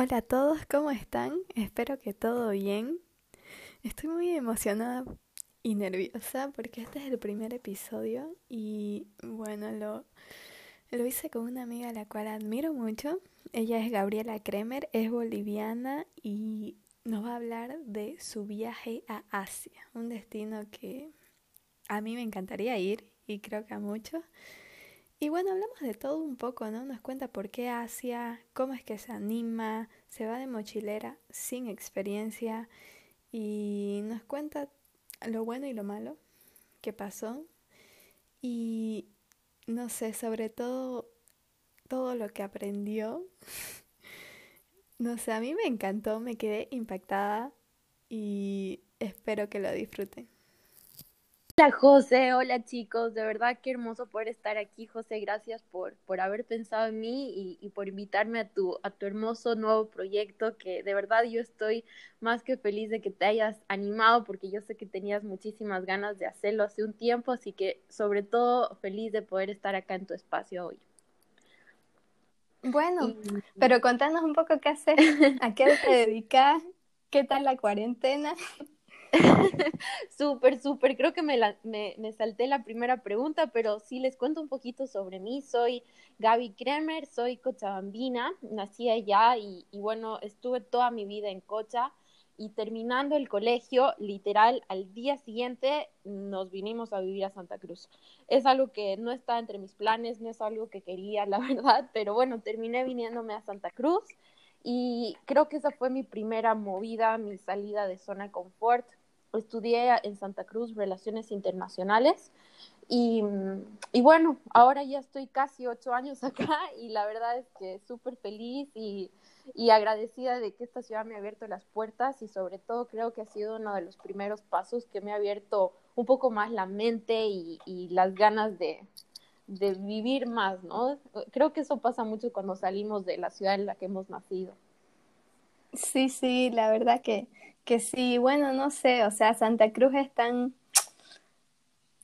Hola a todos, ¿cómo están? Espero que todo bien. Estoy muy emocionada y nerviosa porque este es el primer episodio y bueno, lo, lo hice con una amiga a la cual admiro mucho. Ella es Gabriela Kremer, es boliviana y nos va a hablar de su viaje a Asia, un destino que a mí me encantaría ir y creo que a muchos. Y bueno, hablamos de todo un poco, ¿no? Nos cuenta por qué Asia, cómo es que se anima, se va de mochilera sin experiencia y nos cuenta lo bueno y lo malo que pasó y no sé, sobre todo todo lo que aprendió. no sé, a mí me encantó, me quedé impactada y espero que lo disfruten. Hola José, hola chicos, de verdad qué hermoso poder estar aquí, José, gracias por, por haber pensado en mí y, y, por invitarme a tu, a tu hermoso nuevo proyecto, que de verdad yo estoy más que feliz de que te hayas animado, porque yo sé que tenías muchísimas ganas de hacerlo hace un tiempo, así que sobre todo feliz de poder estar acá en tu espacio hoy. Bueno, y... pero contanos un poco qué haces, a qué te dedicas, qué tal la cuarentena. súper, súper. Creo que me, la, me, salté la primera pregunta, pero sí les cuento un poquito sobre mí. Soy Gaby Kremer, soy cochabambina, nací allá y, y, bueno, estuve toda mi vida en Cocha y terminando el colegio, literal, al día siguiente nos vinimos a vivir a Santa Cruz. Es algo que no está entre mis planes, no es algo que quería, la verdad, pero bueno, terminé viniéndome a Santa Cruz. Y creo que esa fue mi primera movida, mi salida de zona confort estudié en Santa Cruz Relaciones Internacionales y, y, bueno, ahora ya estoy casi ocho años acá y la verdad es que súper feliz y, y, agradecida de que esta ciudad me ha abierto las puertas y sobre todo creo que ha sido uno de los primeros pasos que me ha abierto un poco más la mente y, y las ganas de, de vivir más, ¿no? Creo que eso pasa mucho cuando salimos de la ciudad en la que hemos nacido. Sí, sí, la verdad que, que sí, bueno, no sé, o sea, Santa Cruz es tan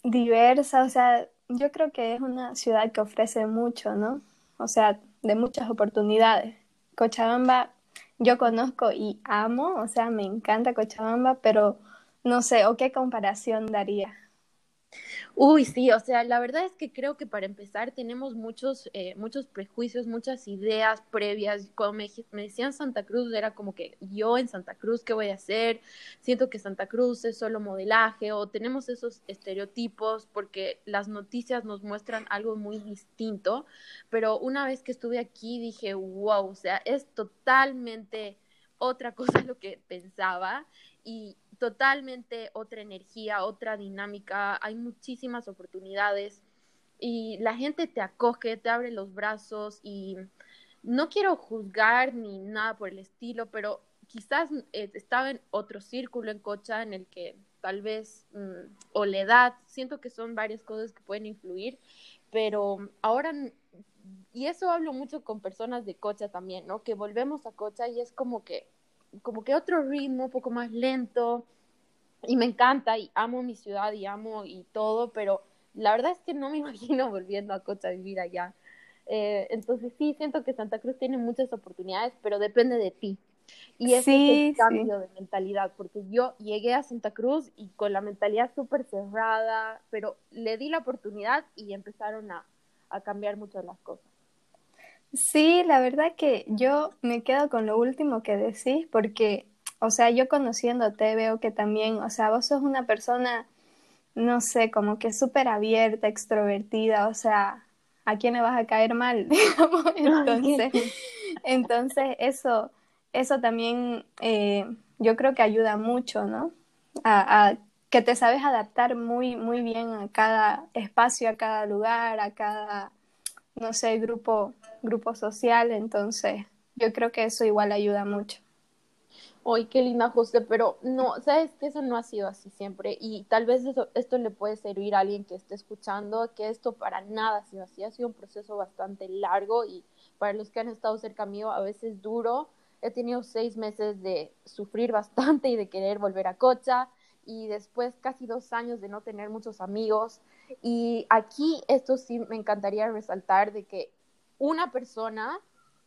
diversa, o sea, yo creo que es una ciudad que ofrece mucho, ¿no? O sea, de muchas oportunidades. Cochabamba yo conozco y amo, o sea, me encanta Cochabamba, pero no sé, ¿o qué comparación daría? Uy, sí, o sea, la verdad es que creo que para empezar tenemos muchos, eh, muchos prejuicios, muchas ideas previas. Cuando me, me, decían Santa Cruz, era como que yo en Santa Cruz, ¿qué voy a hacer? Siento que Santa Cruz es solo modelaje o tenemos esos estereotipos porque las noticias nos muestran algo muy distinto. Pero una vez que estuve aquí dije, wow, o sea, es totalmente otra cosa lo que pensaba y totalmente otra energía, otra dinámica, hay muchísimas oportunidades y la gente te acoge, te abre los brazos y no quiero juzgar ni nada por el estilo, pero quizás eh, estaba en otro círculo en Cocha en el que tal vez, mmm, o la edad, siento que son varias cosas que pueden influir, pero ahora, y eso hablo mucho con personas de Cocha también, ¿no? Que volvemos a Cocha y es como que como que otro ritmo, un poco más lento. Y me encanta y amo mi ciudad y amo y todo, pero la verdad es que no me imagino volviendo a Cocha a vivir allá. Eh, entonces sí, siento que Santa Cruz tiene muchas oportunidades, pero depende de ti. Y ese sí, es el cambio sí. de mentalidad, porque yo llegué a Santa Cruz y con la mentalidad súper cerrada, pero le di la oportunidad y empezaron a, a cambiar muchas las cosas. Sí, la verdad que yo me quedo con lo último que decís, porque, o sea, yo conociéndote veo que también, o sea, vos sos una persona, no sé, como que súper abierta, extrovertida, o sea, ¿a quién le vas a caer mal? entonces, entonces eso, eso también eh, yo creo que ayuda mucho, ¿no? A, a que te sabes adaptar muy, muy bien a cada espacio, a cada lugar, a cada no sé, grupo, grupo social, entonces yo creo que eso igual ayuda mucho. Ay, qué linda, José, pero no, sabes que eso no ha sido así siempre y tal vez eso, esto le puede servir a alguien que esté escuchando, que esto para nada ha sido así, ha sido un proceso bastante largo y para los que han estado cerca mío a veces duro. He tenido seis meses de sufrir bastante y de querer volver a Cocha y después casi dos años de no tener muchos amigos. Y aquí esto sí me encantaría resaltar de que una persona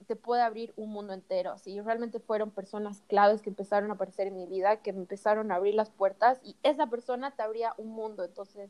te puede abrir un mundo entero. Así, realmente fueron personas claves que empezaron a aparecer en mi vida, que me empezaron a abrir las puertas y esa persona te abría un mundo. Entonces,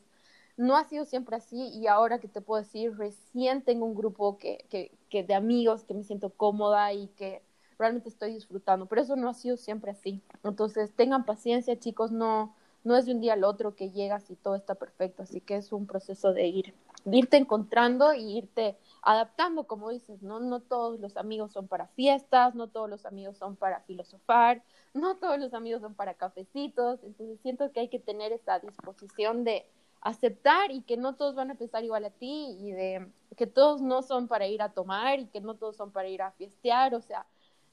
no ha sido siempre así y ahora que te puedo decir, recién tengo un grupo que, que, que de amigos que me siento cómoda y que realmente estoy disfrutando, pero eso no ha sido siempre así. Entonces, tengan paciencia, chicos, no, no es de un día al otro que llegas y todo está perfecto, así que es un proceso de ir, irte encontrando y irte adaptando, como dices, ¿no? No todos los amigos son para fiestas, no todos los amigos son para filosofar, no todos los amigos son para cafecitos, entonces siento que hay que tener esa disposición de aceptar y que no todos van a pensar igual a ti y de que todos no son para ir a tomar y que no todos son para ir a fiestear, o sea,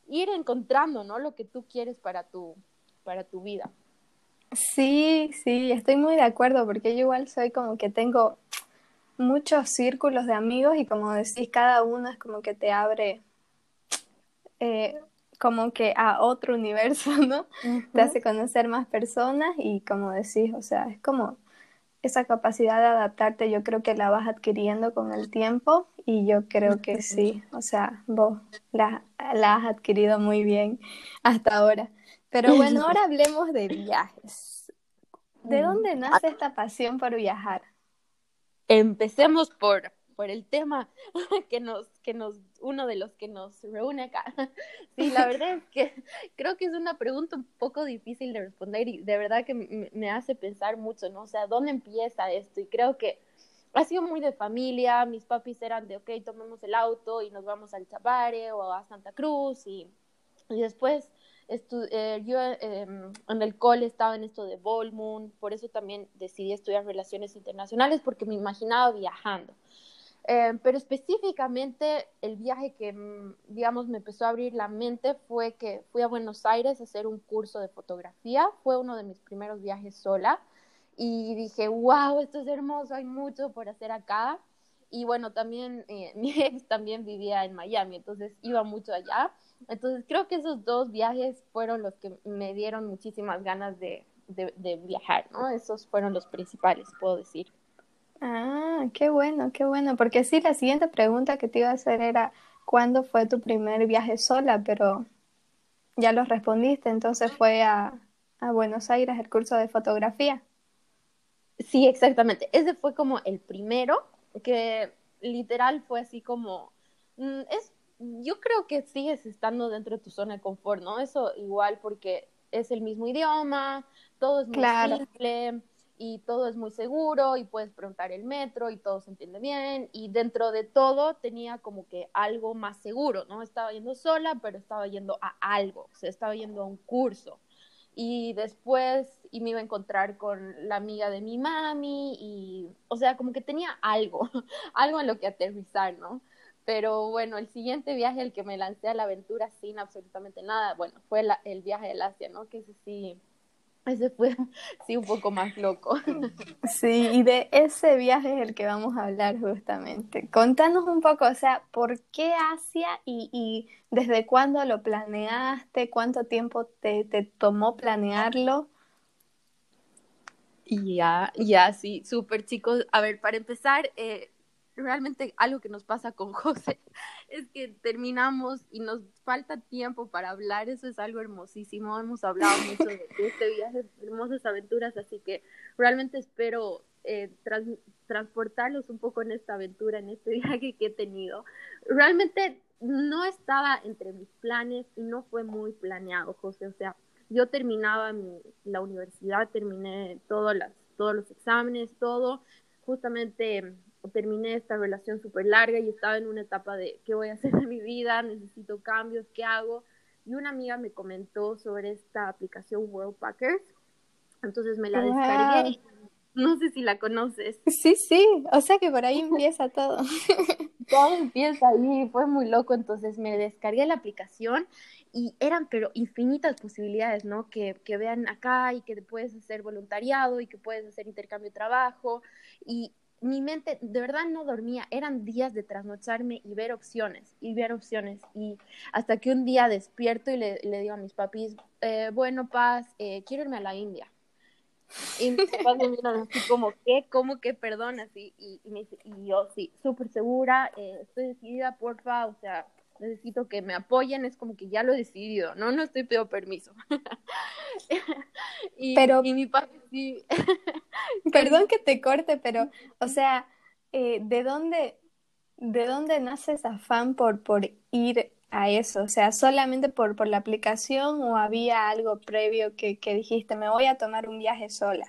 ir encontrando, ¿no? Lo que tú quieres para tu, para tu vida. Sí, sí, estoy muy de acuerdo porque yo igual soy como que tengo muchos círculos de amigos y como decís, cada uno es como que te abre eh, como que a otro universo, ¿no? Te hace conocer más personas y como decís, o sea, es como esa capacidad de adaptarte, yo creo que la vas adquiriendo con el tiempo y yo creo que sí, o sea, vos la, la has adquirido muy bien hasta ahora. Pero bueno, ahora hablemos de viajes. ¿De mm. dónde nace esta pasión por viajar? empecemos por, por el tema que nos, que nos, uno de los que nos reúne acá. Sí, la verdad es que creo que es una pregunta un poco difícil de responder y de verdad que me, hace pensar mucho, ¿no? O sea, ¿dónde empieza esto? Y creo que ha sido muy de familia, mis papis eran de, ok, tomemos el auto y nos vamos al Chabare o a Santa Cruz y, y después eh, yo em, en el cole estaba en esto de Volmund, por eso también decidí estudiar relaciones internacionales porque me imaginaba viajando. Eh, pero específicamente el viaje que, mm, digamos, me empezó a abrir la mente fue que fui a Buenos Aires a hacer un curso de fotografía. Fue uno de mis primeros viajes sola. Y dije, wow, esto es hermoso, hay mucho por hacer acá. Y bueno, también eh, mi ex también vivía en Miami, entonces iba mucho allá. Entonces creo que esos dos viajes fueron los que me dieron muchísimas ganas de, de, viajar, ¿no? Esos fueron los principales, puedo decir. Ah, qué bueno, qué bueno, porque sí, la siguiente pregunta que te iba a hacer era, ¿cuándo fue tu primer viaje sola? Pero ya lo respondiste, entonces fue a, a Buenos Aires el curso de fotografía. Sí, exactamente. Ese fue como el primero, que literal fue así como, mm, es yo creo que sigues estando dentro de tu zona de confort, ¿no? Eso igual porque es el mismo idioma, todo es muy simple y todo es muy seguro y puedes preguntar el metro y todo se entiende bien y dentro de todo tenía como que algo más seguro, ¿no? Estaba yendo sola, pero estaba yendo a algo, o sea, estaba yendo a un curso. Y después y me iba a encontrar con la amiga de mi mami y, o sea, como que tenía algo, algo en lo que aterrizar, ¿no? Pero bueno, el siguiente viaje al que me lancé a la aventura sin absolutamente nada, bueno, fue el viaje del Asia, ¿no? Que ese sí, ese fue sí un poco más loco. Sí, y de ese viaje es el que vamos a hablar justamente. Contanos un poco, o sea, ¿por qué Asia y, y desde cuándo lo planeaste? ¿Cuánto tiempo te, te tomó planearlo? Ya, ya, sí, súper chicos. A ver, para empezar, eh, realmente algo que nos pasa con José es que terminamos y nos falta tiempo para hablar, eso es algo hermosísimo, hemos hablado mucho de, este viaje, hermosas aventuras, así que realmente espero eh, transportarlos un poco en esta aventura, en este viaje que he tenido. Realmente no estaba entre mis planes y no fue muy planeado, José, o sea, yo terminaba mi, la universidad, terminé todas las, todos los exámenes, todo, justamente terminé esta relación súper larga y estaba en una etapa de qué voy a hacer en mi vida, necesito cambios, qué hago. Y una amiga me comentó sobre esta aplicación World Packers. Entonces me la descargué. No sé si la conoces. Sí, sí, o sea que por ahí empieza todo. todo empieza ahí, fue muy loco. Entonces me descargué la aplicación y eran pero infinitas posibilidades, ¿no? Que, que vean acá y que puedes hacer voluntariado y que puedes hacer intercambio de trabajo. Y mi mente de verdad no dormía, eran días de trasnocharme y ver opciones, y ver opciones, y hasta que un día despierto y le, le digo a mis papis, eh, bueno, Paz, eh, quiero irme a la India. Y mis papás me miran así como, ¿qué? ¿Cómo que perdón? Así, y, me y yo, sí, súper segura, eh, estoy decidida, porfa, o sea, necesito que me apoyen, es como que ya lo he decidido, no, no estoy pidiendo permiso. y, pero, y mi papi sí. perdón que te corte, pero, o sea, eh, ¿de dónde, de dónde nace ese afán por, por ir a eso? O sea, ¿solamente por, por la aplicación o había algo previo que, que dijiste, me voy a tomar un viaje sola?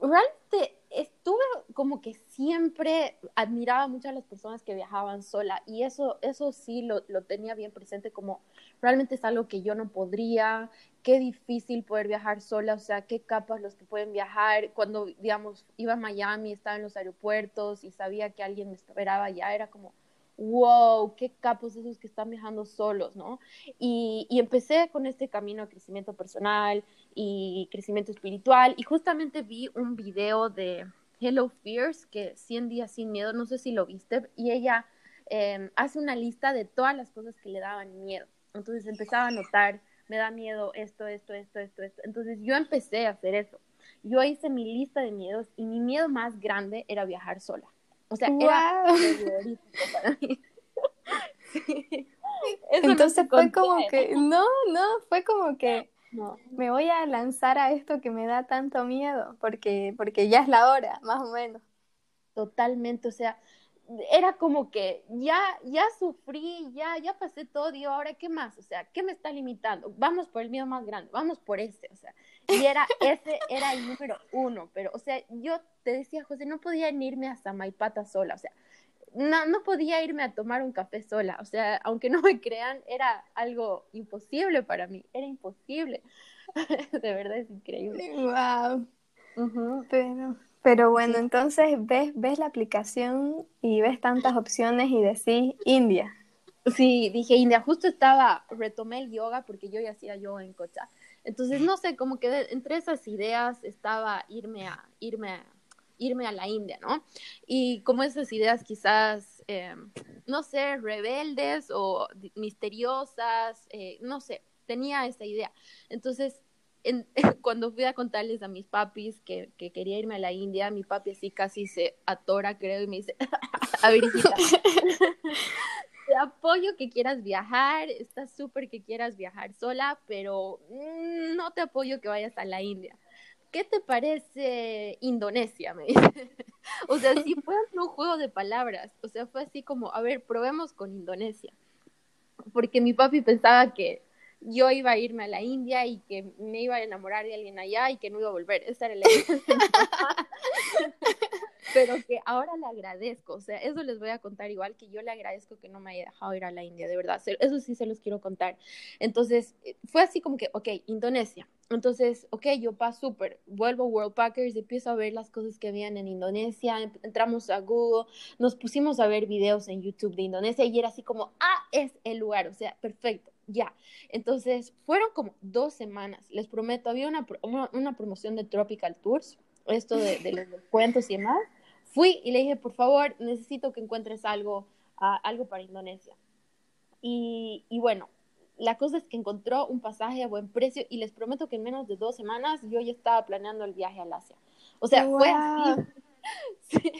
Realmente estuve como que siempre admiraba mucho a las personas que viajaban sola y eso, eso sí lo, lo, tenía bien presente como realmente es algo que yo no podría, qué difícil poder viajar sola, o sea, qué capas los que pueden viajar. Cuando, digamos, iba a Miami, estaba en los aeropuertos y sabía que alguien me esperaba allá, era como, wow, qué capos esos que están viajando solos, ¿no? Y, y, empecé con este camino de crecimiento personal y crecimiento espiritual y justamente vi un video de Hello Fears, que 100 días sin miedo, no sé si lo viste, y ella eh, hace una lista de todas las cosas que le daban miedo. Entonces empezaba a notar, me da miedo esto, esto, esto, esto, esto. Entonces yo empecé a hacer eso. Yo hice mi lista de miedos y mi miedo más grande era viajar sola. O sea, wow. era para mí. sí. Entonces no fue como que, no, no, fue como que no. me voy a lanzar a esto que me da tanto miedo, porque, porque ya es la hora, más o menos. Totalmente, o sea, era como que ya, ya sufrí, ya, ya pasé todo, y ahora qué más, o sea, ¿qué me está limitando? Vamos por el miedo más grande, vamos por ese, o sea, y era, ese era el número uno, pero, o sea, yo te decía, José, no podía irme hasta Maipata sola, o sea, no, no podía irme a tomar un café sola, o sea, aunque no me crean, era algo imposible para mí, era imposible, de verdad es increíble. Wow. Uh -huh. Pero, pero bueno, sí. entonces ves, ves la aplicación y ves tantas opciones y decís India. Sí, dije India, justo estaba, retomé el yoga porque yo ya hacía yoga en Cocha. Entonces, no sé, como que de, entre esas ideas estaba irme a, irme a, irme a la India, ¿no? Y como esas ideas quizás, eh, no sé, rebeldes o misteriosas, eh, no sé, tenía esa idea. Entonces, en, cuando fui a contarles a mis papis que, que, quería irme a la India, mi papi así casi se atora, creo, y me dice, a ver, te apoyo que quieras viajar, está súper que quieras viajar sola, pero mmm, no te apoyo que vayas a la India. ¿Qué te parece Indonesia? Me dice. o sea, sí fue un juego de palabras. O sea, fue así como, a ver, probemos con Indonesia. Porque mi papi pensaba que yo iba a irme a la India y que me iba a enamorar de alguien allá y que no iba a volver. Esa era la idea. Pero que ahora le agradezco, o sea, eso les voy a contar igual que yo le agradezco que no me haya dejado ir a la India, de verdad, eso sí se los quiero contar. Entonces, fue así como que, ok, Indonesia. Entonces, ok, yo paso súper, vuelvo a World Packers, empiezo a ver las cosas que habían en Indonesia, entramos a Google, nos pusimos a ver videos en YouTube de Indonesia y era así como, ah, es el lugar, o sea, perfecto ya. Entonces, fueron como dos semanas, les prometo, había una, una, una promoción de Tropical Tours, esto de, de los cuentos y demás. Fui y le dije, por favor, necesito que encuentres algo, uh, algo para Indonesia. Y, y, bueno, la cosa es que encontró un pasaje a buen precio y les prometo que en menos de dos semanas yo ya estaba planeando el viaje al Asia. O sea, wow. fue así. sí,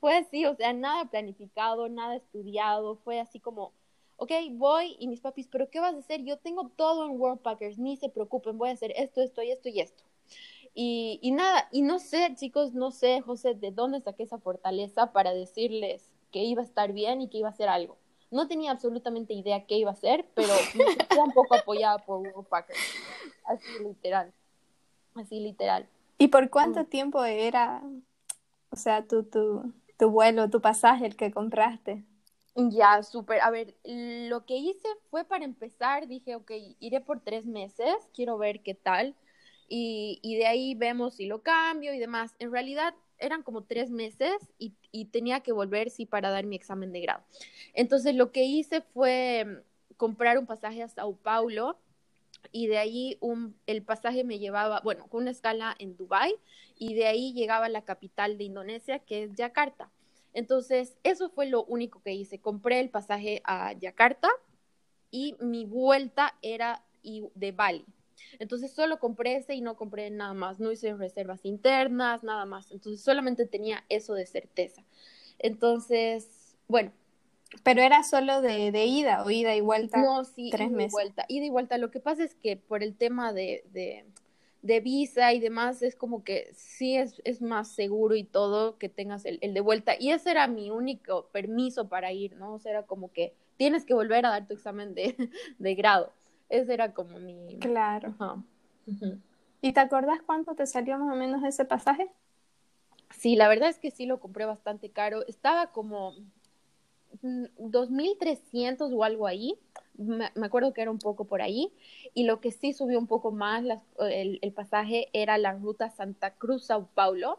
fue así, o sea, nada planificado, nada estudiado, fue así como, ok, voy y mis papis, pero ¿qué vas a hacer? Yo tengo todo en World Packers, ni se preocupen, voy a hacer esto, esto y esto y esto. Y, y, nada, y no sé, chicos, no sé, José, de dónde saqué esa fortaleza para decirles que iba a estar bien y que iba a hacer algo. No tenía absolutamente idea qué iba a hacer, pero me sentía un poco apoyada por World Packers. Así literal. Así literal. ¿Y por cuánto mm. tiempo era, o sea, tu, tu, tu vuelo, tu pasaje, el que compraste? Ya, súper. A ver, lo que hice fue para empezar, dije, ok, iré por tres meses, quiero ver qué tal y, y, de ahí vemos si lo cambio y demás. En realidad eran como tres meses y, y, tenía que volver, sí, para dar mi examen de grado. Entonces lo que hice fue comprar un pasaje a Sao Paulo y de ahí un, el pasaje me llevaba, bueno, con una escala en Dubai y de ahí llegaba a la capital de Indonesia, que es Yakarta. Entonces, eso fue lo único que hice. Compré el pasaje a Yakarta y mi vuelta era de Bali. Entonces solo compré ese y no compré nada más, no hice reservas internas, nada más. Entonces solamente tenía eso de certeza. Entonces, bueno, Pero era solo de, de ida o ida y vuelta. No, sí, tres ida y meses. vuelta. Ida y vuelta. Lo que pasa es que por el tema de, de, de visa y demás, es como que sí es, es más seguro y todo que tengas el, el de vuelta. Y ese era mi único permiso para ir, ¿no? O sea, era como que tienes que volver a dar tu examen de, de grado. Ese era como mi... Claro. Ajá. ¿Y te acordás cuánto te salió más o menos ese pasaje? Sí, la verdad es que sí lo compré bastante caro. Estaba como mm, 2.300 o algo ahí. Me, me acuerdo que era un poco por ahí. Y lo que sí subió un poco más las- el, el pasaje era la ruta Santa Cruz-Sao Paulo.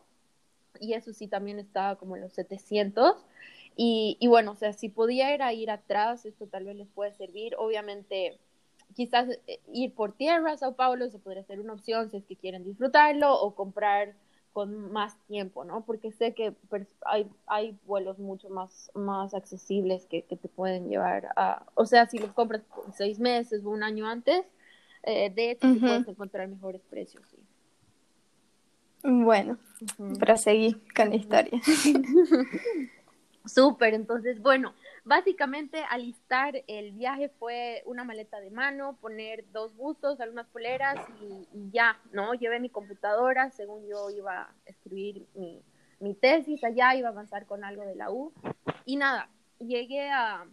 Y eso sí también estaba como en los 700. Y, y bueno, o sea, si pudiera ir atrás, esto tal vez les puede servir. Obviamente, quizás eh, ir por tierra a Sao Paulo se podría ser una opción si es que quieren disfrutarlo o comprar con más tiempo, ¿no? Porque sé que pues, hay, hay vuelos mucho más, más accesibles que, que te pueden llevar a, o sea, si los compras seis meses o un año antes, eh, de hecho puedes encontrar mejores precios, sí. Bueno, Ujú. proseguí con la historia. Súper, entonces, bueno, básicamente alistar el viaje fue una maleta de mano, poner dos buzos, algunas poleras y, y ya, ¿no? Llevé mi computadora, según yo iba a escribir mi, mi tesis allá, iba a avanzar con algo de la U. Y nada, llegué a,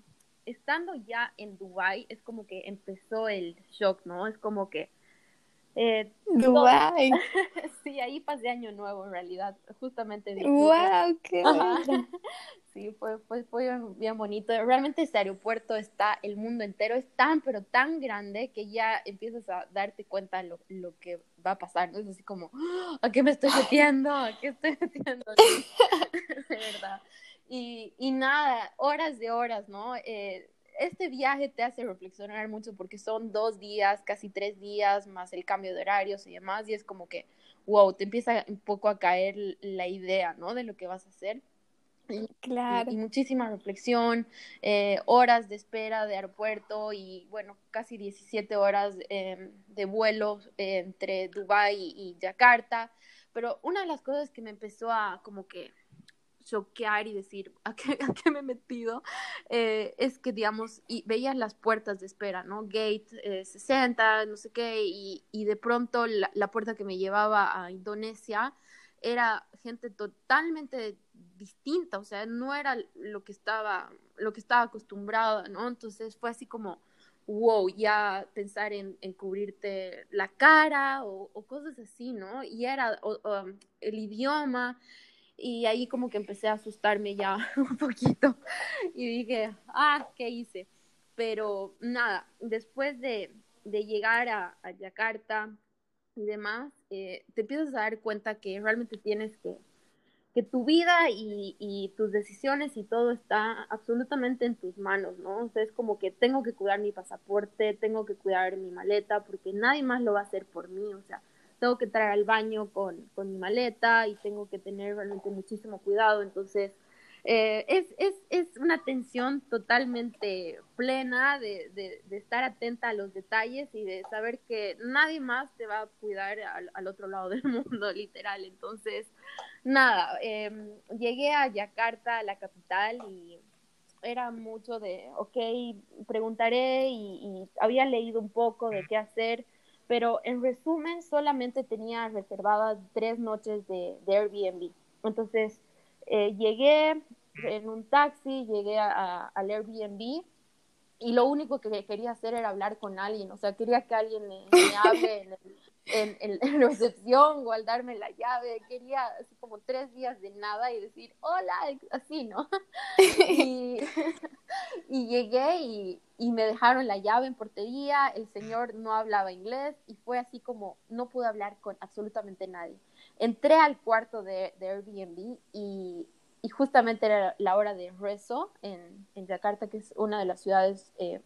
estando ya en Dubái, es como que empezó el shock, ¿no? Es como que... eh, Dubái. sí, ahí pasé año nuevo en realidad, justamente. Wow, qué. Sí, fue, fue, fue bien bonito. Realmente ese aeropuerto está, el mundo entero es tan, pero tan grande que ya empiezas a darte cuenta lo, lo que va a pasar, ¿no? Es así como, "Ah, ¿a qué me estoy metiendo? ¿A qué estoy metiendo? de verdad. Y, y nada, horas de horas, ¿no? Eh, este viaje te hace reflexionar mucho porque son dos días, casi tres días, más el cambio de horarios y demás, y es como que, wow, te empieza un poco a caer la idea, ¿no? De lo que vas a hacer. Y, Claro. y muchísima reflexión, eh, horas de espera de aeropuerto y bueno, casi 17 horas eh, de vuelo eh, entre Dubái y, y Yakarta. Pero una de las cosas que me empezó a como que choquear y decir a qué, a qué me he metido eh, es que digamos y veías las puertas de espera no gate eh, 60 no sé qué y, y de pronto la, la, puerta que me llevaba a Indonesia era gente totalmente distinta o sea no era lo que estaba lo que estaba acostumbrada no entonces fue así como wow, ya pensar en, en cubrirte la cara o, o, cosas así, ¿no? Y era o, o, el idioma y ahí como que empecé a asustarme ya un poquito y dije, ah, ¿qué hice? Pero nada, después de, de llegar a, a, Yakarta y demás, eh, te empiezas a dar cuenta que realmente tienes que, que tu vida y, y, tus decisiones y todo está absolutamente en tus manos, ¿no? O sea, es como que tengo que cuidar mi pasaporte, tengo que cuidar mi maleta, porque nadie más lo va a hacer por mí, o sea, tengo que entrar al baño con, con mi maleta y tengo que tener realmente muchísimo cuidado. Entonces, eh, es, es, es, una tensión totalmente plena de, de, estar atenta a los detalles y de saber que nadie más te va a cuidar al, al otro lado del mundo, literal. Entonces, nada, eh, llegué a Yakarta, la capital, y era mucho de, ok, preguntaré y había leído un poco de qué hacer pero en resumen solamente tenía reservadas tres noches de, de Airbnb. Entonces eh, llegué en un taxi, llegué a, al Airbnb y lo único que quería hacer era hablar con alguien, o sea, quería que alguien me, me hable en, en, en, en, recepción o al darme la llave, quería así como tres días de nada y decir, hola, así, ¿no? y, y llegué y, y, me dejaron la llave en portería, el señor no hablaba inglés y fue así como no pude hablar con absolutamente nadie. Entré al cuarto de, de Airbnb y, y, justamente era la hora de rezo en, en Yakarta, que es una de las ciudades eh,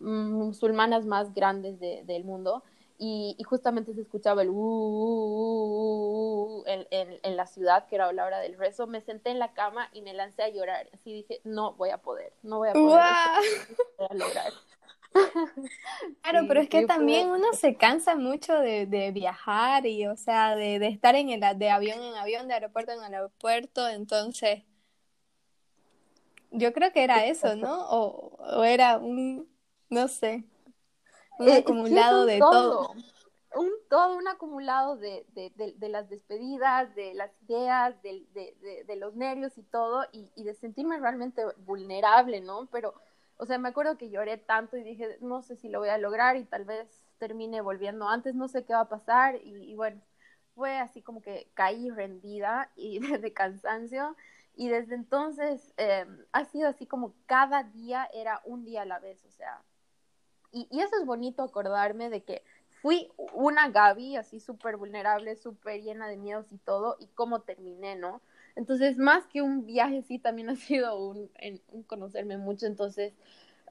musulmanas más grandes de, del mundo. Y, y, justamente se escuchaba el uh, uh, uh, en, en, en, la ciudad, que era la hora del rezo. Me senté en la cama y me lancé a llorar. Así dije, no voy a poder, no voy a poder, voy a lograr. Claro, sí, pero es que también uno se cansa mucho de, de, viajar y, o sea, de, de estar en el, de avión en avión, de aeropuerto en aeropuerto, entonces Yo creo que era eso, ¿no? O, era un, no sé, un eh, acumulado de todo. Un todo, un acumulado de, de, las despedidas, de las ideas, de, los nervios y todo, y, y de sentirme realmente vulnerable, ¿no? Pero, o sea, me acuerdo que lloré tanto y dije, no sé si lo voy a lograr y tal vez termine volviendo antes, no sé qué va a pasar, y, bueno, fue así como que caí rendida y de cansancio y desde entonces eh, ha sido así como cada día era un día a la vez, o sea, y, eso es bonito acordarme de que fui una Gaby así súper vulnerable, súper llena de miedos y todo, y cómo terminé, ¿no? Entonces, más que un viaje, sí, también ha sido un, un conocerme mucho, entonces,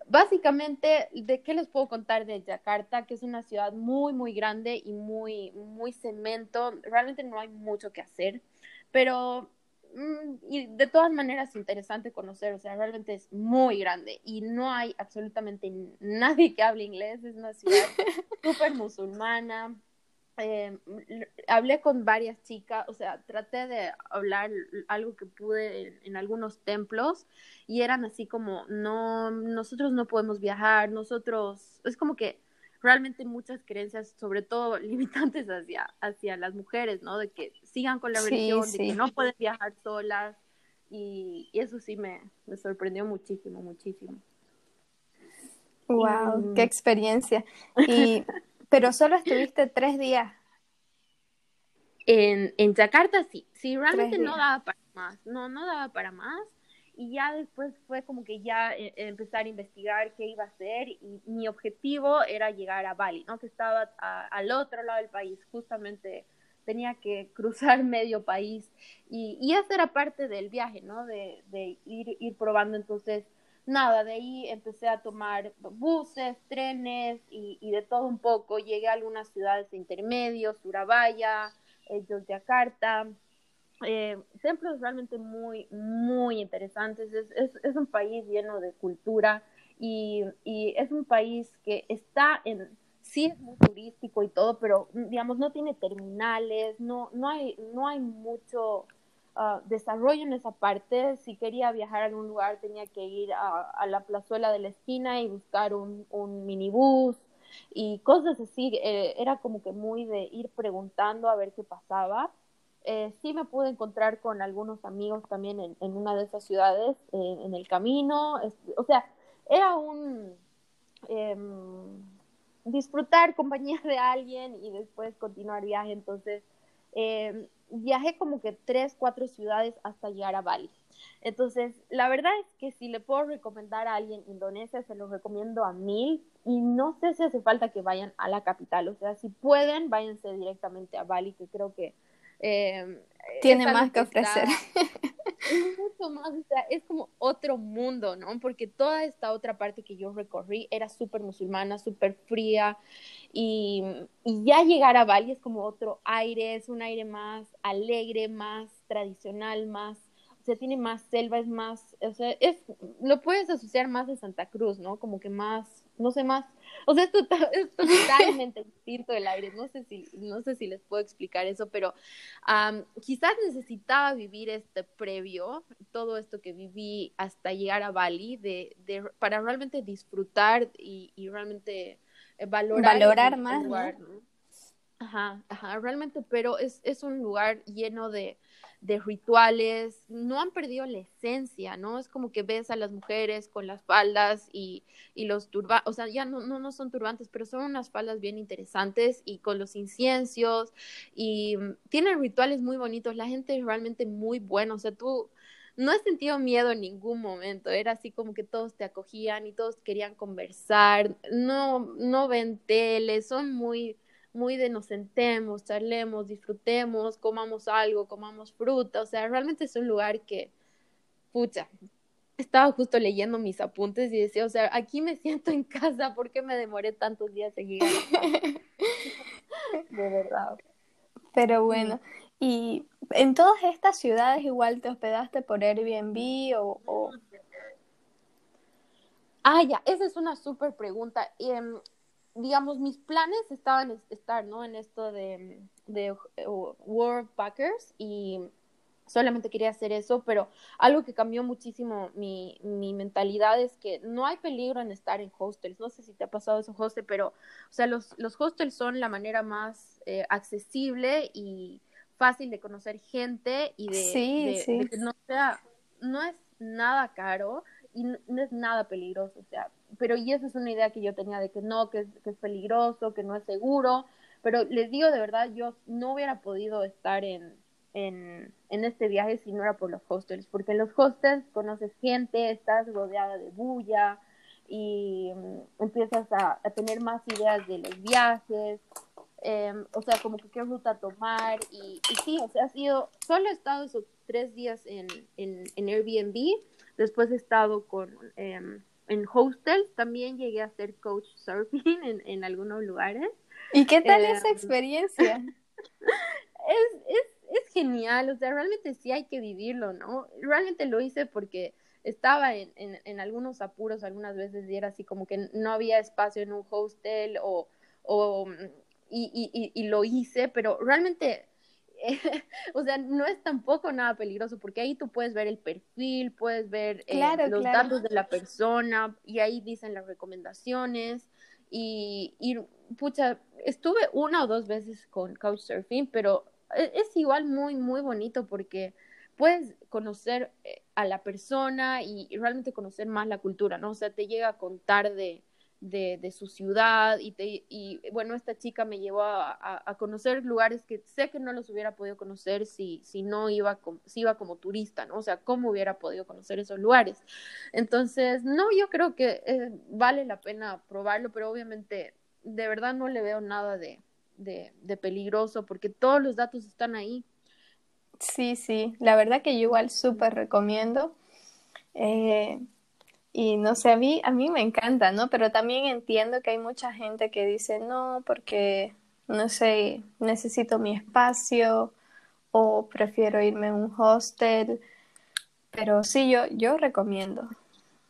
básicamente, ¿de qué les puedo contar de Yakarta? Que es una ciudad muy, muy grande y muy, muy cemento, realmente no hay mucho que hacer, pero y de todas maneras interesante conocer, o sea, realmente es muy grande y no hay absolutamente nadie que hable inglés, es una ciudad súper musulmana. Eh, hablé con varias chicas, o sea, traté de hablar algo que pude en, algunos templos y eran así como, no, nosotros no podemos viajar, nosotros, es como que realmente muchas creencias, sobre todo limitantes hacia, hacia las mujeres, ¿no? De que sigan con la religión, de que no pueden viajar solas. Y, eso sí me, me, sorprendió muchísimo, muchísimo. Wow, qué experiencia. Y, pero solo estuviste tres días. En, en Jakarta sí, sí, realmente no daba para más, no, no daba para más y ya después fue como que ya eh, empezar a investigar qué iba a hacer y mi objetivo era llegar a Bali, ¿no? Que estaba al otro lado del país, justamente tenía que cruzar medio país y, y esa era parte del viaje, ¿no? De, de ir, ir probando entonces nada, de ahí empecé a tomar buses, trenes y, y, de todo un poco. Llegué a algunas ciudades intermedios, Surabaya, eh, Yogyakarta, eh, realmente muy, muy interesantes. Es, es, es, un país lleno de cultura y, y, es un país que está en, sí es muy turístico y todo, pero digamos no tiene terminales, no, no, hay, no hay mucho uh, desarrollo en esa parte. Si quería viajar a algún lugar tenía que ir a, a la plazuela de la esquina y buscar un, un minibús y cosas así. Eh, era como que muy de ir preguntando a ver qué pasaba eh, sí me pude encontrar con algunos amigos también en, en una de esas ciudades, eh, en el camino, o sea, era un em, disfrutar compañía de alguien y después continuar viaje, entonces em, viajé como que tres, cuatro ciudades hasta llegar a Bali. Entonces, la verdad es que si le puedo recomendar a alguien Indonesia, se lo recomiendo a mil. Y no sé si hace falta que vayan a la capital, o sea, si pueden, váyanse directamente a Bali, que creo que eh, Tiene más que ofrecer. es mucho más, o sea, es como otro mundo, ¿no? Porque toda esta otra parte que yo recorrí era súper musulmana, súper fría, y, y, ya llegar a Bali es como otro aire, es un aire más alegre, más tradicional, más, o sea, tiene más selva, es más, o sea, es, lo puedes asociar más de Santa Cruz, ¿no? Como que más, no sé, más o sea, es, totalmente distinto el aire. No sé si, no sé si les puedo explicar eso, pero quizás necesitaba vivir este previo, todo esto que viví hasta llegar a Bali, de, de para realmente disfrutar y, y realmente eh, valorar, valorar más. Ajá, ajá, realmente, pero es, es un lugar lleno de, de rituales, no han perdido la esencia, ¿no? Es como que ves a las mujeres con las faldas y, y los turbantes, o sea, ya no, no, no son turbantes, pero son unas faldas bien interesantes y con los inciencios y mm, tienen rituales muy bonitos, la gente es realmente muy buena, o sea, tú no he sentido miedo en ningún momento, era así como que todos te acogían y todos querían conversar, no, no ven tele, son muy muy de nos sentemos, charlemos, disfrutemos, comamos algo, comamos fruta, o sea, realmente es un lugar que, pucha, estaba justo leyendo mis apuntes y decía, o sea, aquí me siento en casa, ¿por qué me demoré tantos días en llegar? de verdad. Pero bueno, y en todas estas ciudades igual te hospedaste por Airbnb o... o... Ah, ya, esa es una súper pregunta. Em, digamos, mis planes estaban estar, ¿no? En esto de, de uh, World Packers y solamente quería hacer eso, pero algo que cambió muchísimo mi, mi, mentalidad es que no hay peligro en estar en hostels. No sé si te ha pasado eso, José, pero, o sea, los, los hostels son la manera más eh, accesible y fácil de conocer gente y de, de, que no sea, no es nada caro y no, es nada peligroso, o sea, pero y esa es una idea que yo tenía de que no, que es, que es peligroso, que no es seguro, pero les digo de verdad, yo no hubiera podido estar en, en, en, este viaje si no era por los hostels, porque en los hostels conoces gente, estás rodeada de bulla y mm, empiezas a, a, tener más ideas de los viajes, em, o sea, como que qué ruta tomar y, y, sí, o sea, ha sido, solo he estado esos tres días en, en, en Airbnb, después he estado con... Em, en hostels también llegué a ser coach surfing en, en algunos lugares. ¿Y qué tal esa em, experiencia? es, es es genial, o sea, realmente sí hay que vivirlo, ¿no? Realmente lo hice porque estaba en, en, en, algunos apuros algunas veces y era así como que no había espacio en un hostel o, o y, y, y, lo hice, pero realmente, o sea, no es tampoco nada peligroso porque ahí tú puedes ver el perfil, puedes ver eh, los datos de la persona y ahí dicen las recomendaciones y, y, pucha, estuve una o dos veces con Couchsurfing, pero e-, es igual muy, muy bonito porque puedes conocer eh, a la persona y, realmente conocer más la cultura, ¿no? O sea, te llega a contar de, de, de su ciudad y, te, y bueno, esta chica me llevó a, a, conocer lugares que sé que no los hubiera podido conocer si, si no iba, si iba como turista, ¿no? O sea, ¿cómo hubiera podido conocer esos lugares? Entonces, no, yo creo que eh, vale la pena probarlo, pero obviamente de verdad no le veo nada de, de, de peligroso porque todos los datos están ahí. Sí, sí, la verdad que yo igual súper recomiendo. Eh, y no sé, a mí, a mí me encanta, ¿no? Pero también entiendo que hay mucha gente que dice, no, porque, no sé, necesito mi espacio o prefiero irme a un hostel. Pero sí, yo, yo recomiendo.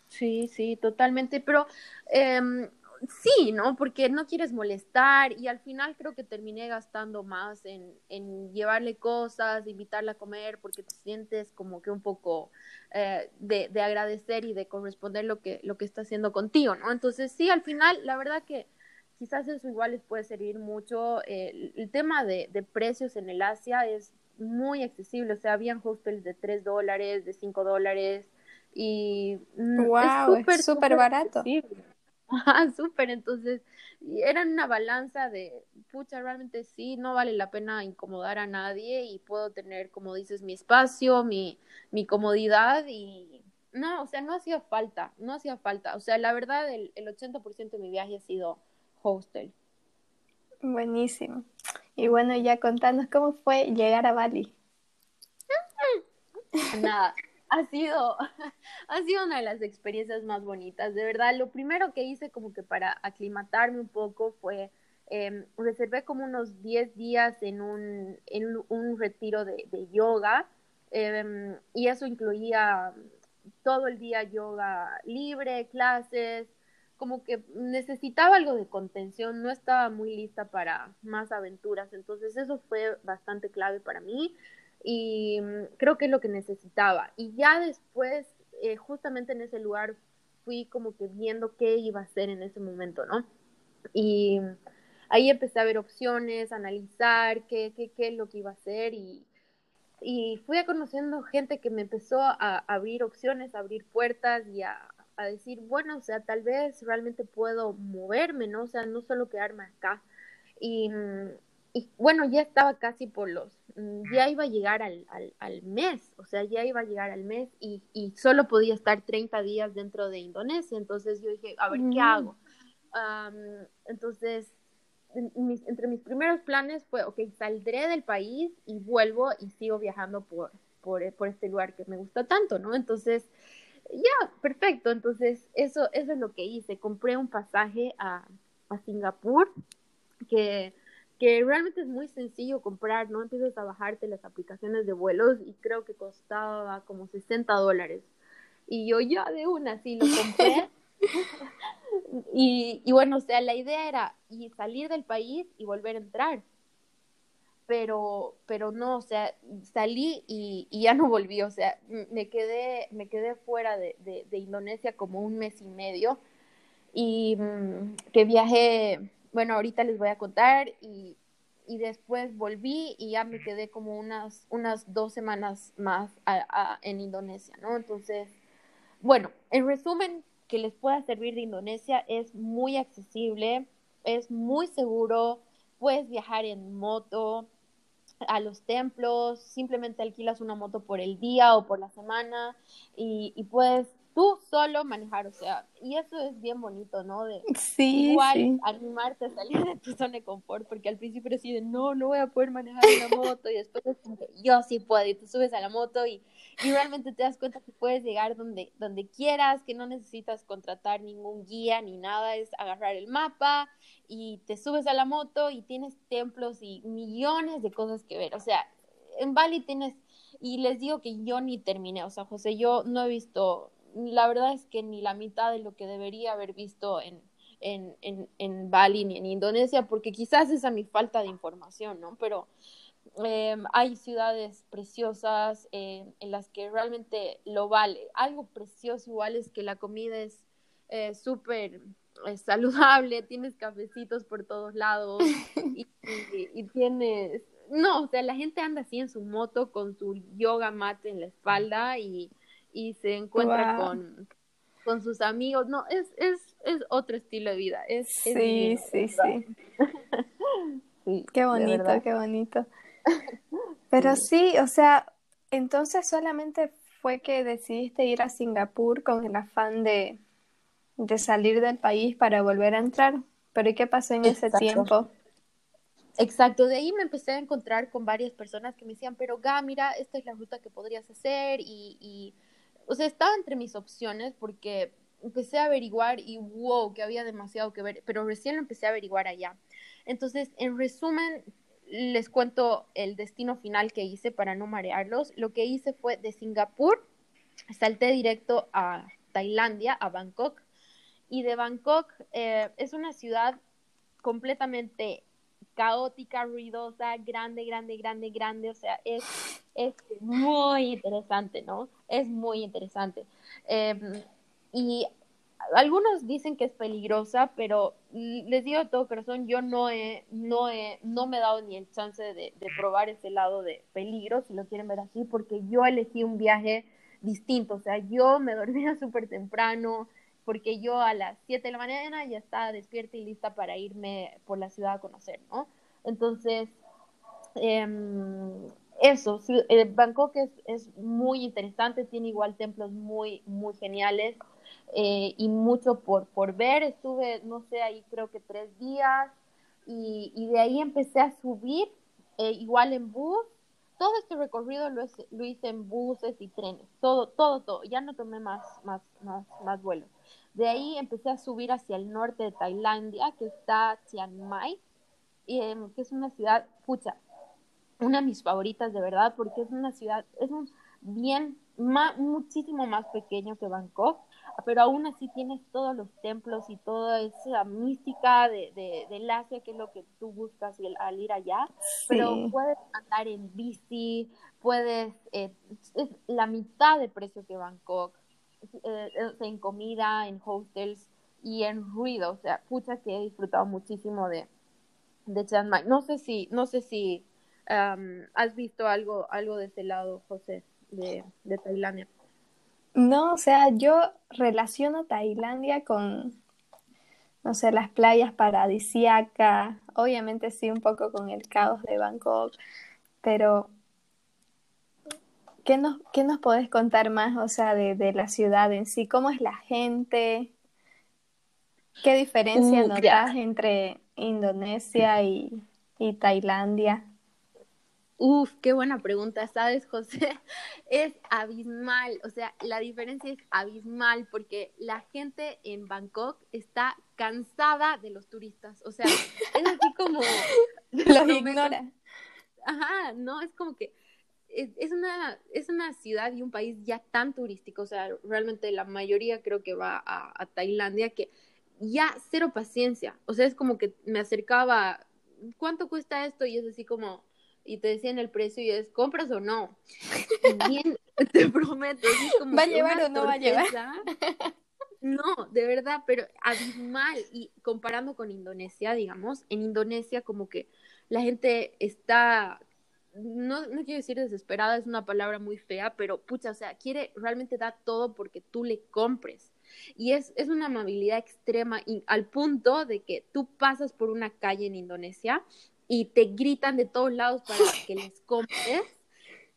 Sí, sí, totalmente. Pero eh, sí, ¿no? Porque no quieres molestar y al final creo que terminé gastando más en, en llevarle cosas, invitarla a comer, porque te sientes como que un poco eh, de, de, agradecer y de corresponder lo que, lo que está haciendo contigo, ¿no? Entonces sí, al final, la verdad que quizás eso igual les puede servir mucho. Eh, el tema de, de, precios en el Asia es muy accesible, o sea, habían hostels de 3 dólares, de 5 dólares y wow, mm, es súper barato. Accesible. Ah, súper, entonces eran una balanza de, pucha, realmente sí, no vale la pena incomodar a nadie y puedo tener, como dices, mi espacio, mi, mi comodidad y no, o sea, no hacía falta, no hacía falta. O sea, la verdad, el, el 80% de mi viaje ha sido hostel. Buenísimo. Y bueno, ya contanos cómo fue llegar a Bali. Nada, ha sido, ha sido una de las experiencias más bonitas. De verdad, lo primero que hice como que para aclimatarme un poco fue, eh, reservé como unos 10 días en un, en un retiro de, de yoga eh, y eso incluía todo el día yoga libre, clases, como que necesitaba algo de contención, no estaba muy lista para más aventuras, entonces eso fue bastante clave para mí y mm, creo que es lo que necesitaba. Y ya después, eh, justamente en ese lugar, fui como que viendo qué iba a hacer en ese momento, ¿no? Y ahí empecé a ver opciones, a analizar qué, qué, qué es lo que iba a hacer y, y fui conociendo gente que me empezó a abrir opciones, a abrir puertas y a, a decir, bueno, o sea, tal vez realmente puedo moverme, ¿no? O sea, no solo quedarme acá. Y, mm, y bueno, ya estaba casi por los, mm, ya iba a llegar al, al, al mes, o sea, ya iba a llegar al mes y, y, solo podía estar 30 días dentro de Indonesia, entonces yo dije, a ver, ¿qué hago? Um, entonces, mis, entre mis primeros planes fue, ok, saldré del país y vuelvo y sigo viajando por, por, por este lugar que me gusta tanto, ¿no? Entonces, ya, perfecto, entonces eso, eso es lo que hice, compré un pasaje a, a Singapur, que que realmente es muy sencillo comprar, ¿no? Empiezas a bajarte las aplicaciones de vuelos y creo que costaba como 60 dólares. Y yo ya de una, sí, lo compré. y, y, bueno, o sea, la idea era y salir del país y volver a entrar. pero, pero no, o sea, salí y, ya no volví, o sea, me quedé, me quedé fuera de, de, Indonesia como un mes y medio y mm, que viajé, bueno, ahorita les voy a contar y, y, después volví y ya me quedé como unas, unas dos semanas más en Indonesia, ¿no? Entonces, bueno, en resumen, que les pueda servir de Indonesia es muy accesible, es muy seguro, puedes viajar en moto a los templos, simplemente alquilas una moto por el día o por la semana y, y puedes tú solo manejar, o sea, y eso es bien bonito, ¿no? De sí, igual animarte a salir de tu zona de confort, porque al principio deciden, no, no voy a poder manejar una moto, y después es como que yo sí puedo, y tú subes a la moto y, y, realmente te das cuenta que puedes llegar donde, donde quieras, que no necesitas contratar ningún guía ni nada, es agarrar el mapa y te subes a la moto y tienes templos y millones de cosas que ver, o sea, en Bali tienes y les digo que yo ni terminé, o sea, José, yo no he visto la verdad es que ni la mitad de lo que debería haber visto en, en, en, en Bali ni en Indonesia, porque quizás esa es mi falta de información, ¿no? Pero em, hay ciudades preciosas eh, en las que realmente lo vale. Algo precioso igual es que la comida es eh, súper eh, saludable, tienes cafecitos por todos lados y, y, tienes... No, o sea, la gente anda así en su moto con su yoga mat en la espalda y y se encuentra con, con sus amigos. No, es, es, es otro estilo de vida. Es, sí, sí, sí, Qué bonito, qué bonito. Pero sí. o sea, entonces solamente fue que decidiste ir a Singapur con el afán de, de salir del país para volver a entrar. Pero ¿y qué pasó en ese tiempo? Exacto, de ahí me empecé a encontrar con varias personas que me decían, pero Ga, mira, esta es la ruta que podrías hacer y, y o sea, estaba entre mis opciones porque empecé a averiguar y wow, que había demasiado que ver, pero recién lo empecé a averiguar allá. Entonces, en resumen, les cuento el destino final que hice para no marearlos. Lo que hice fue de Singapur, salté directo a Tailandia, a Bangkok, y de Bangkok eh, es una ciudad completamente caótica, ruidosa, grande, grande, grande, grande, o sea, es, es muy interesante, ¿no? Es muy interesante. Em, y algunos dicen que es peligrosa, pero les digo de todo corazón, yo no he, no he, no me he dado ni el chance de, de probar ese lado de peligro, si lo quieren ver así, porque yo elegí un viaje distinto, o sea, yo me dormía súper temprano, porque yo a las 7 de la mañana ya estaba despierta y lista para irme por la ciudad a conocer, ¿no? Entonces, em, eso, eh, Bangkok es, es, muy interesante, tiene igual templos muy, muy geniales eh, y mucho por, por ver. Estuve, no sé, ahí creo que tres días y, y de ahí empecé a subir, eh, igual en bus. Todo este recorrido lo, lo, hice en buses y trenes, todo, todo, todo. Ya no tomé más, más, más, más vuelos. De ahí empecé a subir hacia el norte de Tailandia, que está Chiang Mai, em, que es una ciudad, pucha, una de mis favoritas de verdad, porque es una ciudad, es un bien, muchísimo más pequeño que Bangkok, pero aún así tienes todos los templos y toda esa mística de, de, del Asia, que es lo que tú buscas al ir allá, pero puedes andar en bici, puedes, eh, es la mitad de precio que Bangkok, eh, en comida, en hostels y en ruido. O sea, pucha que he disfrutado muchísimo de, de Chiang Mai. No sé si, no sé si has visto algo, algo de ese lado, José, de, de Tailandia. No, o sea, yo relaciono Tailandia con, no sé, las playas paradisíacas, obviamente sí un poco con el caos de Bangkok, pero ¿Qué nos, qué nos podés contar más, o sea, de, de, la ciudad en sí? ¿Cómo es la gente? ¿Qué diferencia uh, notas entre Indonesia y, y Tailandia? Uf, qué buena pregunta, ¿sabes, José? Es abismal, o sea, la diferencia es abismal porque la gente en Bangkok está cansada de los turistas, o sea, es así como... los ignora. Ajá, no, es como que es una, es una ciudad y un país ya tan turístico, o sea, realmente la mayoría creo que va a, Tailandia, que ya cero paciencia, o sea, es como que me acercaba, ¿cuánto cuesta esto? Y es así como, y te decían el precio y es, ¿compras o no? bien, te prometo, es como ¿Va a llevar o no va a llevar? No, de verdad, pero abismal. Y comparando con Indonesia, digamos, en Indonesia como que la gente está, no, no quiero decir desesperada, es una palabra muy fea, pero pucha, o sea, quiere realmente dar todo porque tú le compres. Y es, es una amabilidad extrema al punto de que tú pasas por una calle en Indonesia y te gritan de todos lados para que les compres.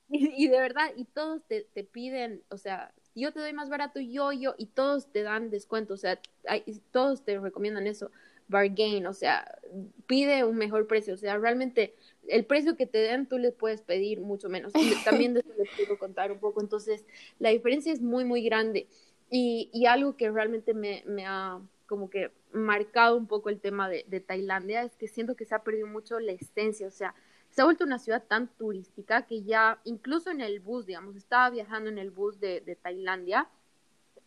Y, de verdad, y todos te, te, piden, o sea, yo te doy más barato, yo, yo, y todos te dan descuento, o sea, todos te recomiendan eso, bargain, o sea, pide un mejor precio, o sea, realmente el precio que te den tú les puedes pedir mucho menos. Y también de eso les puedo contar un poco, entonces la diferencia es muy, muy grande. Y, y algo que realmente me, me, ha como que marcado un poco el tema de, Tailandia es que siento que se ha perdido mucho la esencia, o sea, se ha vuelto una ciudad tan turística que ya, incluso en el bus, digamos, estaba viajando en el bus de, de Tailandia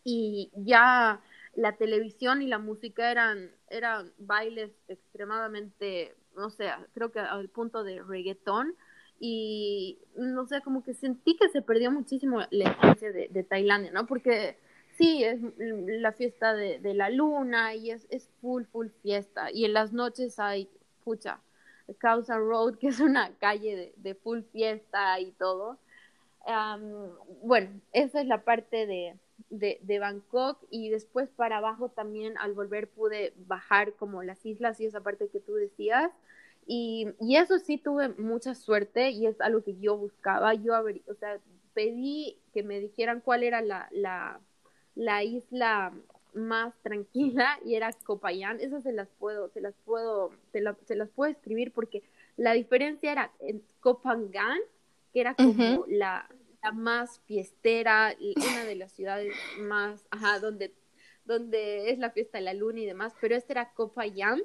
y ya la televisión y la música eran, eran bailes extremadamente, no sé, creo que al punto de reggaetón y no sé, como que sentí que se perdió muchísimo la esencia de, de Tailandia, ¿no? Porque sí, es la fiesta de, de la luna y es, es full, full fiesta y en las noches hay, pucha, Causa Road, que es una calle de, full fiesta y todo. bueno, esa es la parte de, de, Bangkok y después para abajo también al volver pude bajar como las islas y esa parte que tú decías. Y, y eso sí tuve mucha suerte y es algo que yo buscaba. Yo, o sea, pedí que me dijeran cuál era la, la, la isla más tranquila y era Copayán, esas se las puedo, se las puedo, se, se las puedo escribir porque la diferencia era en Copangán, que era como la, la, más fiestera, una de las ciudades más, ajá, donde, donde es la fiesta de la luna y demás, pero esta era Copayán.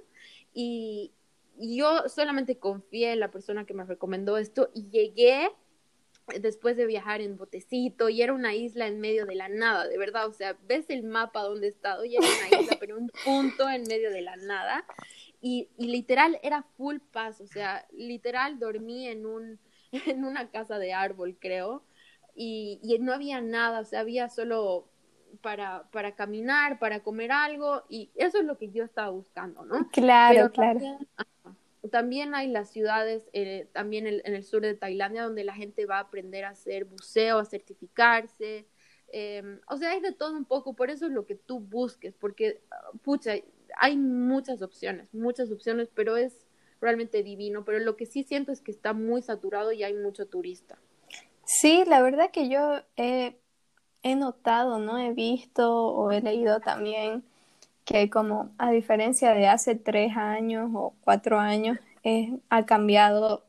Y yo solamente confié en la persona que me recomendó esto y llegué después de viajar en botecito y era una isla en medio de la nada, de verdad, o sea, ves el mapa donde he estado y era una isla, pero un punto en medio de la nada y, y literal era full paz, o sea, literal dormí en un en una casa de árbol, creo, y, y no había nada, o sea, había solo para, para caminar, para comer algo, y eso es lo que yo estaba buscando, ¿no? Claro, claro. También hay las ciudades, eh, también en, el sur de Tailandia, donde la gente va a aprender a hacer buceo, a certificarse. Em, o sea, hay de todo un poco, por eso es lo que tú busques, porque, pucha, hay muchas opciones, muchas opciones, pero es realmente divino. Pero lo que sí siento es que está muy saturado y hay mucho turista. Sí, la verdad que yo he, he notado, ¿no? He visto o he leído también que como a diferencia de hace tres años o cuatro años, ha cambiado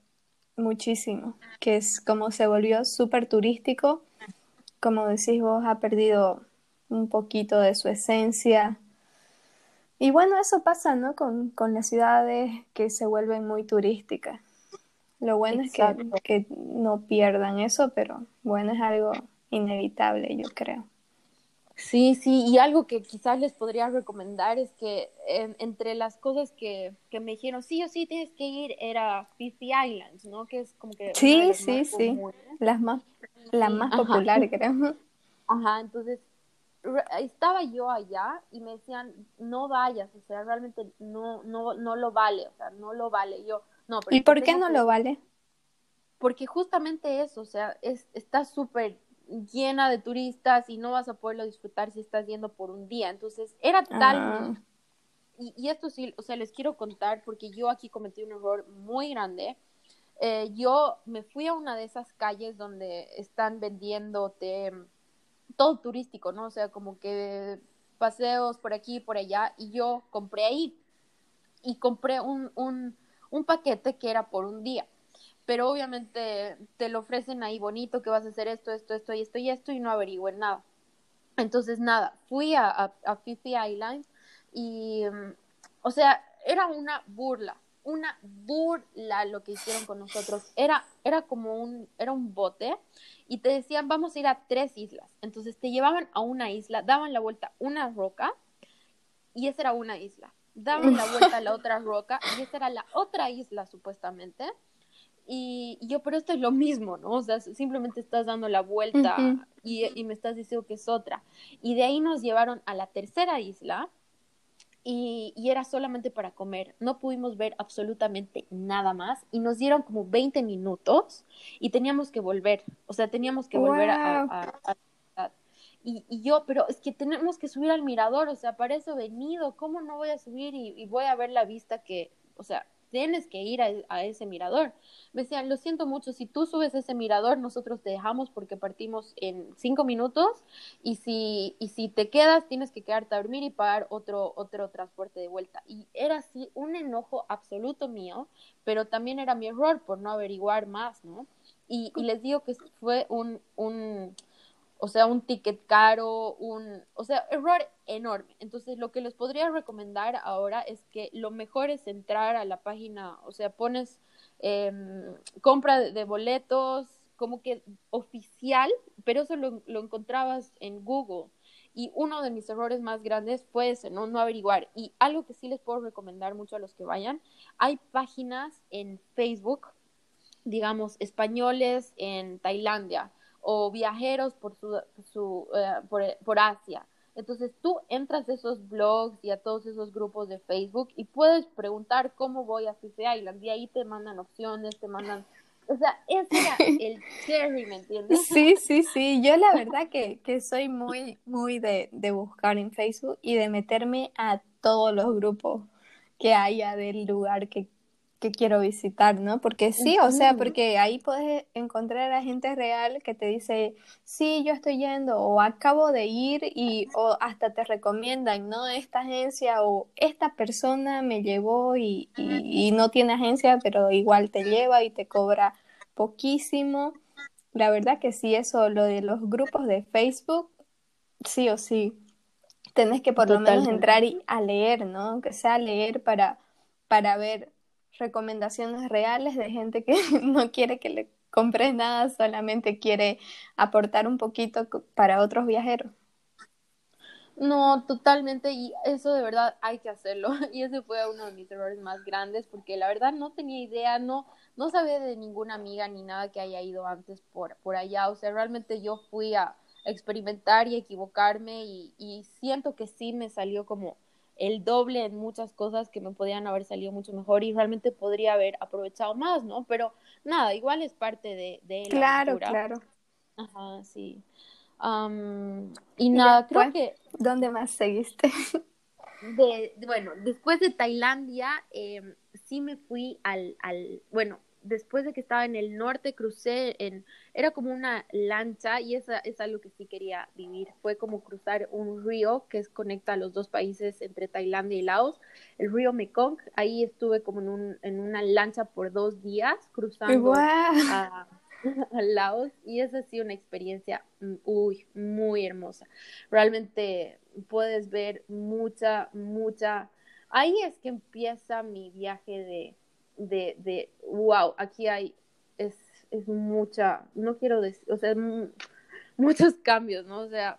muchísimo, que es como se volvió súper turístico, como decís vos, ha perdido un poquito de su esencia. Y bueno, eso pasa, ¿no? Con, con las ciudades que se vuelven muy turísticas. Lo bueno es que, que no pierdan eso, pero bueno, es algo inevitable, yo creo. Sí, sí, y algo que quizás les podría recomendar es que entre las cosas que, que, me dijeron, sí o sí tienes que ir, era Fifi Islands, ¿no? Que es como que... Sí, sí, sí, las más, la más popular, creo. Ajá, entonces estaba yo allá y me decían, no vayas, o sea, realmente no, no, no lo vale, o sea, no lo vale. Yo, no, ¿Y por qué no lo vale? Porque justamente eso, o sea, es, está súper llena de turistas y no vas a poderlo disfrutar si estás yendo por un día. Entonces, era tal... Ah. Y, y, esto sí, o sea, les quiero contar porque yo aquí cometí un error muy grande. Eh, yo me fui a una de esas calles donde están vendiéndote todo turístico, ¿no? O sea, como que paseos por aquí y por allá, y yo compré ahí. Y compré un, un, un paquete que era por un día pero obviamente te lo ofrecen ahí bonito que vas a hacer esto, esto, esto y esto y esto y no averigüen nada. Entonces, nada, fui a, a, Fifi Island y, mm, o sea, era una burla, una burla lo que hicieron con nosotros. Era, era como un, era un bote y te decían, vamos a ir a tres islas. Entonces te llevaban a una isla, daban la vuelta a una roca y esa era una isla. Daban la vuelta a la otra roca y esa era la otra isla supuestamente Y, yo, pero esto es lo mismo, ¿no? O sea, simplemente estás dando la vuelta y, y, me estás diciendo que es otra. Y de ahí nos llevaron a la tercera isla y, y, era solamente para comer. No pudimos ver absolutamente nada más y nos dieron como 20 minutos y teníamos que volver. O sea, teníamos que volver a, a, a y, y, yo, pero es que tenemos que subir al mirador, o sea, para eso he venido, ¿cómo no voy a subir y, y voy a ver la vista que, o sea, tienes que ir a, ese mirador. Me decían, lo siento mucho, si tú subes ese mirador, nosotros te dejamos porque partimos en cinco minutos y si, y si te quedas, tienes que quedarte a dormir y pagar otro, otro transporte de vuelta. Y era así un enojo absoluto mío, pero también era mi error por no averiguar más, ¿no? Y, y les digo que fue un, un o sea, un ticket caro, un, o sea, error enorme. Entonces, lo que les podría recomendar ahora es que lo mejor es entrar a la página, o sea, pones em, compra de, boletos como que oficial, pero eso lo, lo, encontrabas en Google. Y uno de mis errores más grandes fue ¿no? no averiguar. Y algo que sí les puedo recomendar mucho a los que vayan, hay páginas en Facebook, digamos, españoles en Tailandia, o viajeros por, su, su eh, por, por, Asia. Entonces tú entras a esos blogs y a todos esos grupos de Facebook y puedes preguntar cómo voy a Fife Island y ahí te mandan opciones, te mandan... O sea, ese era el cherry, ¿me entiendes? Sí, sí, sí. Yo la verdad que, que soy muy, muy de, de buscar en Facebook y de meterme a todos los grupos que haya del lugar que que quiero visitar, ¿no? Porque sí, o sea, porque ahí puedes encontrar a gente real que te dice, sí, yo estoy yendo o acabo de ir y o hasta te recomiendan, ¿no? Esta agencia o esta persona me llevó y, y, no tiene agencia, pero igual te lleva y te cobra poquísimo. La verdad que sí, eso, lo de los grupos de Facebook, sí o sí, tenés que por lo menos entrar y, a leer, ¿no? Aunque sea leer para, para ver recomendaciones reales de gente que no quiere que le compres nada, solamente quiere aportar un poquito para otros viajeros. No, totalmente, y eso de verdad hay que hacerlo. Y ese fue uno de mis errores más grandes, porque la verdad no tenía idea, no, no sabía de ninguna amiga ni nada que haya ido antes por, por allá. O sea, realmente yo fui a experimentar y equivocarme y, y siento que sí me salió como el doble en muchas cosas que me podían haber salido mucho mejor y realmente podría haber aprovechado más, ¿no? Pero nada, igual es parte de, de la Claro, claro. Ajá, sí. y nada, creo que... ¿Dónde más seguiste? De, bueno, después de Tailandia, eh, sí me fui al, al, bueno, después de que estaba en el norte, crucé en, era como una lancha y esa es algo que sí quería vivir. Fue como cruzar un río que es, conecta a los dos países entre Tailandia y Laos, el río Mekong. Ahí estuve como en, un, en una lancha por dos días cruzando a, Laos y esa ha sido una experiencia mm, uy, muy hermosa. Realmente puedes ver mucha, mucha... Ahí es que empieza mi viaje de de, de wow, aquí hay, es, es mucha, no quiero decir, o sea, muchos cambios, ¿no? O sea,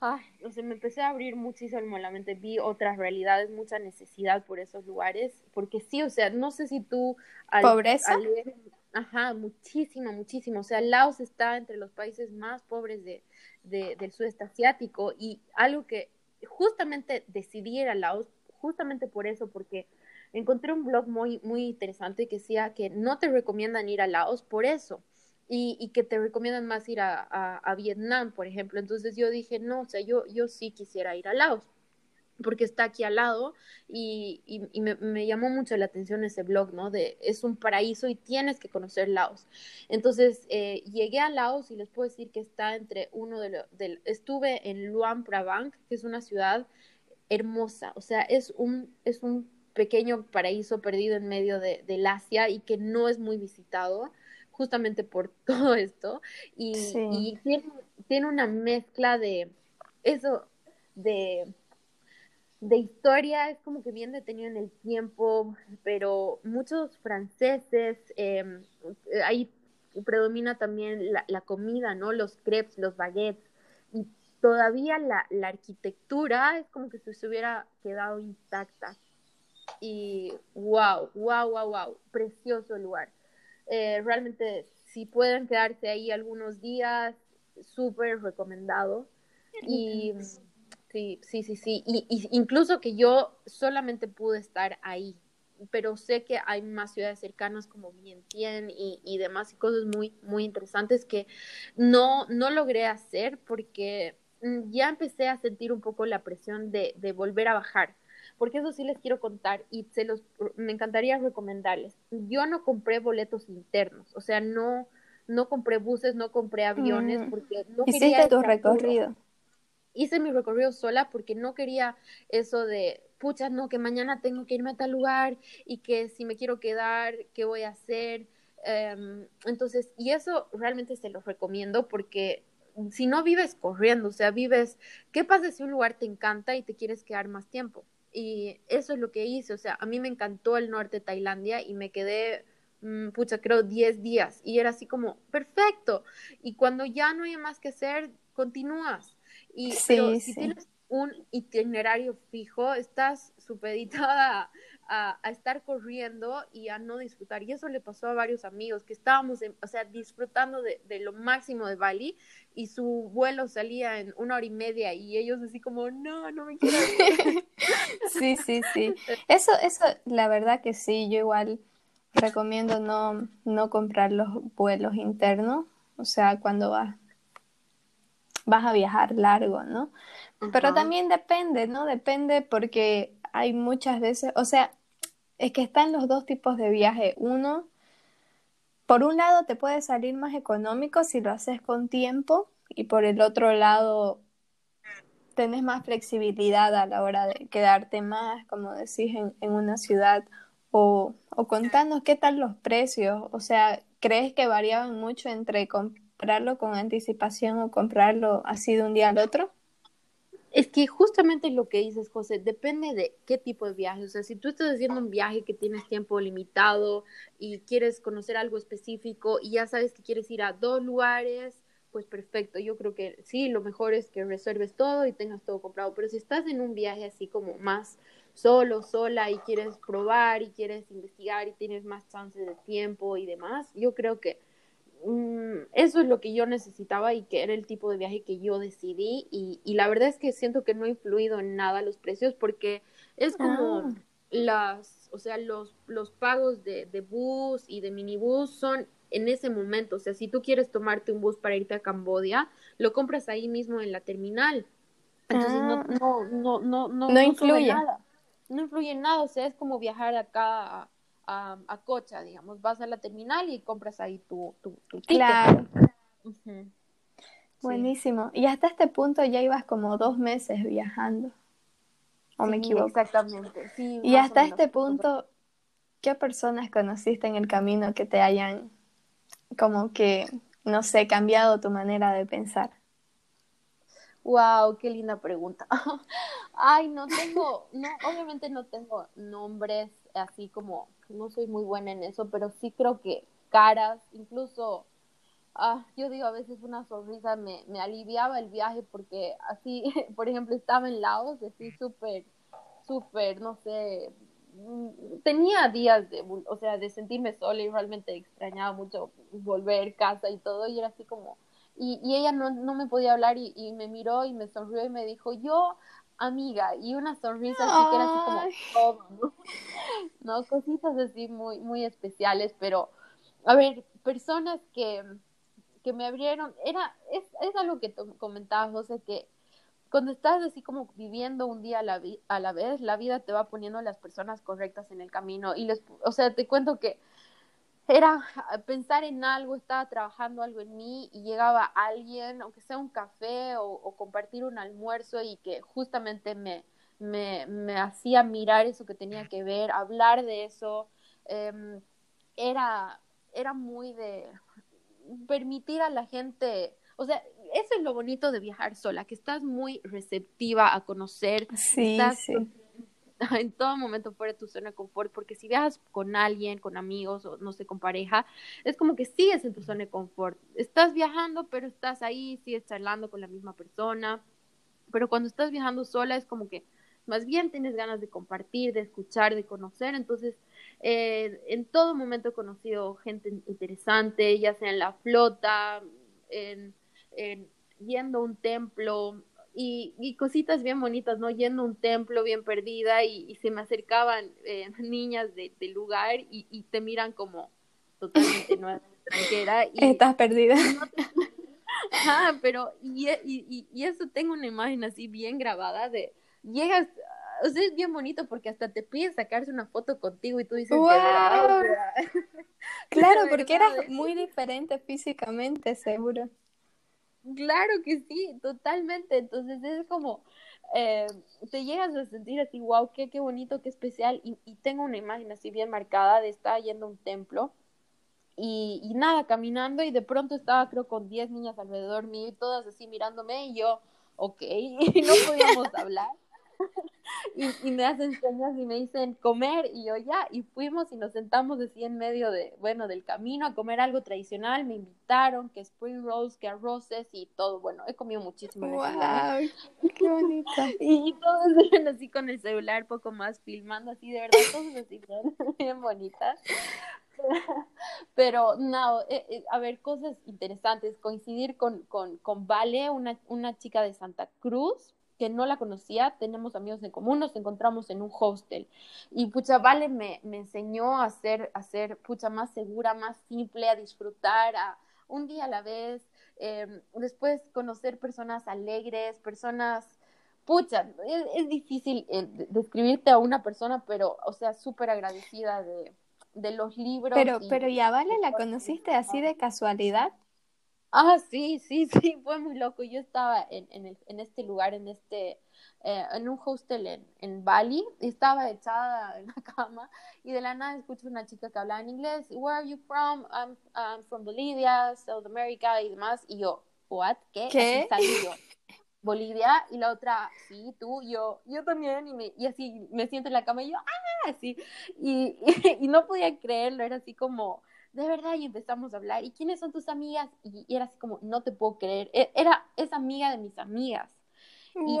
ay, o sea, me empecé a abrir muchísimo la mente, vi otras realidades, mucha necesidad por esos lugares, porque sí, o sea, no sé si tú... ¿Pobreza? ajá, muchísimo, muchísimo, o sea, Laos está entre los países más pobres de, de, del sudeste asiático y algo que justamente decidí ir a Laos, justamente por eso, porque encontré un blog muy, muy interesante que decía que no te recomiendan ir a Laos por eso. Y, y que te recomiendan más ir a, a, Vietnam, por ejemplo. Entonces yo dije, no, o sea, yo, yo sí quisiera ir a Laos porque está aquí al lado y, y, me, llamó mucho la atención ese blog, ¿no? De es un paraíso y tienes que conocer Laos. Entonces eh, llegué a Laos y les puedo decir que está entre uno de los, estuve en Luang Prabang, que es una ciudad hermosa, o sea, es un, es un pequeño paraíso perdido en medio de, del Asia y que no es muy visitado justamente por todo esto. Y, y tiene, tiene, una mezcla de eso de de historia es como que bien detenido en el tiempo pero muchos franceses eh, ahí predomina también la, la, comida no los crepes los baguettes. Y todavía la, la arquitectura es como que se hubiera quedado intacta y wow, wow, wow, wow, precioso lugar. Eh, realmente, si pueden quedarse ahí algunos días, súper recomendado. Y sí, sí, sí, sí. Y, incluso que yo solamente pude estar ahí, pero sé que hay más ciudades cercanas como Vientiane y, y demás y cosas muy, muy interesantes que no, no logré hacer porque mm, ya empecé a sentir un poco la presión de, de volver a bajar porque eso sí les quiero contar y se los me encantaría recomendarles. Yo no compré boletos internos, o sea, no no compré buses, no compré aviones mm. porque no Hiciste tu recorrido. Hice mi recorrido sola porque no quería eso de, pucha, no, que mañana tengo que irme a tal lugar y que si me quiero quedar, ¿qué voy a hacer? Em, entonces, y eso realmente se lo recomiendo porque si no vives corriendo, o sea, vives, ¿qué pasa si un lugar te encanta y te quieres quedar más tiempo? Y eso es lo que hice, o sea, a mí me encantó el norte de Tailandia y me quedé Mm, pucha, creo 10 días. Y era así como, perfecto. Y cuando ya no hay más que hacer, continúas. Y si tienes un itinerario fijo, estás supeditada a, estar corriendo y a no disfrutar. Y eso le pasó a varios amigos que estábamos, o sea, disfrutando de, lo máximo de Bali y su vuelo salía en una hora y media y ellos así como, no, no me quiero ir. sí, sí, sí. Eso, eso, la verdad que sí, yo igual recomiendo no, no comprar los vuelos internos, o sea, cuando vas, vas a viajar largo, ¿no? Pero también depende, ¿no? Depende porque hay muchas veces, o sea, es que están los dos tipos de viaje. Uno, por un lado te puede salir más económico si lo haces con tiempo y por el otro lado tenés más flexibilidad a la hora de quedarte más, como decís, en, una ciudad o, o contanos qué tal los precios, o sea, ¿crees que variaban mucho entre comprarlo con anticipación o comprarlo así de un día al otro? Es que justamente lo que dices, José, depende de qué tipo de viaje. O sea, si tú estás haciendo un viaje que tienes tiempo limitado y quieres conocer algo específico y ya sabes que quieres ir a dos lugares, pues perfecto. Yo creo que sí, lo mejor es que reserves todo y tengas todo comprado. Pero si estás en un viaje así como más solo, sola y quieres probar y quieres investigar y tienes más chances de tiempo y demás, yo creo que eso es lo que yo necesitaba y que era el tipo de viaje que yo decidí y, y la verdad es que siento que no ha influido en nada los precios porque es como ah. las, o sea, los, los pagos de, de bus y de minibús son en ese momento, o sea, si tú quieres tomarte un bus para irte a Cambodia, lo compras ahí mismo en la terminal. Entonces no, ah. no, no, no, no, no, influye. nada no influye en nada, o sea, es como viajar acá a, a, Cocha, digamos, vas a la terminal y compras ahí tu, tu, tu ticket. Claro. Buenísimo. Y hasta este punto ya ibas como dos meses viajando. ¿O me equivoco? Exactamente. Sí, y hasta este punto, ¿qué personas conociste en el camino que te hayan como que, no sé, cambiado tu manera de pensar? Wow, qué linda pregunta. Ay, no tengo, no, obviamente no tengo nombres así como, no soy muy buena en eso, pero sí creo que caras, incluso, ah, yo digo a veces una sonrisa me, me aliviaba el viaje porque así, por ejemplo, estaba en Laos, así súper, súper, no sé, mm, tenía días de, o sea, de sentirme sola y realmente extrañaba mucho volver casa y todo, y era así como, y, y ella no, no, me podía hablar y, y, me miró y me sonrió y me dijo, yo, amiga, y una sonrisa así que era así como, ¿no? ¿no? Cositas así muy, muy especiales, pero, a ver, personas que, que me abrieron, era, es, es algo que comentabas, José, que cuando estás así como viviendo un día a la, a la vez, la vida te va poniendo las personas correctas en el camino. Y les, o sea, te cuento que era pensar en algo, estaba trabajando algo en mí y llegaba alguien, aunque sea un café o, compartir un almuerzo y que justamente me, me, me, hacía mirar eso que tenía que ver, hablar de eso, em, era, era muy de permitir a la gente, o sea, eso es lo bonito de viajar sola, que estás muy receptiva a conocer, sí, sí en todo momento fuera de tu zona de confort, porque si viajas con alguien, con amigos o no sé, con pareja, es como que sigues en tu zona de confort. Estás viajando, pero estás ahí, sigues charlando con la misma persona. Pero cuando estás viajando sola es como que más bien tienes ganas de compartir, de escuchar, de conocer. Entonces, eh, en todo momento he conocido gente interesante, ya sea en la flota, en, yendo a un templo, y, cositas bien bonitas, ¿no? Yendo a un templo bien perdida y, se me acercaban eh, niñas del lugar y, te miran como totalmente nueva extranjera. Y, Estás perdida. Ah, pero y, y, y, eso tengo una imagen así bien grabada de llegas, o sea, es bien bonito porque hasta te piden sacarse una foto contigo y tú dices, claro, porque eras muy diferente físicamente, seguro. Claro que sí, totalmente. Entonces es como, eh, te llegas a sentir así, wow, qué, qué bonito, qué especial. Y, y tengo una imagen así bien marcada de estar yendo a un templo y, y, nada, caminando y de pronto estaba creo con 10 niñas alrededor mío y todas así mirándome y yo, ok, y no podíamos hablar. y, me hacen señas y me dicen comer y yo ya, y fuimos y nos sentamos así en medio de, bueno, del camino a comer algo tradicional, me invitaron, que spring rolls, que arroces y todo, bueno, he comido muchísimo. ¡Wow! ¡Qué bonito! y, todos ven así con el celular, poco más filmando, así de verdad, todos así bien, bonitas. Pero no, eh, eh, a ver, cosas interesantes, coincidir con, con, con Vale, una, una chica de Santa Cruz, que no la conocía, tenemos amigos en común, nos encontramos en un hostel. Y pucha, Vale me, me enseñó a ser, a ser, pucha, más segura, más simple, a disfrutar, a un día a la vez. Em, después conocer personas alegres, personas, pucha, es, difícil eh, describirte a una persona, pero, o sea, súper agradecida de, de, los libros. Pero, pero ya Vale, ¿la conociste así de casualidad? Ah, sí, sí, sí, fue muy loco. Yo estaba en, en, el, en este lugar, en este, eh, en un hostel en, en Bali, estaba echada en la cama y de la nada escucho una chica que hablaba en inglés, Where are you from? I'm, I'm from Bolivia, South America y demás. Y yo, ¿what? ¿Qué? ¿Qué? yo. Bolivia y la otra, sí, tú, yo, yo también, y, me, y así me siento en la cama y yo, ah, así, y, y, y no podía creerlo, era así como, de verdad, y empezamos a hablar, ¿y quiénes son tus amigas? Y, era así como, no te puedo creer, e, era esa amiga de mis amigas. Y,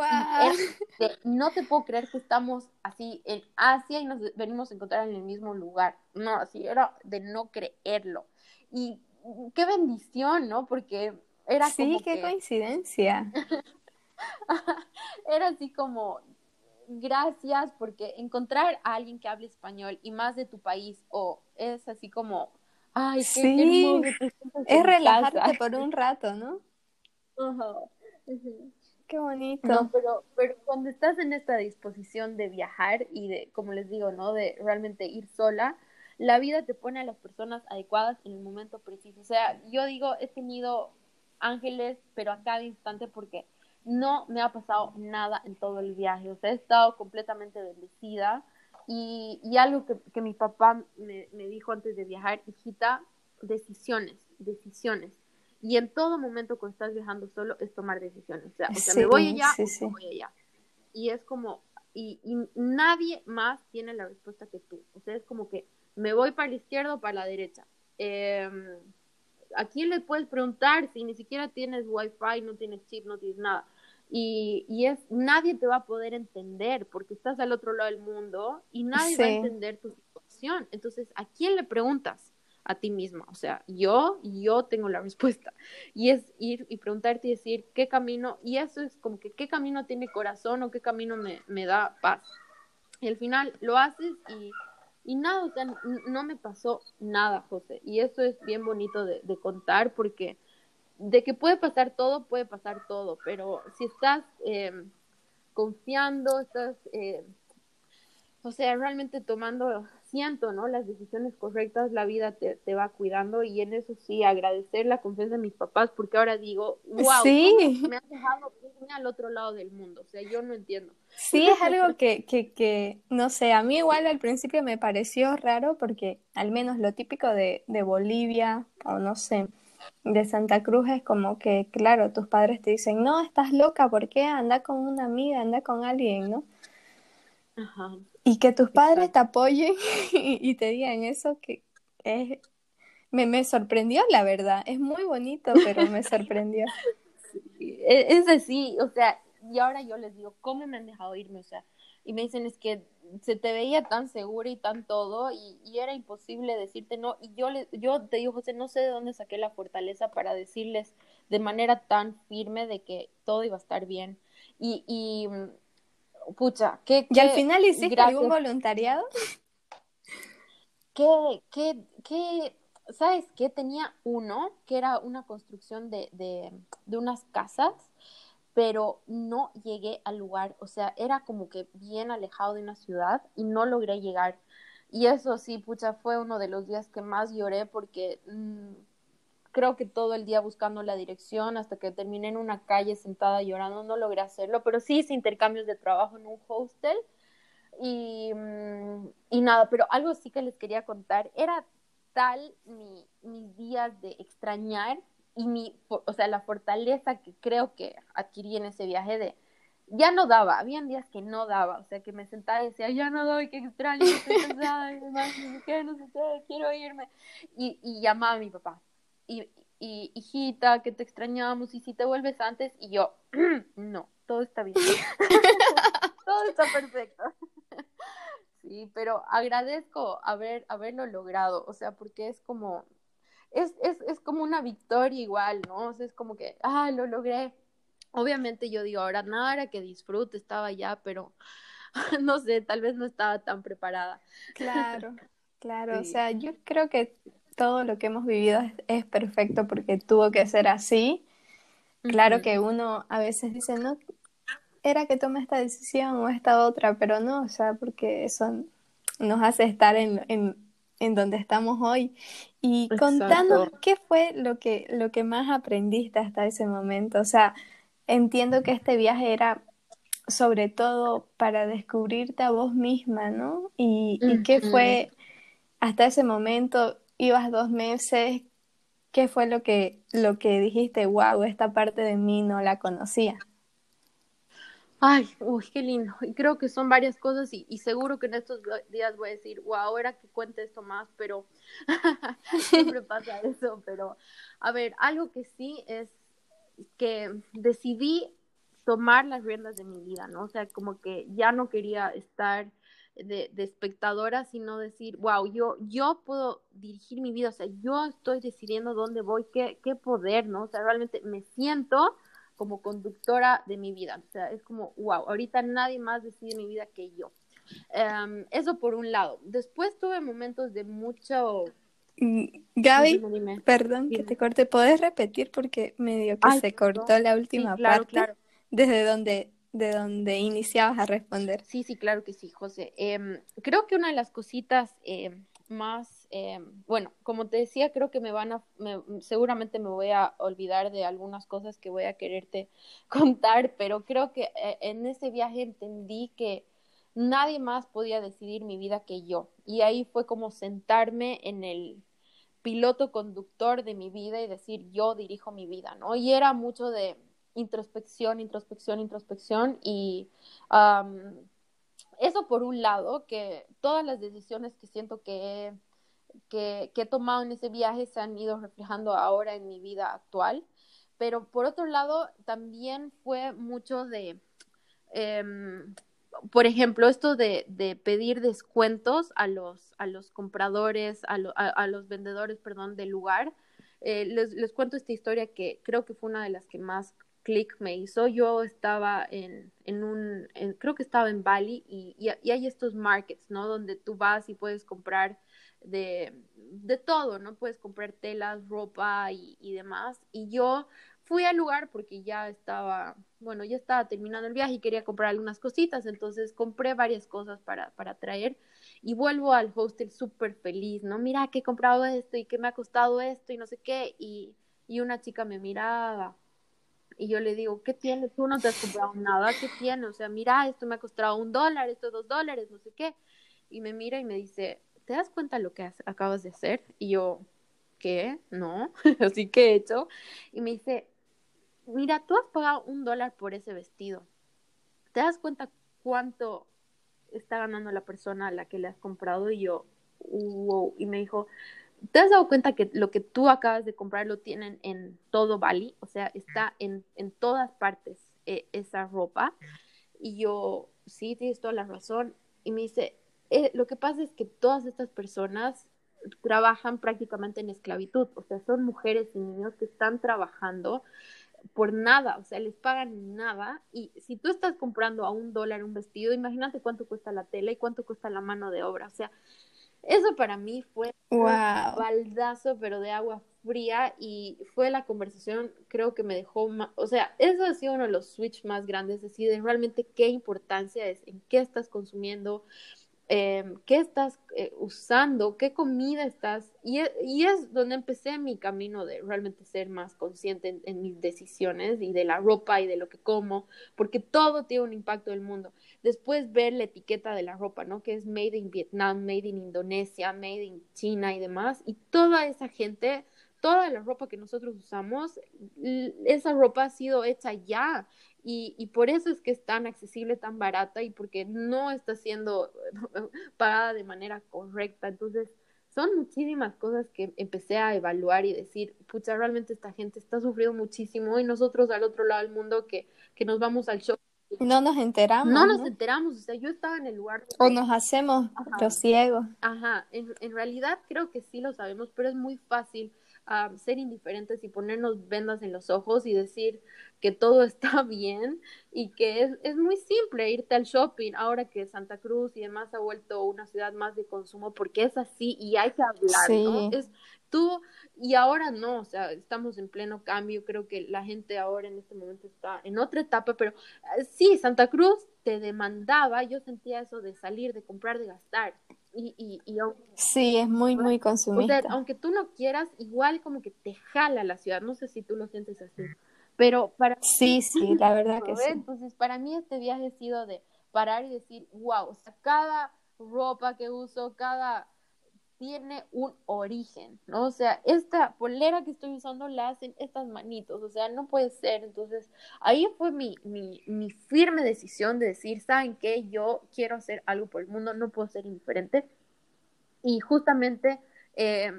no te puedo creer que estamos así en Asia y nos venimos a encontrar en el mismo lugar. No, así era de no creerlo. Y qué bendición, ¿no? Porque era sí, qué coincidencia. era así como, gracias, porque encontrar a alguien que hable español y más de tu país, o es así como Ay, sí, es relajarte por un rato, ¿no? Qué bonito. No, pero, pero cuando estás en esta disposición de viajar y de, como les digo, ¿no? De realmente ir sola, la vida te pone a las personas adecuadas en el momento preciso. O sea, yo digo, he tenido ángeles, pero a cada instante porque no me ha pasado nada en todo el viaje. O sea, he estado completamente bendecida y, algo que, mi papá me, dijo antes de viajar, hijita, decisiones, decisiones. Y en todo momento cuando estás viajando solo es tomar decisiones. O sea, o sea me voy allá o me voy allá. Y es como, y, nadie más tiene la respuesta que tú. O sea, es como que me voy para la izquierda o para la derecha. Em, ¿A quién le puedes preguntar si ni siquiera tienes wifi, no tienes chip, no tienes nada? Y, y, es nadie te va a poder entender porque estás al otro lado del mundo y nadie va a entender tu situación. Entonces, ¿a quién le preguntas? A ti misma. O sea, yo, yo tengo la respuesta. Y es ir y preguntarte y decir qué camino, y eso es como que qué camino tiene corazón o qué camino me, me da paz. Y al final lo haces y, y nada, o sea, no me pasó nada, José. Y eso es bien bonito de, de contar porque de que puede pasar todo, puede pasar todo, pero si estás eh, confiando, estás, eh, o sea, realmente tomando, siento, ¿no? Las decisiones correctas, la vida te, te, va cuidando y en eso sí, agradecer la confianza de mis papás porque ahora digo, wow, sí. me han dejado irme al otro lado del mundo, o sea, yo no entiendo. Sí, es algo que, que, que, no sé, a mí igual al principio me pareció raro porque al menos lo típico de, de Bolivia, o no sé, de Santa Cruz es como que, claro, tus padres te dicen, no, estás loca, ¿por qué? Anda con una amiga, anda con alguien, ¿no? Ajá. Y que tus padres te apoyen y, te digan eso, que es, me, me sorprendió, la verdad. Es muy bonito, pero me sorprendió. E, es así, o sea, y ahora yo les digo, ¿cómo me han dejado irme? O sea, y me dicen es que se te veía tan segura y tan todo y, era imposible decirte no. Y yo le, yo te digo José no sé de dónde saqué la fortaleza para decirles de manera tan firme de que todo iba a estar bien. Y, y mm, pucha qué y al final hiciste algún voluntariado qué qué qué sabes qué tenía uno que era una construcción de, de, de unas casas pero no llegué al lugar, o sea, era como que bien alejado de una ciudad y no logré llegar. Y eso sí, pucha, fue uno de los días que más lloré porque mm, creo que todo el día buscando la dirección hasta que terminé en una calle sentada llorando, no logré hacerlo, pero sí hice intercambios de trabajo en un hostel y, mm, y nada, pero algo sí que les quería contar, era tal mi, mis días de extrañar y mi, o sea, la fortaleza que creo que adquirí en ese viaje de, ya no daba, habían días que no daba, o sea, que me sentaba y decía, ya no doy, qué extraño, estoy cansada, y no sé no quiero irme, y, y llamaba a mi papá, y, y, hijita, que te extrañamos, y si te vuelves antes, y yo, no, todo está bien, todo está perfecto. Sí, pero agradezco haber, haberlo logrado, o sea, porque es como, es, es, es como una victoria igual, ¿no? O sea, es como que, ah, lo logré. Obviamente yo digo, ahora nada era que disfrute, estaba ya, pero no sé, tal vez no estaba tan preparada. Claro, claro, o sea, yo creo que todo lo que hemos vivido es, perfecto porque tuvo que ser así. Claro que uno a veces dice, no, era que tome esta decisión o esta otra, pero no, o sea, porque eso nos hace estar en, en, en donde estamos hoy. Y contanos qué fue lo que, lo que más aprendiste hasta ese momento. O sea, entiendo que este viaje era sobre todo para descubrirte a vos misma, ¿no? Y, qué fue hasta ese momento, ibas dos meses, ¿qué fue lo que, lo que dijiste, wow, esta parte de mí no la conocía? Ay, uy, qué lindo. Y creo que son varias cosas y, y, seguro que en estos días voy a decir, wow, ahora que cuente esto más, pero siempre pasa eso. Pero, a ver, algo que sí es que decidí tomar las riendas de mi vida, ¿no? O sea, como que ya no quería estar de, de espectadora, sino decir, wow, yo, yo puedo dirigir mi vida, o sea, yo estoy decidiendo dónde voy, qué, qué poder, ¿no? O sea, realmente me siento como conductora de mi vida. O sea, es como, wow, ahorita nadie más decide mi vida que yo. Em, eso por un lado. Después tuve momentos de mucho... Gaby, perdón que te corte, ¿puedes repetir? Porque medio que se cortó la última parte. Claro. Desde donde, de donde iniciabas a responder. Sí, sí, claro que sí, José. Em, creo que una de las cositas em, más, eh, bueno, como te decía, creo que me van a, seguramente me voy a olvidar de algunas cosas que voy a quererte contar, pero creo que eh, en ese viaje entendí que nadie más podía decidir mi vida que yo. Y ahí fue como sentarme en el piloto conductor de mi vida y decir, yo dirijo mi vida, ¿no? Y era mucho de introspección, introspección, introspección y eso por un lado, que todas las decisiones que siento que he, que, he tomado en ese viaje se han ido reflejando ahora en mi vida actual, pero por otro lado también fue mucho de, em, por ejemplo, esto de, de, pedir descuentos a los, a los compradores, a, a, los vendedores, perdón, del lugar. Eh, les, les, cuento esta historia que creo que fue una de las que más clic me hizo. Yo estaba en, en un, creo que estaba en Bali y, y, hay estos markets, ¿no? Donde tú vas y puedes comprar de, de todo, ¿no? Puedes comprar telas, ropa y, y, demás. Y yo fui al lugar porque ya estaba, bueno, ya estaba terminando el viaje y quería comprar algunas cositas, entonces compré varias cosas para, para traer y vuelvo al hostel súper feliz, ¿no? Mira que he comprado esto y que me ha costado esto y no sé qué. Y, y una chica me miraba y yo le digo, ¿qué tienes? Tú no te has comprado nada, ¿qué tienes? O sea, mira, esto me ha costado un dólar, esto dos dólares, no sé qué. Y me mira y me dice, ¿te das cuenta lo que acabas de hacer? Y yo, ¿qué? No, así que he hecho. Y me dice, mira, tú has pagado un dólar por ese vestido. ¿Te das cuenta cuánto está ganando la persona a la que le has comprado? Y yo, wow. Y me dijo, ¿Te has dado cuenta que lo que tú acabas de comprar lo tienen en todo Bali? O sea, está en, en todas partes eh, esa ropa. Y yo, sí, tienes toda la razón. Y me dice, eh, lo que pasa es que todas estas personas trabajan prácticamente en esclavitud, o sea, son mujeres y niños que están trabajando por nada, o sea, les pagan nada y si tú estás comprando a un dólar un vestido, imagínate cuánto cuesta la tela y cuánto cuesta la mano de obra, o sea, eso para mí fue un baldazo, pero de agua fría y fue la conversación, creo que me dejó, o sea, eso ha sido uno de los switch más grandes, es decir, de realmente qué importancia es en qué estás consumiendo, Em, qué estás eh, usando, qué comida estás, y, e, y, es donde empecé mi camino de realmente ser más consciente en, mis decisiones y de la ropa y de lo que como, porque todo tiene un impacto del mundo. Después ver la etiqueta de la ropa, ¿no? Que es made in Vietnam, made in Indonesia, made in China y demás, y toda esa gente toda la ropa que nosotros usamos, esa ropa ha sido hecha ya y, y, por eso es que es tan accesible, tan barata y porque no está siendo pagada de manera correcta. Entonces, son muchísimas cosas que empecé a evaluar y decir, pucha, realmente esta gente está sufriendo muchísimo y nosotros al otro lado del mundo que, que nos vamos al show. No nos enteramos. No nos enteramos, o sea, yo estaba en el lugar. O nos hacemos los ciegos. Ajá, en, en realidad creo que sí lo sabemos, pero es muy fácil a ser indiferentes y ponernos vendas en los ojos y decir que todo está bien y que es, es muy simple irte al shopping ahora que Santa Cruz y demás ha vuelto una ciudad más de consumo porque es así y hay que hablar, ¿no? Es tú y ahora no, o sea, estamos en pleno cambio, creo que la gente ahora en este momento está en otra etapa, pero eh, sí, Santa Cruz te demandaba, yo sentía eso de salir, de comprar, de gastar, y, y, y sí, es muy, muy consumista. aunque tú no quieras, igual como que te jala la ciudad. No sé si tú lo sientes así. Pero para Sí, sí, la verdad que sí. Entonces, para mí este viaje ha sido de parar y decir, wow, o sea, cada ropa que uso, cada tiene un origen, ¿no? O sea, esta polera que estoy usando la hacen estas manitos, o sea, no puede ser. Entonces, ahí fue mi, mi, mi firme decisión de decir, ¿saben qué? Yo quiero hacer algo por el mundo, no puedo ser indiferente. Y justamente eh,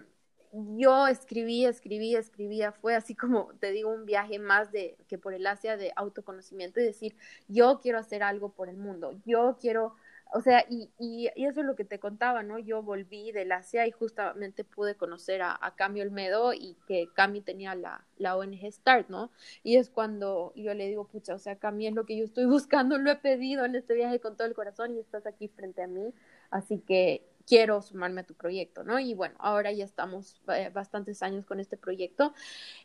yo escribí, escribí, escribía, fue así como, te digo, un viaje más de que por el Asia de autoconocimiento y decir, yo quiero hacer algo por el mundo, yo quiero o sea, y, y, eso es lo que te contaba, ¿no? Yo volví del Asia y justamente pude conocer a, a Cami Olmedo y que Cami tenía la, la ONG Start, ¿no? Y es cuando yo le digo, pucha, o sea, Cami es lo que yo estoy buscando, lo he pedido en este viaje con todo el corazón y estás aquí frente a mí, así que quiero sumarme a tu proyecto, ¿no? Y bueno, ahora ya estamos eh, bastantes años con este proyecto.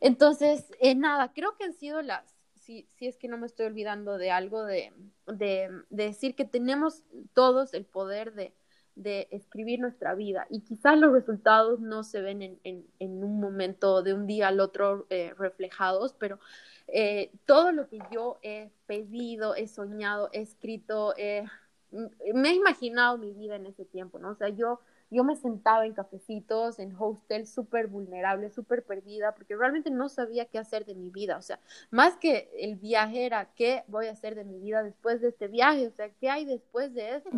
Entonces, eh, nada, creo que han sido las si, si es que no me estoy olvidando de algo, de, de, decir que tenemos todos el poder de, de, escribir nuestra vida y quizás los resultados no se ven en, en, en un momento de un día al otro eh, reflejados, pero eh, todo lo que yo he pedido, he soñado, he escrito, me he imaginado mi vida en ese tiempo, ¿no? O sea, yo yo me sentaba en cafecitos, en hostels, súper vulnerable, súper perdida, porque realmente no sabía qué hacer de mi vida. O sea, más que el viaje era qué voy a hacer de mi vida después de este viaje, o sea, qué hay después de eso.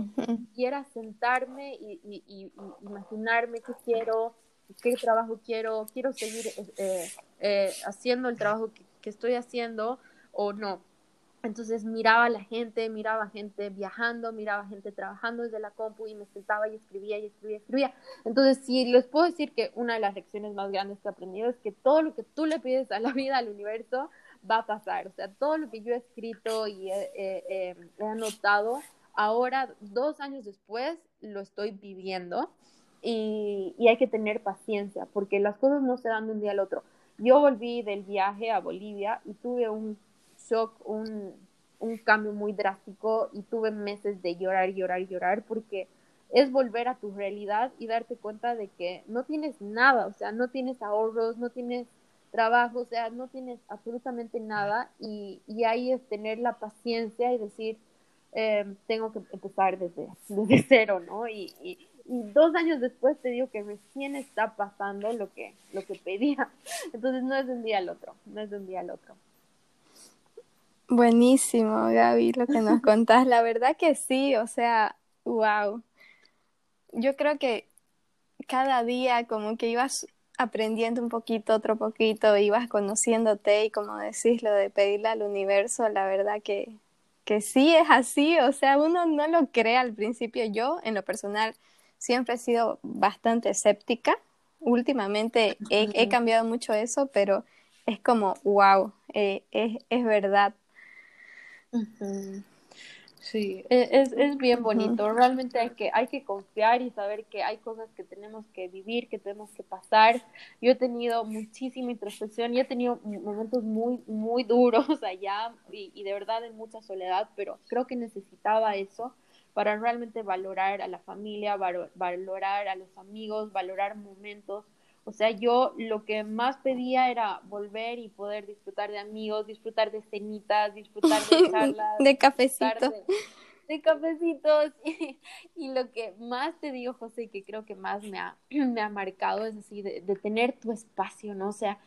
Quiera sentarme y, y, imaginarme qué quiero, qué trabajo quiero, quiero seguir eh, eh, haciendo el trabajo que, que estoy haciendo o no. Entonces miraba a la gente, miraba gente viajando, miraba gente trabajando desde la compu y me sentaba y escribía y escribía y escribía. Entonces, sí, les puedo decir que una de las lecciones más grandes que he aprendido es que todo lo que tú le pides a la vida, al universo, va a pasar. O sea, todo lo que yo he escrito y he, anotado, ahora, dos años después, lo estoy viviendo y, y hay que tener paciencia porque las cosas no se dan de un día al otro. Yo volví del viaje a Bolivia y tuve un shock, un, un cambio muy drástico y tuve meses de llorar, llorar, llorar porque es volver a tu realidad y darte cuenta de que no tienes nada, o sea, no tienes ahorros, no tienes trabajo, o sea, no tienes absolutamente nada y, y ahí es tener la paciencia y decir, eh, tengo que empezar desde, desde cero, ¿no? Y, y, y, dos años después te digo que recién está pasando lo que, lo que pedía, entonces no es de un día al otro, no es de un día al otro. Buenísimo, Gaby, lo que nos contás. La verdad que sí, o sea, wow. Yo creo que cada día como que ibas aprendiendo un poquito, otro poquito, ibas conociéndote y como decís lo de pedirle al universo, la verdad que, que sí es así, o sea, uno no lo cree al principio. Yo, en lo personal, siempre he sido bastante escéptica. Últimamente he, cambiado mucho eso, pero es como, wow, eh, es, es verdad. Sí, e, es, es bien bonito. Realmente hay que, hay que confiar y saber que hay cosas que tenemos que vivir, que tenemos que pasar. Yo he tenido muchísima introspección y he tenido momentos muy, muy duros allá y, y de verdad en mucha soledad, pero creo que necesitaba eso para realmente valorar a la familia, valorar a los amigos, valorar momentos o sea, yo lo que más pedía era volver y poder disfrutar de amigos, disfrutar de cenitas, disfrutar de charlas. de cafecitos. De, cafecitos. Y, lo que más te digo, José, que creo que más me ha, me ha marcado es así, de, de tener tu espacio, ¿no? O sea,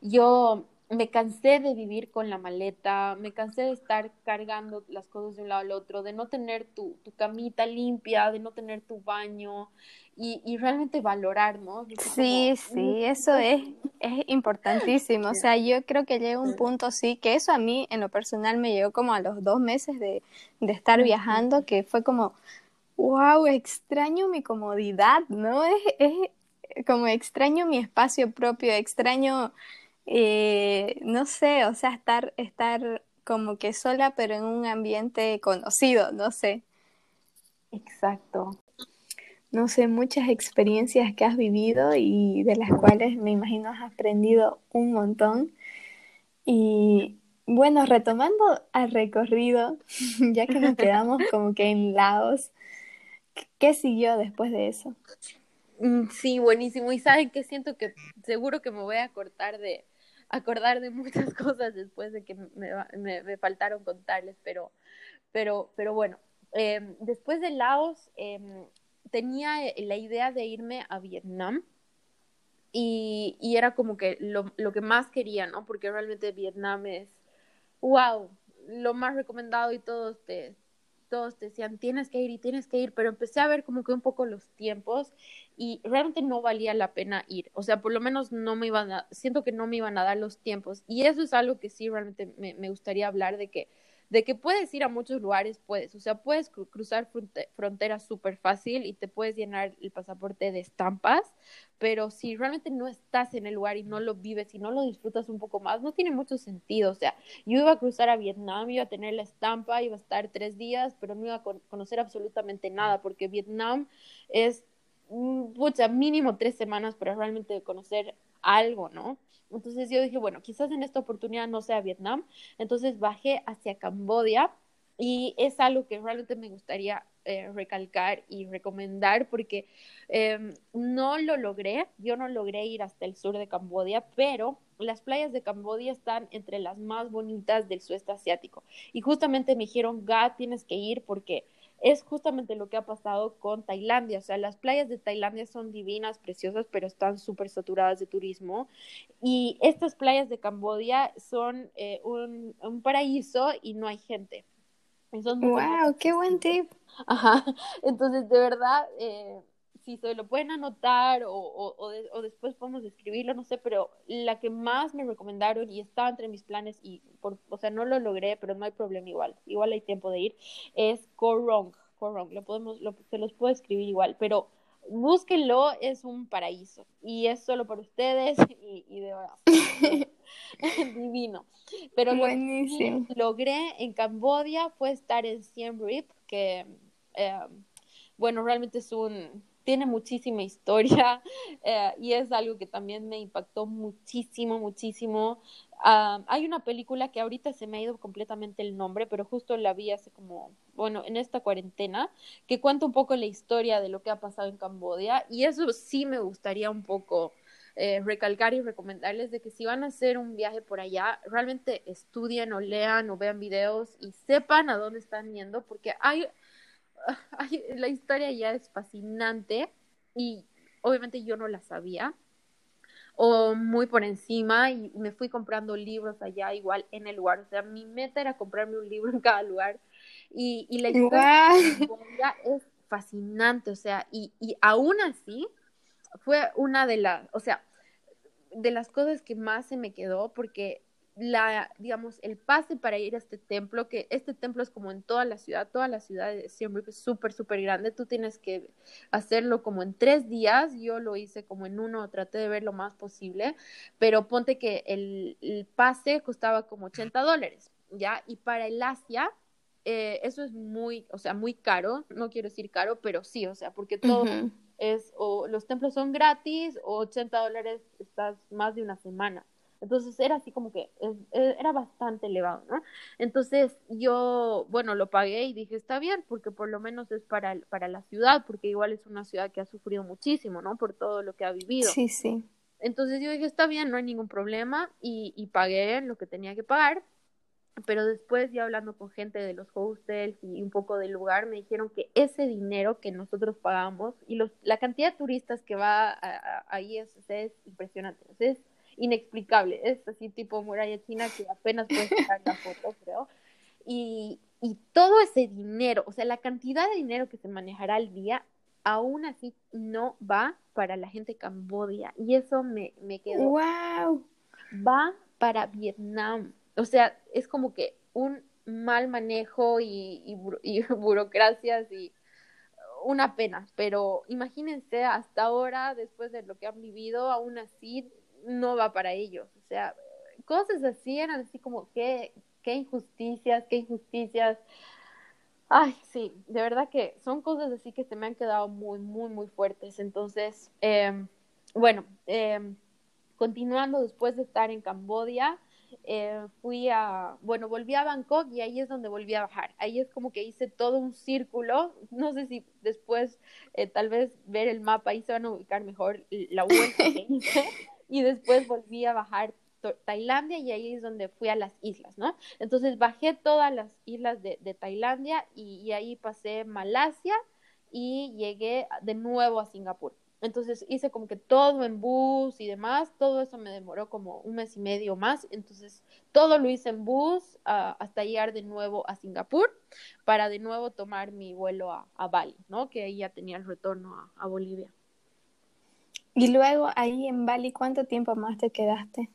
yo me cansé de vivir con la maleta, me cansé de estar cargando las cosas de un lado al otro, de no tener tu, tu camita limpia, de no tener tu baño y, y realmente valorar, ¿no? sí, sí, eso es, es importantísimo. O sea, yo creo que llega un punto, sí, que eso a mí en lo personal me llegó como a los dos meses de, de estar viajando, que fue como, wow, extraño mi comodidad, ¿no? Es, es como extraño mi espacio propio, extraño eh, no sé, o sea, estar, estar como que sola, pero en un ambiente conocido, no sé. Exacto. No sé, muchas experiencias que has vivido y de las cuales me imagino has aprendido un montón. Y bueno, retomando al recorrido, ya que nos quedamos como que en Laos, ¿qué siguió después de eso? Mm, sí, buenísimo. Y saben que siento que seguro que me voy a cortar de, acordar de muchas cosas después de que me, me, faltaron contarles, pero, pero, pero bueno, em, después de Laos em, tenía la idea de irme a Vietnam y, y era como que lo, lo, que más quería, ¿no? Porque realmente Vietnam es, wow, lo más recomendado y todos te, todos decían, tienes que ir y tienes que ir, pero empecé a ver como que un poco los tiempos y realmente no valía la pena ir. O sea, por lo menos no me iban a, siento que no me iban a dar los tiempos. Y eso es algo que sí realmente me, me gustaría hablar de que de que puedes ir a muchos lugares, puedes, o sea, puedes cruzar fronteras súper fácil y te puedes llenar el pasaporte de estampas, pero si realmente no estás en el lugar y no lo vives y no lo disfrutas un poco más, no tiene mucho sentido, o sea, yo iba a cruzar a Vietnam, iba a tener la estampa, iba a estar tres días, pero no iba a conocer absolutamente nada, porque Vietnam es, pucha, mínimo tres semanas para realmente conocer algo, ¿no? Entonces yo dije, bueno, quizás en esta oportunidad no sea Vietnam. Entonces bajé hacia Cambodia y es algo que realmente me gustaría eh, recalcar y recomendar porque em, no lo logré, yo no logré ir hasta el sur de Cambodia, pero las playas de Cambodia están entre las más bonitas del sudeste asiático. Y justamente me dijeron, Ga, tienes que ir porque es justamente lo que ha pasado con Tailandia. O sea, las playas de Tailandia son divinas, preciosas, pero están súper saturadas de turismo. Y estas playas de Cambodia son eh, un, paraíso y no hay gente. ¡Wow! ¡Qué buen tip! Ajá. Entonces, de verdad, eh, si se lo pueden anotar o, o, o, después podemos escribirlo, no sé, pero la que más me recomendaron y estaba entre mis planes y, por, o sea, no lo logré, pero no hay problema igual, igual hay tiempo de ir, es Korong, Korong, lo podemos, lo, se los puedo escribir igual, pero búsquenlo, es un paraíso y es solo para ustedes y, y de verdad. divino. Pero lo que logré en Cambodia fue estar en Siem Reap, que, eh, bueno, realmente es un, tiene muchísima historia eh, y es algo que también me impactó muchísimo, muchísimo. Ah, hay una película que ahorita se me ha ido completamente el nombre, pero justo la vi hace como, bueno, en esta cuarentena, que cuenta un poco la historia de lo que ha pasado en Cambodia y eso sí me gustaría un poco eh, recalcar y recomendarles de que si van a hacer un viaje por allá, realmente estudien o lean o vean videos y sepan a dónde están yendo, porque hay la historia ya es fascinante y obviamente yo no la sabía. O muy por encima y me fui comprando libros allá igual en el lugar. O sea, mi meta era comprarme un libro en cada lugar. Y, y la historia es fascinante, o sea, y, y aún así fue una de las, o sea, de las cosas que más se me quedó porque la, digamos, el pase para ir a este templo, que este templo es como en toda la ciudad, toda la ciudad de Siem es súper, súper grande, tú tienes que hacerlo como en tres días, yo lo hice como en uno, traté de ver lo más posible, pero ponte que el, el pase costaba como 80 dólares, ¿ya? Y para el Asia, eh, eso es muy, o sea, muy caro, no quiero decir caro, pero sí, o sea, porque todo es, o los templos son gratis, o 80 dólares estás más de una semana. Entonces era así como que e, era bastante elevado, ¿no? Entonces yo, bueno, lo pagué y dije, está bien, porque por lo menos es para, para la ciudad, porque igual es una ciudad que ha sufrido muchísimo, ¿no? Por todo lo que ha vivido. Sí, sí. Entonces yo dije, está bien, no hay ningún problema y, y pagué lo que tenía que pagar. Pero después ya hablando con gente de los hostels y un poco del lugar, me dijeron que ese dinero que nosotros pagamos y los, la cantidad de turistas que va ahí es, es impresionante. es inexplicable. Es así tipo muralla china que apenas puedes sacar la foto, creo. Y, y todo ese dinero, o sea, la cantidad de dinero que se manejará al día, aún así no va para la gente de Cambodia. Y eso me, me quedó. ¡Wow! Va para Vietnam. O sea, es como que un mal manejo y, y, y burocracias y una pena, pero imagínense hasta ahora, después de lo que han vivido, aún así no va para ellos. O sea, cosas así eran así como, qué, qué injusticias, qué injusticias. Ay, sí, de verdad que son cosas así que se me han quedado muy, muy, muy fuertes. Entonces, eh, bueno, eh, continuando después de estar en Cambodia, eh, fui a, bueno, volví a Bangkok y ahí es donde volví a bajar. Ahí es como que hice todo un círculo. No sé si después, eh, tal vez ver el mapa, ahí se van a ubicar mejor la vuelta que hice y después volví a bajar Tailandia y ahí es donde fui a las islas, ¿no? Entonces bajé todas las islas de, Tailandia y, ahí pasé Malasia y llegué de nuevo a Singapur. Entonces hice como que todo en bus y demás, todo eso me demoró como un mes y medio más, entonces todo lo hice en bus uh, hasta llegar de nuevo a Singapur para de nuevo tomar mi vuelo a, Bali, ¿no? Que ahí ya tenía el retorno a Bolivia. Y luego ahí en Bali, ¿cuánto tiempo más te quedaste?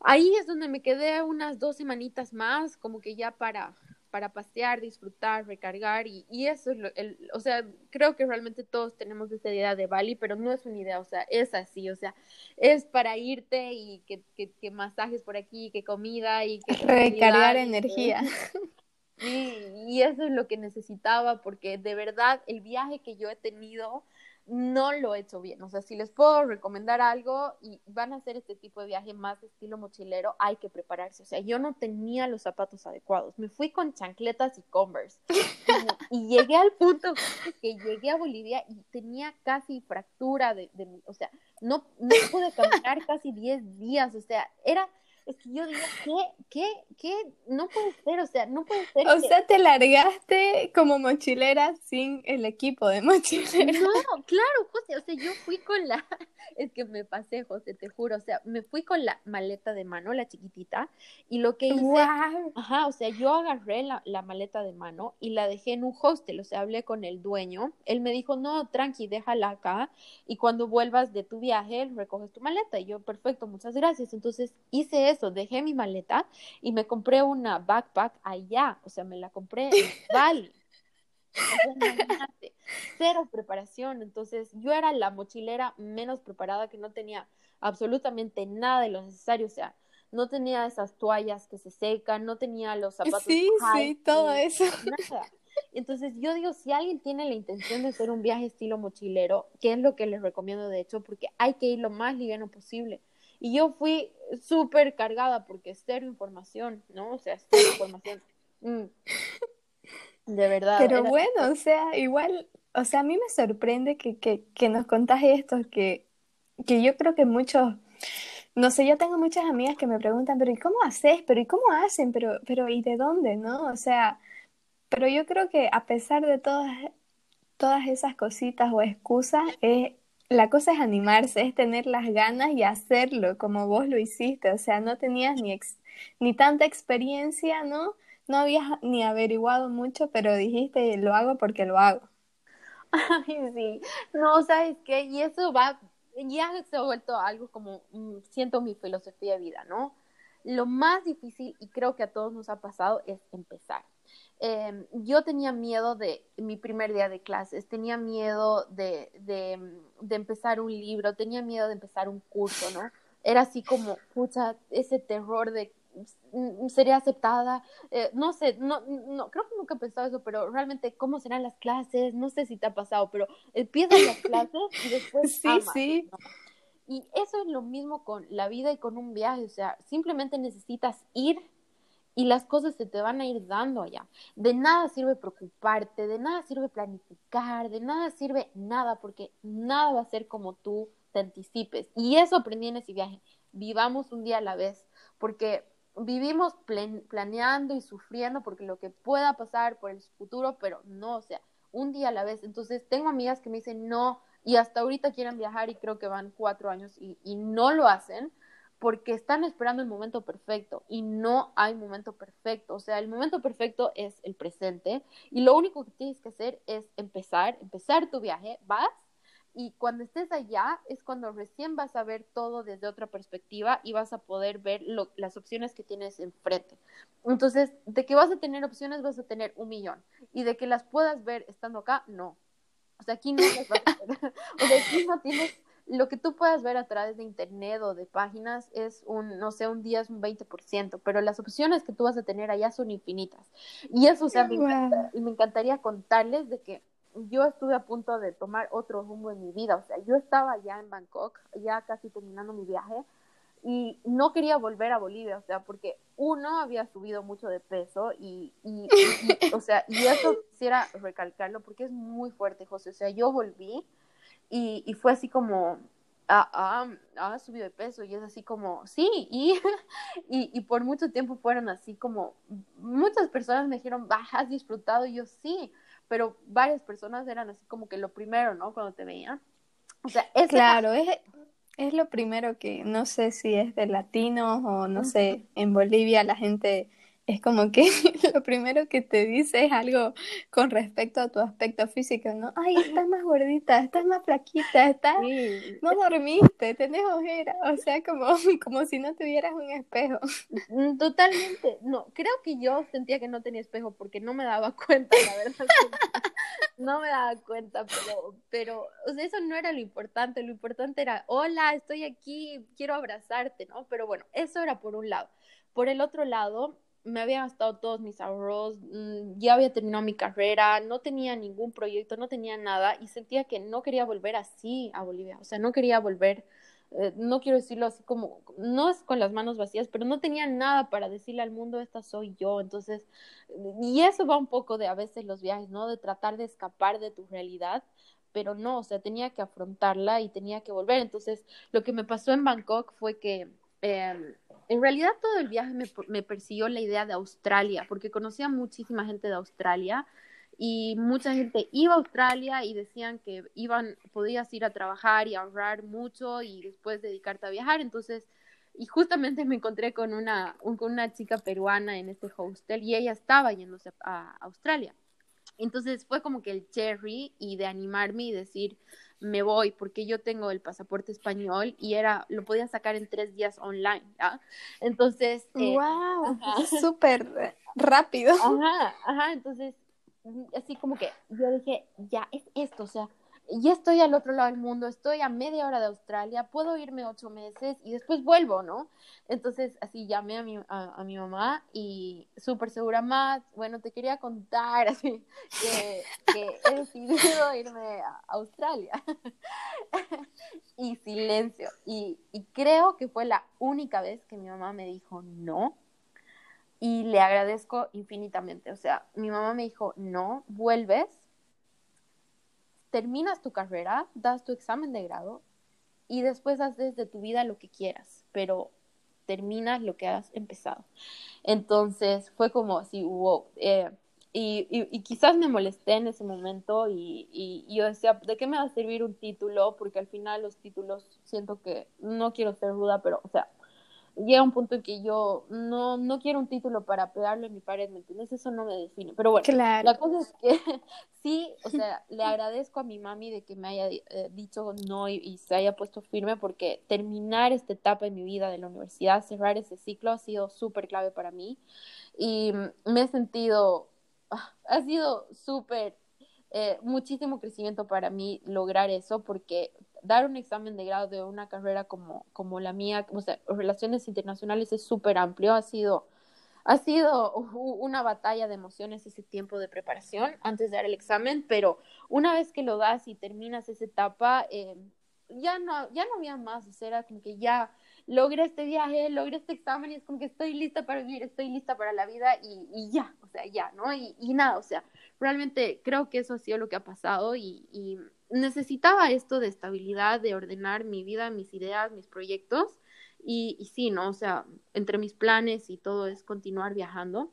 Ahí es donde me quedé unas dos semanitas más, como que ya para, para pasear, disfrutar, recargar y, y eso es lo, el, o sea, creo que realmente todos tenemos esa idea de Bali, pero no es una idea, o sea, es así, o sea, es para irte y que, que, que masajes por aquí, que comida y que... Recargar energía. Y eso es lo que necesitaba porque de verdad el viaje que yo he tenido no lo he hecho bien. O sea, si les puedo recomendar algo y van a hacer este tipo de viaje más estilo mochilero, hay que prepararse. O sea, yo no tenía los zapatos adecuados. Me fui con chancletas y Converse. Y, y llegué al punto que llegué a Bolivia y tenía casi fractura de, de o sea, no, no pude caminar casi 10 días. O sea, era es que yo digo, ¿qué? ¿Qué? ¿Qué? No puede ser, o sea, no puede ser. O que... sea, te largaste como mochilera sin el equipo de mochilera. No, claro, José, o sea, yo fui con la, es que me pasé, José, te juro, o sea, me fui con la maleta de mano, la chiquitita, y lo que hice, wow. ajá, o sea, yo agarré la, la maleta de mano y la dejé en un hostel, o sea, hablé con el dueño, él me dijo, no, tranqui, déjala acá, y cuando vuelvas de tu viaje, recoges tu maleta, y yo, perfecto, muchas gracias, entonces hice eso dejé mi maleta y me compré una backpack allá, o sea, me la compré en Bali. cero preparación, entonces yo era la mochilera menos preparada que no tenía absolutamente nada de lo necesario, o sea, no tenía esas toallas que se secan, no tenía los zapatos. Sí, sí, todo eso. Nada. Entonces yo digo, si alguien tiene la intención de hacer un viaje estilo mochilero, ¿qué es lo que les recomiendo de hecho? Porque hay que ir lo más liviano posible. Y yo fui súper cargada porque es cero información, ¿no? O sea, cero información. Mm. De verdad. Pero era... bueno, o sea, igual, o sea, a mí me sorprende que, que, que nos contás esto, que, que yo creo que muchos, no sé, yo tengo muchas amigas que me preguntan, pero ¿y cómo haces? ¿Pero y cómo hacen? Pero, pero ¿y de dónde? ¿No? O sea, pero yo creo que a pesar de todas, todas esas cositas o excusas, es la cosa es animarse, es tener las ganas y hacerlo como vos lo hiciste, o sea, no tenías ni, ex, ni tanta experiencia, ¿no? No habías ni averiguado mucho, pero dijiste, lo hago porque lo hago. Ay, sí, no, ¿sabes qué? Y eso va, ya se ha vuelto algo como, siento mi filosofía de vida, ¿no? lo más difícil, y creo que a todos nos ha pasado, es empezar. Em, yo tenía miedo de mi primer día de clases, tenía miedo de, de, empezar un libro, tenía miedo de empezar un curso, ¿no? Era así como, pucha, ese terror de mm, sería aceptada, eh, no sé, no, no, creo que nunca he pensado eso, pero realmente cómo serán las clases, no sé si te ha pasado, pero empiezan las clases y después sí, sí. Y eso es lo mismo con la vida y con un viaje, o sea, simplemente necesitas ir y las cosas se te van a ir dando allá. De nada sirve preocuparte, de nada sirve planificar, de nada sirve nada, porque nada va a ser como tú te anticipes. Y eso aprendí en ese viaje. Vivamos un día a la vez, porque vivimos planeando y sufriendo porque lo que pueda pasar por el futuro, pero no, o sea, un día a la vez. Entonces, tengo amigas que me dicen no, y hasta ahorita quieren viajar y creo que van cuatro años y, y no lo hacen porque están esperando el momento perfecto y no hay momento perfecto. O sea, el momento perfecto es el presente y lo único que tienes que hacer es empezar, empezar tu viaje, vas y cuando estés allá es cuando recién vas a ver todo desde otra perspectiva y vas a poder ver las opciones que tienes enfrente. Entonces, de que vas a tener opciones, vas a tener un millón y de que las puedas ver estando acá, no. O sea, aquí no las vas a ver. o sea, aquí no tienes lo que tú puedas ver a través de internet o de páginas es un, no sé, un día es un 20%, pero las opciones que tú vas a tener allá son infinitas. Y eso, o sea, me, me encantaría contarles de que yo estuve a punto de tomar otro rumbo en mi vida, o sea, yo estaba ya en Bangkok, ya casi terminando mi viaje, y no quería volver a Bolivia, o sea, porque uno había subido mucho de peso y, y, y o sea, y eso quisiera recalcarlo porque es muy fuerte, José, o sea, yo volví y, y fue así como, ah, ah, ah, subido de peso y es así como, sí, y, y, y, por mucho tiempo fueron así como, muchas personas me dijeron, bah, has disfrutado, y yo sí, pero varias personas eran así como que lo primero, ¿no? Cuando te veían. O sea, es claro, es, es lo primero que no sé si es de latinos o no sé, en Bolivia la gente es como que lo primero que te dice es algo con respecto a tu aspecto físico, ¿no? Ay, estás más gordita, estás más flaquita, estás, no dormiste, tenés ojera, o sea, como, como si no tuvieras un espejo. Mm, totalmente, no, creo que yo sentía que no tenía espejo porque no me daba cuenta, la verdad. no me daba cuenta, pero, pero, o sea, eso no era lo importante, lo importante era, hola, estoy aquí, quiero abrazarte, ¿no? Pero bueno, eso era por un lado. Por el otro lado, me había gastado todos mis ahorros, mm, ya había terminado mi carrera, no tenía ningún proyecto, no tenía nada y sentía que no quería volver así a Bolivia, o sea, no quería volver, eh, no quiero decirlo así como, no es con las manos vacías, pero no tenía nada para decirle al mundo, esta soy yo, entonces, y eso va un poco de a veces los viajes, ¿no? De tratar de escapar de tu realidad, pero no, o sea, tenía que afrontarla y tenía que volver, entonces, lo que me pasó en Bangkok fue que... Eh, en realidad todo el viaje me, persiguió la idea de Australia, porque conocía muchísima gente de Australia y mucha gente iba a Australia y decían que iban, podías ir a trabajar y ahorrar mucho y después dedicarte a viajar. Entonces, y justamente me encontré con una, con una chica peruana en este hostel y ella estaba yéndose a Australia. Entonces fue como que el cherry y de animarme y decir, me voy porque yo tengo el pasaporte español y era lo podía sacar en tres días online ¿ya? entonces wow eh, súper rápido ajá ajá entonces así como que yo dije ya es esto o sea ya estoy al otro lado del mundo, estoy a media hora de Australia, puedo irme ocho meses y después vuelvo, ¿no? Entonces, así llamé a mi, a, mi mamá y súper segura más, bueno, te quería contar así, que, he decidido irme a Australia. y silencio. Y, y creo que fue la única vez que mi mamá me dijo no. Y le agradezco infinitamente. O sea, mi mamá me dijo, no, vuelves terminas tu carrera, das tu examen de grado y después haces de tu vida lo que quieras, pero terminas lo que has empezado. Entonces fue como así, wow. Eh, y, quizás me molesté en ese momento y, y, yo decía, ¿de qué me va a servir un título? Porque al final los títulos siento que, no quiero ser ruda, pero, o sea, llega un punto en que yo no, no quiero un título para pegarlo en mi pared, ¿me entiendes? Eso no me define. Pero bueno, la cosa es que sí, o sea, le agradezco a mi mami de que me haya eh, dicho no y, se haya puesto firme porque terminar esta etapa en mi vida de la universidad, cerrar ese ciclo ha sido súper clave para mí y me he sentido, ah, ha sido súper, eh, muchísimo crecimiento para mí lograr eso porque dar un examen de grado de una carrera como, como la mía, o sea, relaciones internacionales es súper amplio, ha sido, ha sido una batalla de emociones ese tiempo de preparación antes de dar el examen, pero una vez que lo das y terminas esa etapa, eh, ya no, ya no había más, o sea, era como que ya logré este viaje, logré este examen y es como que estoy lista para vivir, estoy lista para la vida y, y ya, o sea, ya, ¿no? Y, y, nada, o sea, realmente creo que eso ha sido lo que ha pasado y, y necesitaba esto de estabilidad, de ordenar mi vida, mis ideas, mis proyectos. Y, y, sí, ¿no? O sea, entre mis planes y todo es continuar viajando,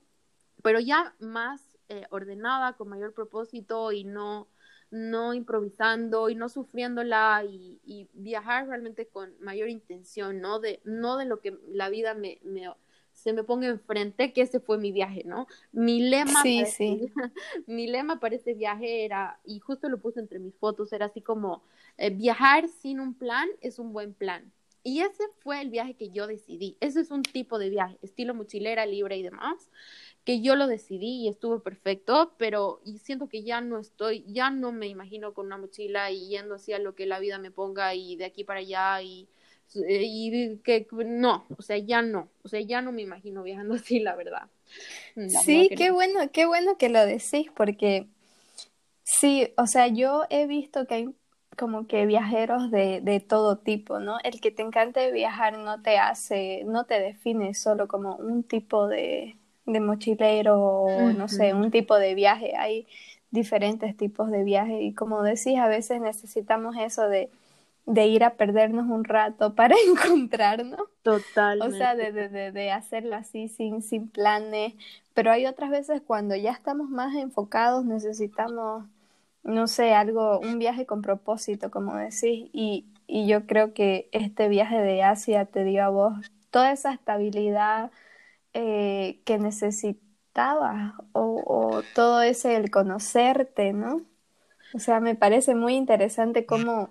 pero ya más eh, ordenada, con mayor propósito y no, no improvisando y no sufriéndola y, y, viajar realmente con mayor intención, ¿no? De, no de lo que la vida me, me se me ponga enfrente, que ese fue mi viaje, ¿no? Mi lema, sí, para, sí. Mi lema para ese viaje era, y justo lo puse entre mis fotos, era así como, eh, viajar sin un plan es un buen plan. Y ese fue el viaje que yo decidí. Ese es un tipo de viaje, estilo mochilera, libre y demás, que yo lo decidí y estuvo perfecto, pero y siento que ya no estoy, ya no me imagino con una mochila y yendo hacia lo que la vida me ponga y de aquí para allá y y que no, o sea, ya no, o sea, ya no me imagino viajando así, la verdad. La sí, verdad qué no. bueno, qué bueno que lo decís, porque sí, o sea, yo he visto que hay como que viajeros de, de todo tipo, ¿no? El que te encante viajar no te hace, no te define solo como un tipo de, de mochilero o, uh -huh. no sé, un tipo de viaje. Hay diferentes tipos de viaje y como decís, a veces necesitamos eso de de ir a perdernos un rato para encontrarnos. Total. O sea, de, de, de, hacerlo así sin, sin planes. Pero hay otras veces cuando ya estamos más enfocados, necesitamos, no sé, algo, un viaje con propósito, como decís. Y, y yo creo que este viaje de Asia te dio a vos toda esa estabilidad eh, que necesitabas o, o todo ese el conocerte, ¿no? O sea, me parece muy interesante cómo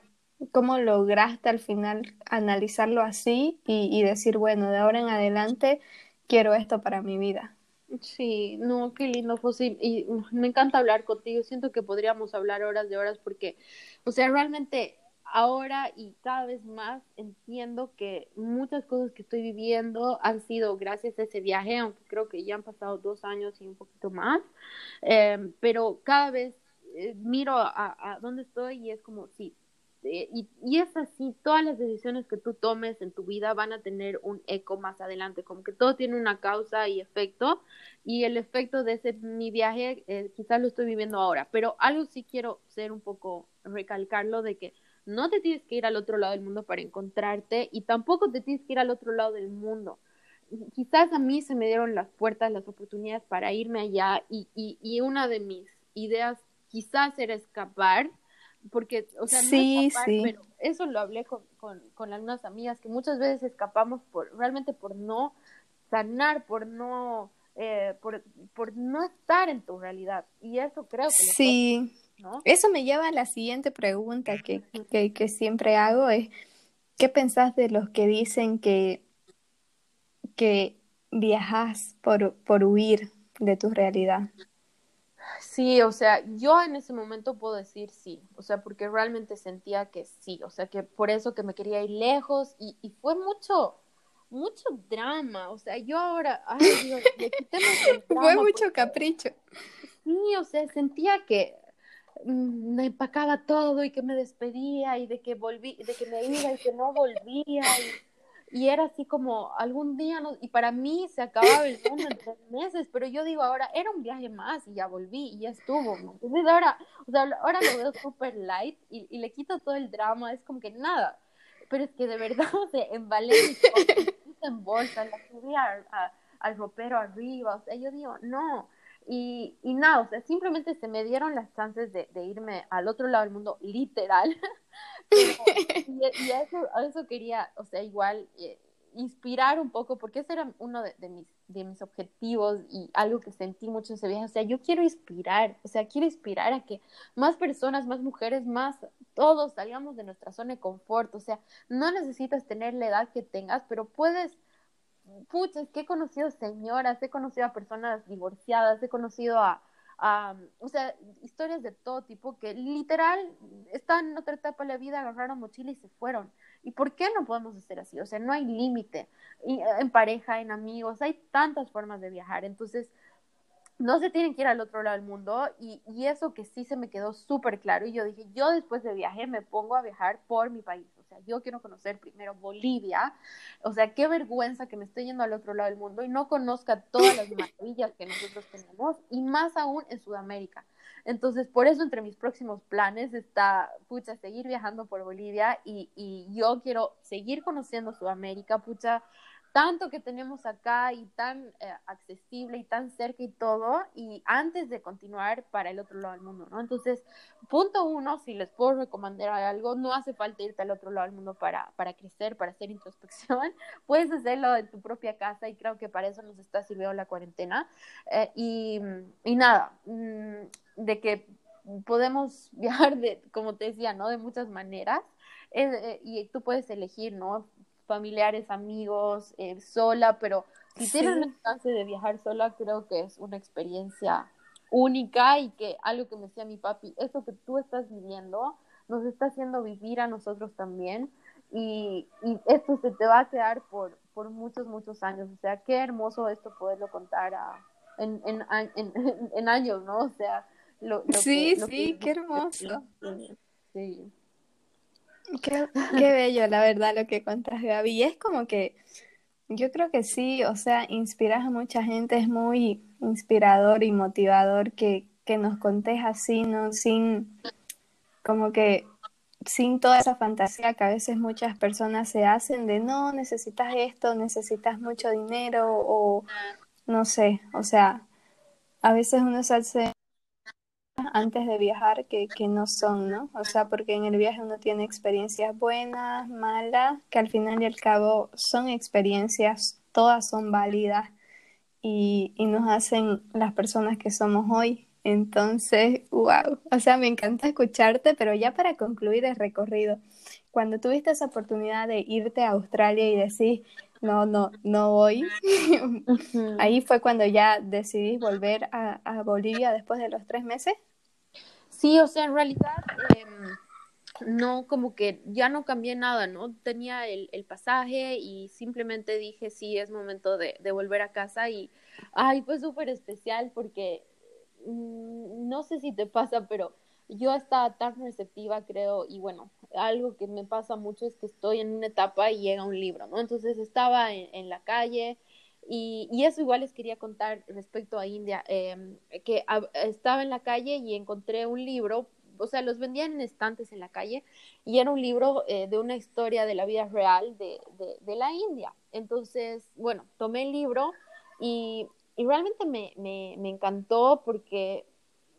cómo lograste al final analizarlo así y, decir, bueno, de ahora en adelante quiero esto para mi vida. Sí, no, qué lindo, José. Y me encanta hablar contigo. Siento que podríamos hablar horas de horas porque, o sea, realmente ahora y cada vez más entiendo que muchas cosas que estoy viviendo han sido gracias a ese viaje, aunque creo que ya han pasado dos años y un poquito más. Eh, pero cada vez eh, miro a dónde estoy y es como, sí, y, y, es así, todas las decisiones que tú tomes en tu vida van a tener un eco más adelante, como que todo tiene una causa y efecto, y el efecto de ese mi viaje eh, quizás lo estoy viviendo ahora, pero algo sí quiero ser un poco, recalcarlo de que no te tienes que ir al otro lado del mundo para encontrarte y tampoco te tienes que ir al otro lado del mundo. Quizás a mí se me dieron las puertas, las oportunidades para irme allá y, y, y una de mis ideas quizás era escapar, porque, o sea, sí, no escapar, sí. pero eso lo hablé con, con, con, algunas amigas, que muchas veces escapamos por, realmente por no sanar, por no, eh, por, por no estar en tu realidad. Y eso creo que... Sí, ¿no? eso me lleva a la siguiente pregunta que, que, que siempre hago, es, ¿qué pensás de los que dicen que, que viajas por, por huir de tu realidad? Sí, o sea, yo en ese momento puedo decir sí, o sea, porque realmente sentía que sí, o sea, que por eso que me quería ir lejos y, y fue mucho, mucho drama, o sea, yo ahora, ay Dios, le quitemos el drama Fue mucho porque, capricho. Sí, o sea, sentía que mmm, me empacaba todo y que me despedía y de que volví, de que me iba y que no volvía y y era así como algún día, no, y para mí se acababa el mundo en tres meses, pero yo digo ahora, era un viaje más y ya volví y ya estuvo, ¿no? Entonces ahora, o sea, ahora lo veo súper light y, y, le quito todo el drama, es como que nada, pero es que de verdad, o sea, en Valencia, en bolsa, la subí a, a, al ropero arriba, o sea, yo digo, no, y, y nada, o sea, simplemente se me dieron las chances de, de irme al otro lado del mundo, literal, y, a, eso, eso, quería, o sea, igual, eh, inspirar un poco, porque ese era uno de, mis, de mis objetivos y algo que sentí mucho en ese viaje. O sea, yo quiero inspirar, o sea, quiero inspirar a que más personas, más mujeres, más todos salgamos de nuestra zona de confort. O sea, no necesitas tener la edad que tengas, pero puedes pucha, es que he conocido señoras, he conocido a personas divorciadas, he conocido a, o sea, historias de todo tipo que literal están en otra etapa de la vida, agarraron mochila y se fueron. ¿Y por qué no podemos hacer así? O sea, no hay límite. En pareja, en amigos, hay tantas formas de viajar. Entonces, no se tienen que ir al otro lado del mundo y, y eso que sí se me quedó súper claro y yo dije, yo después de viaje me pongo a viajar por mi país, sea, yo quiero conocer primero Bolivia, o sea, qué vergüenza que me estoy yendo al otro lado del mundo y no conozca todas las maravillas que nosotros tenemos y más aún en Sudamérica. Entonces, por eso entre mis próximos planes está, pucha, seguir viajando por Bolivia y, y yo quiero seguir conociendo Sudamérica, pucha, tanto que tenemos acá y tan eh, accesible y tan cerca y todo, y antes de continuar para el otro lado del mundo, ¿no? Entonces, punto uno, si les puedo recomendar algo, no hace falta irte al otro lado del mundo para, para crecer, para hacer introspección, puedes hacerlo en tu propia casa y creo que para eso nos está sirviendo la cuarentena. Eh, y, y, nada, mm, de que podemos viajar, de, como te decía, ¿no? De muchas maneras. Eh, y tú puedes elegir, ¿no? Familiares, amigos, eh, sola, pero si tienes la chance de viajar sola, creo que es una experiencia única y que algo que me decía mi papi, eso que tú estás viviendo nos está haciendo vivir a nosotros también y, y esto se te va a quedar por, por muchos, muchos años. O sea, qué hermoso esto poderlo contar a, en, en, en, en, años, ¿no? O sea, lo, sí, sí, qué hermoso. Sí. Qué, bello, la verdad, lo que cuentas, Gaby. Y es como que yo creo que sí, o sea, inspiras a mucha gente, es muy inspirador y motivador que, que nos contés así, ¿no? Sin, como que, sin toda esa fantasía que a veces muchas personas se hacen de no, necesitas esto, necesitas mucho dinero o no sé, o sea, a veces uno se hace antes de viajar que, que no son, ¿no? O sea, porque en el viaje uno tiene experiencias buenas, malas, que al final y al cabo son experiencias, todas son válidas y, y nos hacen las personas que somos hoy. Entonces, wow, o sea, me encanta escucharte, pero ya para concluir el recorrido, cuando tuviste esa oportunidad de irte a Australia y decir, no, no, no voy. Ahí fue cuando ya decidí volver a, a, Bolivia después de los tres meses. Sí, o sea, en realidad em, no, como que ya no cambié nada, ¿no? Tenía el, el pasaje y simplemente dije, sí, es momento de, de volver a casa y, ay, fue súper especial porque mm, no sé si te pasa, pero yo estaba tan receptiva, creo, y bueno, algo que me pasa mucho es que estoy en una etapa y llega un libro, ¿no? Entonces estaba en, la calle y, y, eso igual les quería contar respecto a India, em, que estaba en la calle y encontré un libro, o sea, los vendían en estantes en la calle y era un libro eh, de una historia de la vida real de, de, de, la India. Entonces, bueno, tomé el libro y, y realmente me, me, me encantó porque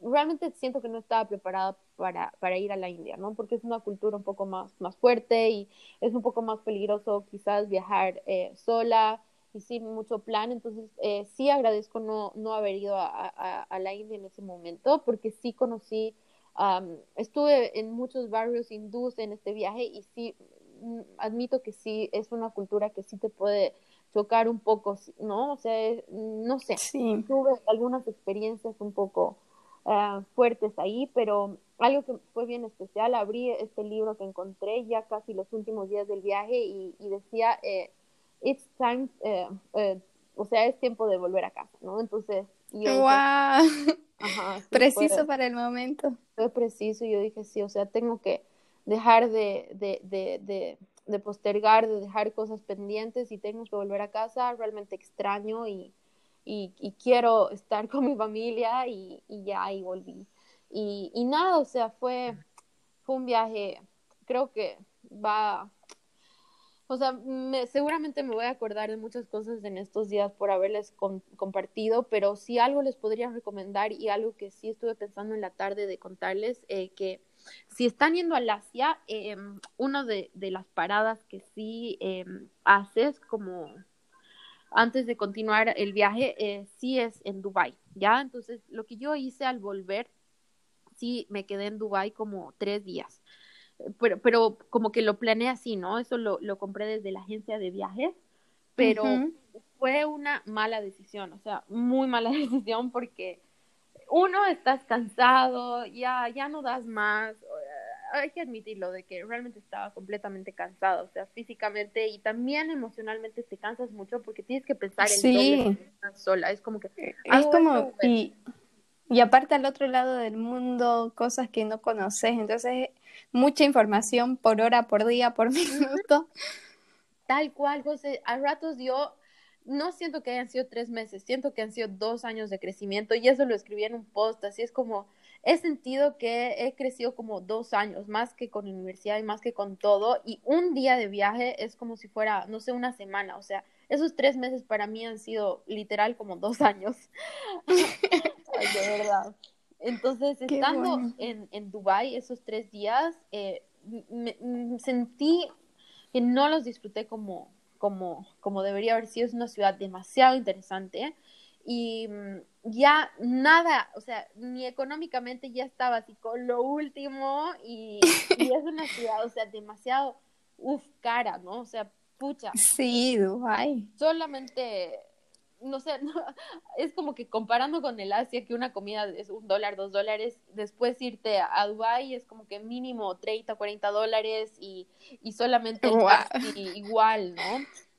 realmente siento que no estaba preparada para, para, ir a la India, ¿no? Porque es una cultura un poco más, más fuerte y es un poco más peligroso quizás viajar eh, sola y sin mucho plan. Entonces, eh, sí agradezco no, no haber ido a, a, a, la India en ese momento porque sí conocí, um, estuve en muchos barrios hindús en este viaje y sí, mm, admito que sí es una cultura que sí te puede chocar un poco, ¿no? O sea, no sé, sí. tuve algunas experiencias un poco uh, fuertes ahí, pero algo que fue bien especial, abrí este libro que encontré ya casi los últimos días del viaje y, y decía, eh, it's time, eh, eh, o sea, es tiempo de volver a casa, ¿no? Entonces, yo wow. Ajá, sí, preciso fue, para el momento. Fue preciso, y yo dije, sí, o sea, tengo que dejar de, de, de, de, de postergar, de dejar cosas pendientes y tengo que volver a casa, realmente extraño y, y, y quiero estar con mi familia y, y ya ahí volví. Y, y, nada, o sea, fue, fue un viaje, creo que va, o sea, me, seguramente me voy a acordar de muchas cosas en estos días por haberles con, compartido, pero si algo les podría recomendar y algo que sí estuve pensando en la tarde de contarles, eh, que si están yendo al Asia, eh, una de, de, las paradas que sí eh, haces como antes de continuar el viaje, eh, sí es en Dubai, ¿ya? Entonces, lo que yo hice al volver, sí me quedé en Dubai como tres días. Pero, pero como que lo planeé así, ¿no? Eso lo, lo compré desde la agencia de viajes, pero fue una mala decisión, o sea, muy mala decisión porque uno, estás cansado, ya, ya no das más, hay que admitirlo, de que realmente estaba completamente cansado, o sea, físicamente y también emocionalmente te cansas mucho porque tienes que pensar en sí. sola, es como que... Es como, y, y aparte al otro lado del mundo, cosas que no conoces, entonces mucha información por hora, por día, por minuto. Tal cual, José, a ratos yo no siento que hayan sido tres meses, siento que han sido dos años de crecimiento y eso lo escribí en un post, así es como he sentido que he crecido como dos años, más que con universidad y más que con todo, y un día de viaje es como si fuera, no sé, una semana, o sea, esos tres meses para mí han sido literal como dos años, de verdad. Entonces, estando en, en Dubái esos tres días, eh, me, sentí que no los disfruté como, como, como debería haber sido. Es una ciudad demasiado interesante y mm, ya nada, o sea, ni económicamente ya estaba así con lo último y, es una ciudad, o sea, demasiado, uff, cara, ¿no? O sea, pucha. Sí, Dubai. Solamente, no sé, es como que comparando con el Asia, que una comida es un dólar, dos dólares, después irte a Dubai es como que mínimo 30, 40 dólares y, y solamente igual, ¿no?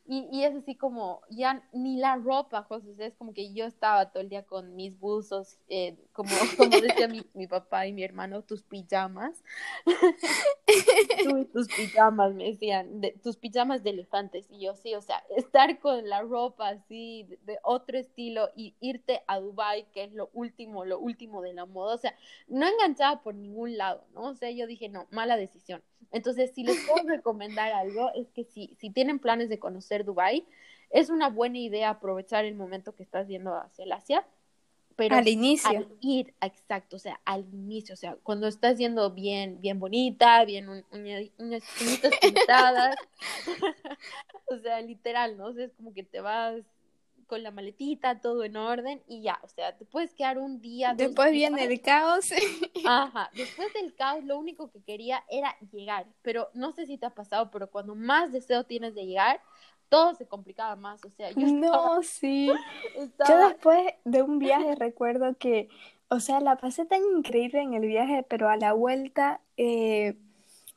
Y, y, es así como, ya ni la ropa, José, es como que yo estaba todo el día con mis buzos, eh, como, como decía mi, mi, papá y mi hermano, tus pijamas. tus pijamas, me decían, de, tus pijamas de elefantes. Y yo sí, o sea, estar con la ropa así, de, de, otro estilo, y irte a Dubai, que es lo último, lo último de la moda. O sea, no enganchaba por ningún lado, ¿no? O sea, yo dije, no, mala decisión. Entonces, si les puedo recomendar algo, es que si, si tienen planes de conocer Dubai, es una buena idea aprovechar el momento que estás yendo hacia el Asia. Pero al inicio. Al ir, exacto, o sea, al inicio, o sea, cuando estás yendo bien, bien bonita, bien uñas, uñas pintadas, o sea, literal, ¿no? O sea, es como que te vas con la maletita, todo en orden y ya, o sea, te puedes quedar un día. Después viene el caos. Ajá, después del caos lo único que quería era llegar, pero no sé si te ha pasado, pero cuando más deseo tienes de llegar, todo se complicaba más, o sea, yo No, sí. Yo después de un viaje recuerdo que, o sea, la pasé tan increíble en el viaje, pero a la vuelta... Eh,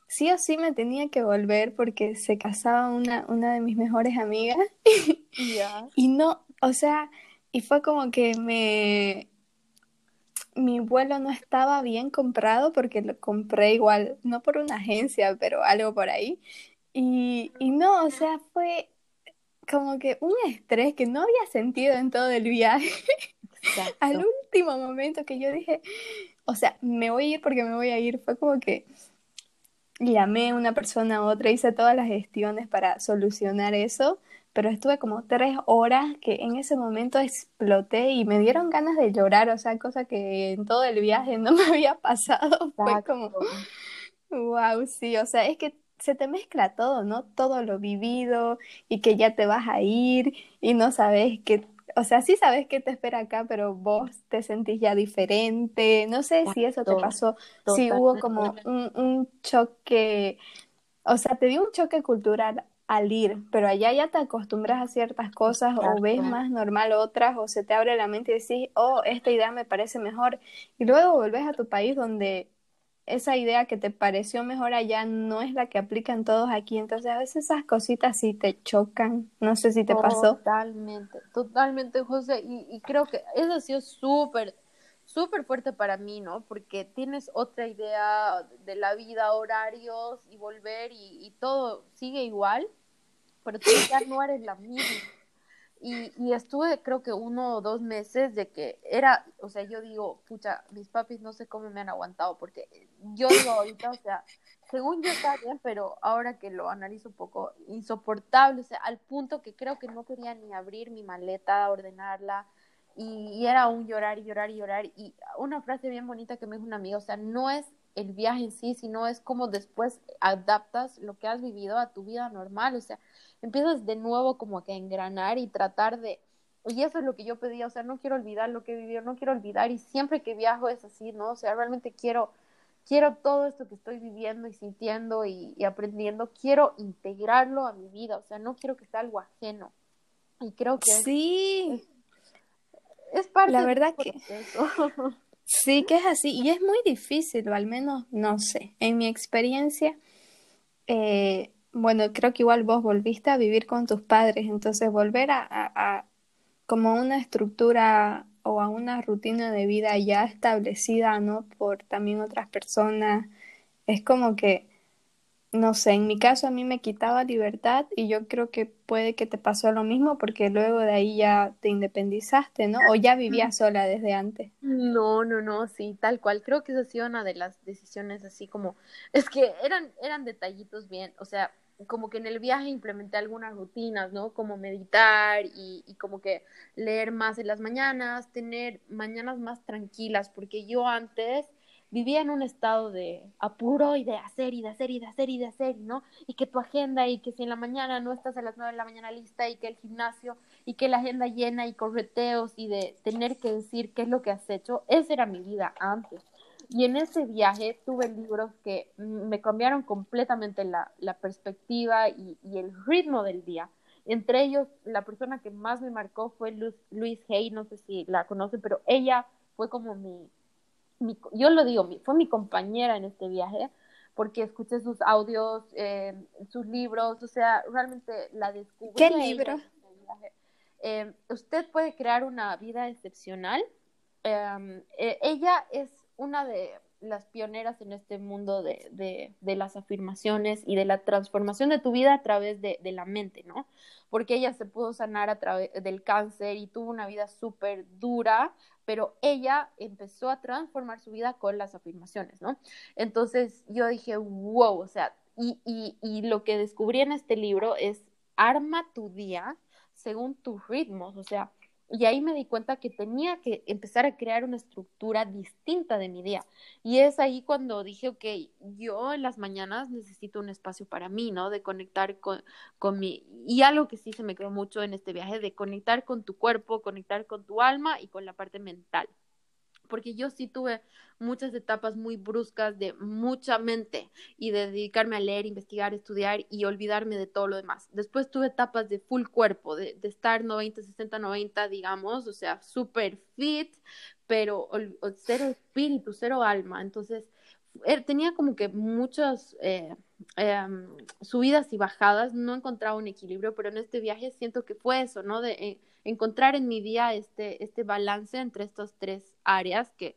sí o sí me tenía que volver porque se casaba una, una de mis mejores amigas. y no, o sea, y fue como que me... Mi vuelo no estaba bien comprado porque lo compré igual, no por una agencia, pero algo por ahí. Y, y no, o sea, fue como que un estrés que no había sentido en todo el viaje. Al último momento que yo dije, o sea, me voy a ir porque me voy a ir, fue como que llamé a una persona a otra, hice todas las gestiones para solucionar eso, pero estuve como tres horas que en ese momento exploté y me dieron ganas de llorar, o sea, cosa que en todo el viaje no me había pasado. Fue como, wow, sí, o sea, es que se te mezcla todo, ¿no? Todo lo vivido y que ya te vas a ir y no sabes qué o sea, sí sabes qué te espera acá, pero vos te sentís ya diferente. No sé si eso te pasó, si hubo como un, un choque, o sea, te dio un choque cultural al ir, pero allá ya te acostumbras a ciertas cosas o ves más normal otras o se te abre la mente y decís, oh, esta idea me parece mejor y luego volvés a tu país donde esa idea que te pareció mejor allá no es la que aplican todos aquí. Entonces a veces esas cositas sí te chocan. No sé si te pasó. Totalmente, totalmente, José. Y, creo que eso ha sido súper, súper fuerte para mí, ¿no? Porque tienes otra idea de la vida, horarios y volver y, y todo sigue igual, pero tú ya no eres la misma. Y, y, estuve creo que uno o dos meses de que era, o sea, yo digo, pucha, mis papis no sé cómo me han aguantado, porque yo digo ahorita, o sea, según yo está bien, pero ahora que lo analizo un poco, insoportable, o sea, al punto que creo que no quería ni abrir mi maleta, ordenarla, y, era un llorar y llorar y llorar, y una frase bien bonita que me dijo una amiga, o sea, no es el viaje en sí, sino es como después adaptas lo que has vivido a tu vida normal, o sea, empiezas de nuevo como que a engranar y tratar de, y eso es lo que yo pedía, o sea, no quiero olvidar lo que he vivido, no quiero olvidar, y siempre que viajo es así, ¿no? O sea, realmente quiero, quiero todo esto que estoy viviendo y sintiendo y, aprendiendo, quiero integrarlo a mi vida, o sea, no quiero que sea algo ajeno. Y creo que sí. es, parte La verdad que Sí, que es así. Y es muy difícil, o al menos, no sé, en mi experiencia, eh, bueno, creo que igual vos volviste a vivir con tus padres, entonces volver a, a, como una estructura o a una rutina de vida ya establecida, ¿no? Por también otras personas, es como que no sé, en mi caso a mí me quitaba libertad y yo creo que puede que te pasó lo mismo porque luego de ahí ya te independizaste, ¿no? O ya vivías sola desde antes. No, no, no, sí, tal cual. Creo que esa ha sido una de las decisiones así como, es que eran, eran detallitos bien, o sea, como que en el viaje implementé algunas rutinas, ¿no? Como meditar y, y como que leer más en las mañanas, tener mañanas más tranquilas, porque yo antes vivía en un estado de apuro y de hacer y de hacer y de hacer y de hacer, ¿no? Y que tu agenda y que si en la mañana no estás a las nueve de la mañana lista y que el gimnasio y que la agenda llena y correteos y de tener que decir qué es lo que has hecho, esa era mi vida antes. Y en ese viaje tuve libros que me cambiaron completamente la, la perspectiva y, y, el ritmo del día. Entre ellos, la persona que más me marcó fue Luz, Luis Hay, no sé si la conocen, pero ella fue como mi, yo lo digo, fue mi compañera en este viaje porque escuché sus audios, eh, sus libros, o sea, realmente la descubrí. ¿Qué libro? Este eh, usted puede crear una vida excepcional. Em, eh, ella es una de las pioneras en este mundo de, de, de, las afirmaciones y de la transformación de tu vida a través de, de la mente, ¿no? Porque ella se pudo sanar a través del cáncer y tuvo una vida súper dura, pero ella empezó a transformar su vida con las afirmaciones, ¿no? Entonces yo dije, wow, o sea, y, y, y lo que descubrí en este libro es arma tu día según tus ritmos, o sea, y ahí me di cuenta que tenía que empezar a crear una estructura distinta de mi día. Y es ahí cuando dije, ok, yo en las mañanas necesito un espacio para mí, ¿no? De conectar con, con mi... Y algo que sí se me quedó mucho en este viaje, de conectar con tu cuerpo, conectar con tu alma y con la parte mental porque yo sí tuve muchas etapas muy bruscas de mucha mente y de dedicarme a leer, investigar, estudiar y olvidarme de todo lo demás. Después tuve etapas de full cuerpo, de, estar 90, 60, 90, digamos, o sea, súper fit, pero cero espíritu, cero alma. Entonces, er, tenía como que muchas eh, em, subidas y bajadas, no encontraba un equilibrio, pero en este viaje siento que fue eso, ¿no? De, eh, encontrar en mi día este, este balance entre estas tres áreas que,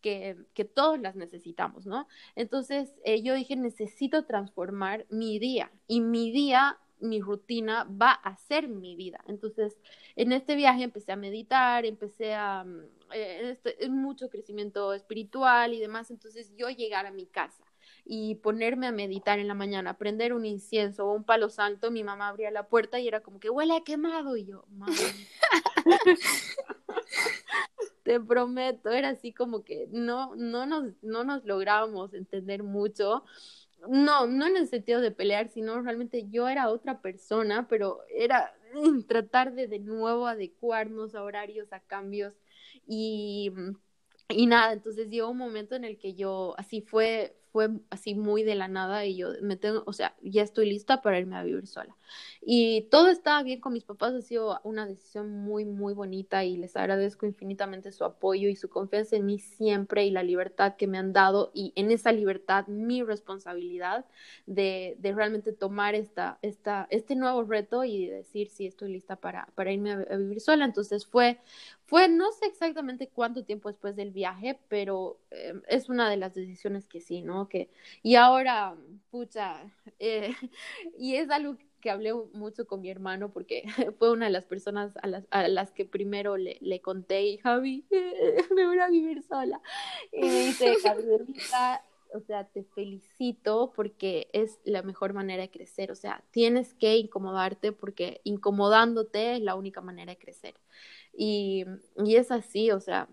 que, que todos las necesitamos, ¿no? Entonces eh, yo dije, necesito transformar mi día y mi día mi rutina va a ser mi vida. Entonces, en este viaje empecé a meditar, empecé a mm, eh, este, mucho crecimiento espiritual y demás. Entonces, yo llegar a mi casa y ponerme a meditar en la mañana, prender un incienso o un palo santo, mi mamá abría la puerta y era como que huele a quemado y yo, mamá. Te prometo, era así como que no, no nos, no nos lográbamos entender mucho. No, no en el sentido de pelear, sino realmente yo era otra persona, pero era tratar de de nuevo adecuarnos a horarios, a cambios y, y nada, entonces llegó un momento en el que yo, así fue, fue así muy de la nada y yo me tengo, o sea, ya estoy lista para irme a vivir sola. Y todo estaba bien con mis papás, ha sido una decisión muy, muy bonita y les agradezco infinitamente su apoyo y su confianza en mí siempre y la libertad que me han dado y en esa libertad mi responsabilidad de, de realmente tomar esta, esta, este nuevo reto y decir si estoy lista para, para irme a, a vivir sola. Entonces fue, fue, no sé exactamente cuánto tiempo después del viaje, pero eh, es una de las decisiones que sí, ¿no? Que, y ahora, pucha, eh, y es algo que hablé mucho con mi hermano porque fue una de las personas a las, a las que primero le, le conté y Javi, me voy a vivir sola. Y me dice, Gabrielita, o sea, te felicito porque es la mejor manera de crecer, o sea, tienes que incomodarte porque incomodándote es la única manera de crecer. Y, y es así, o sea,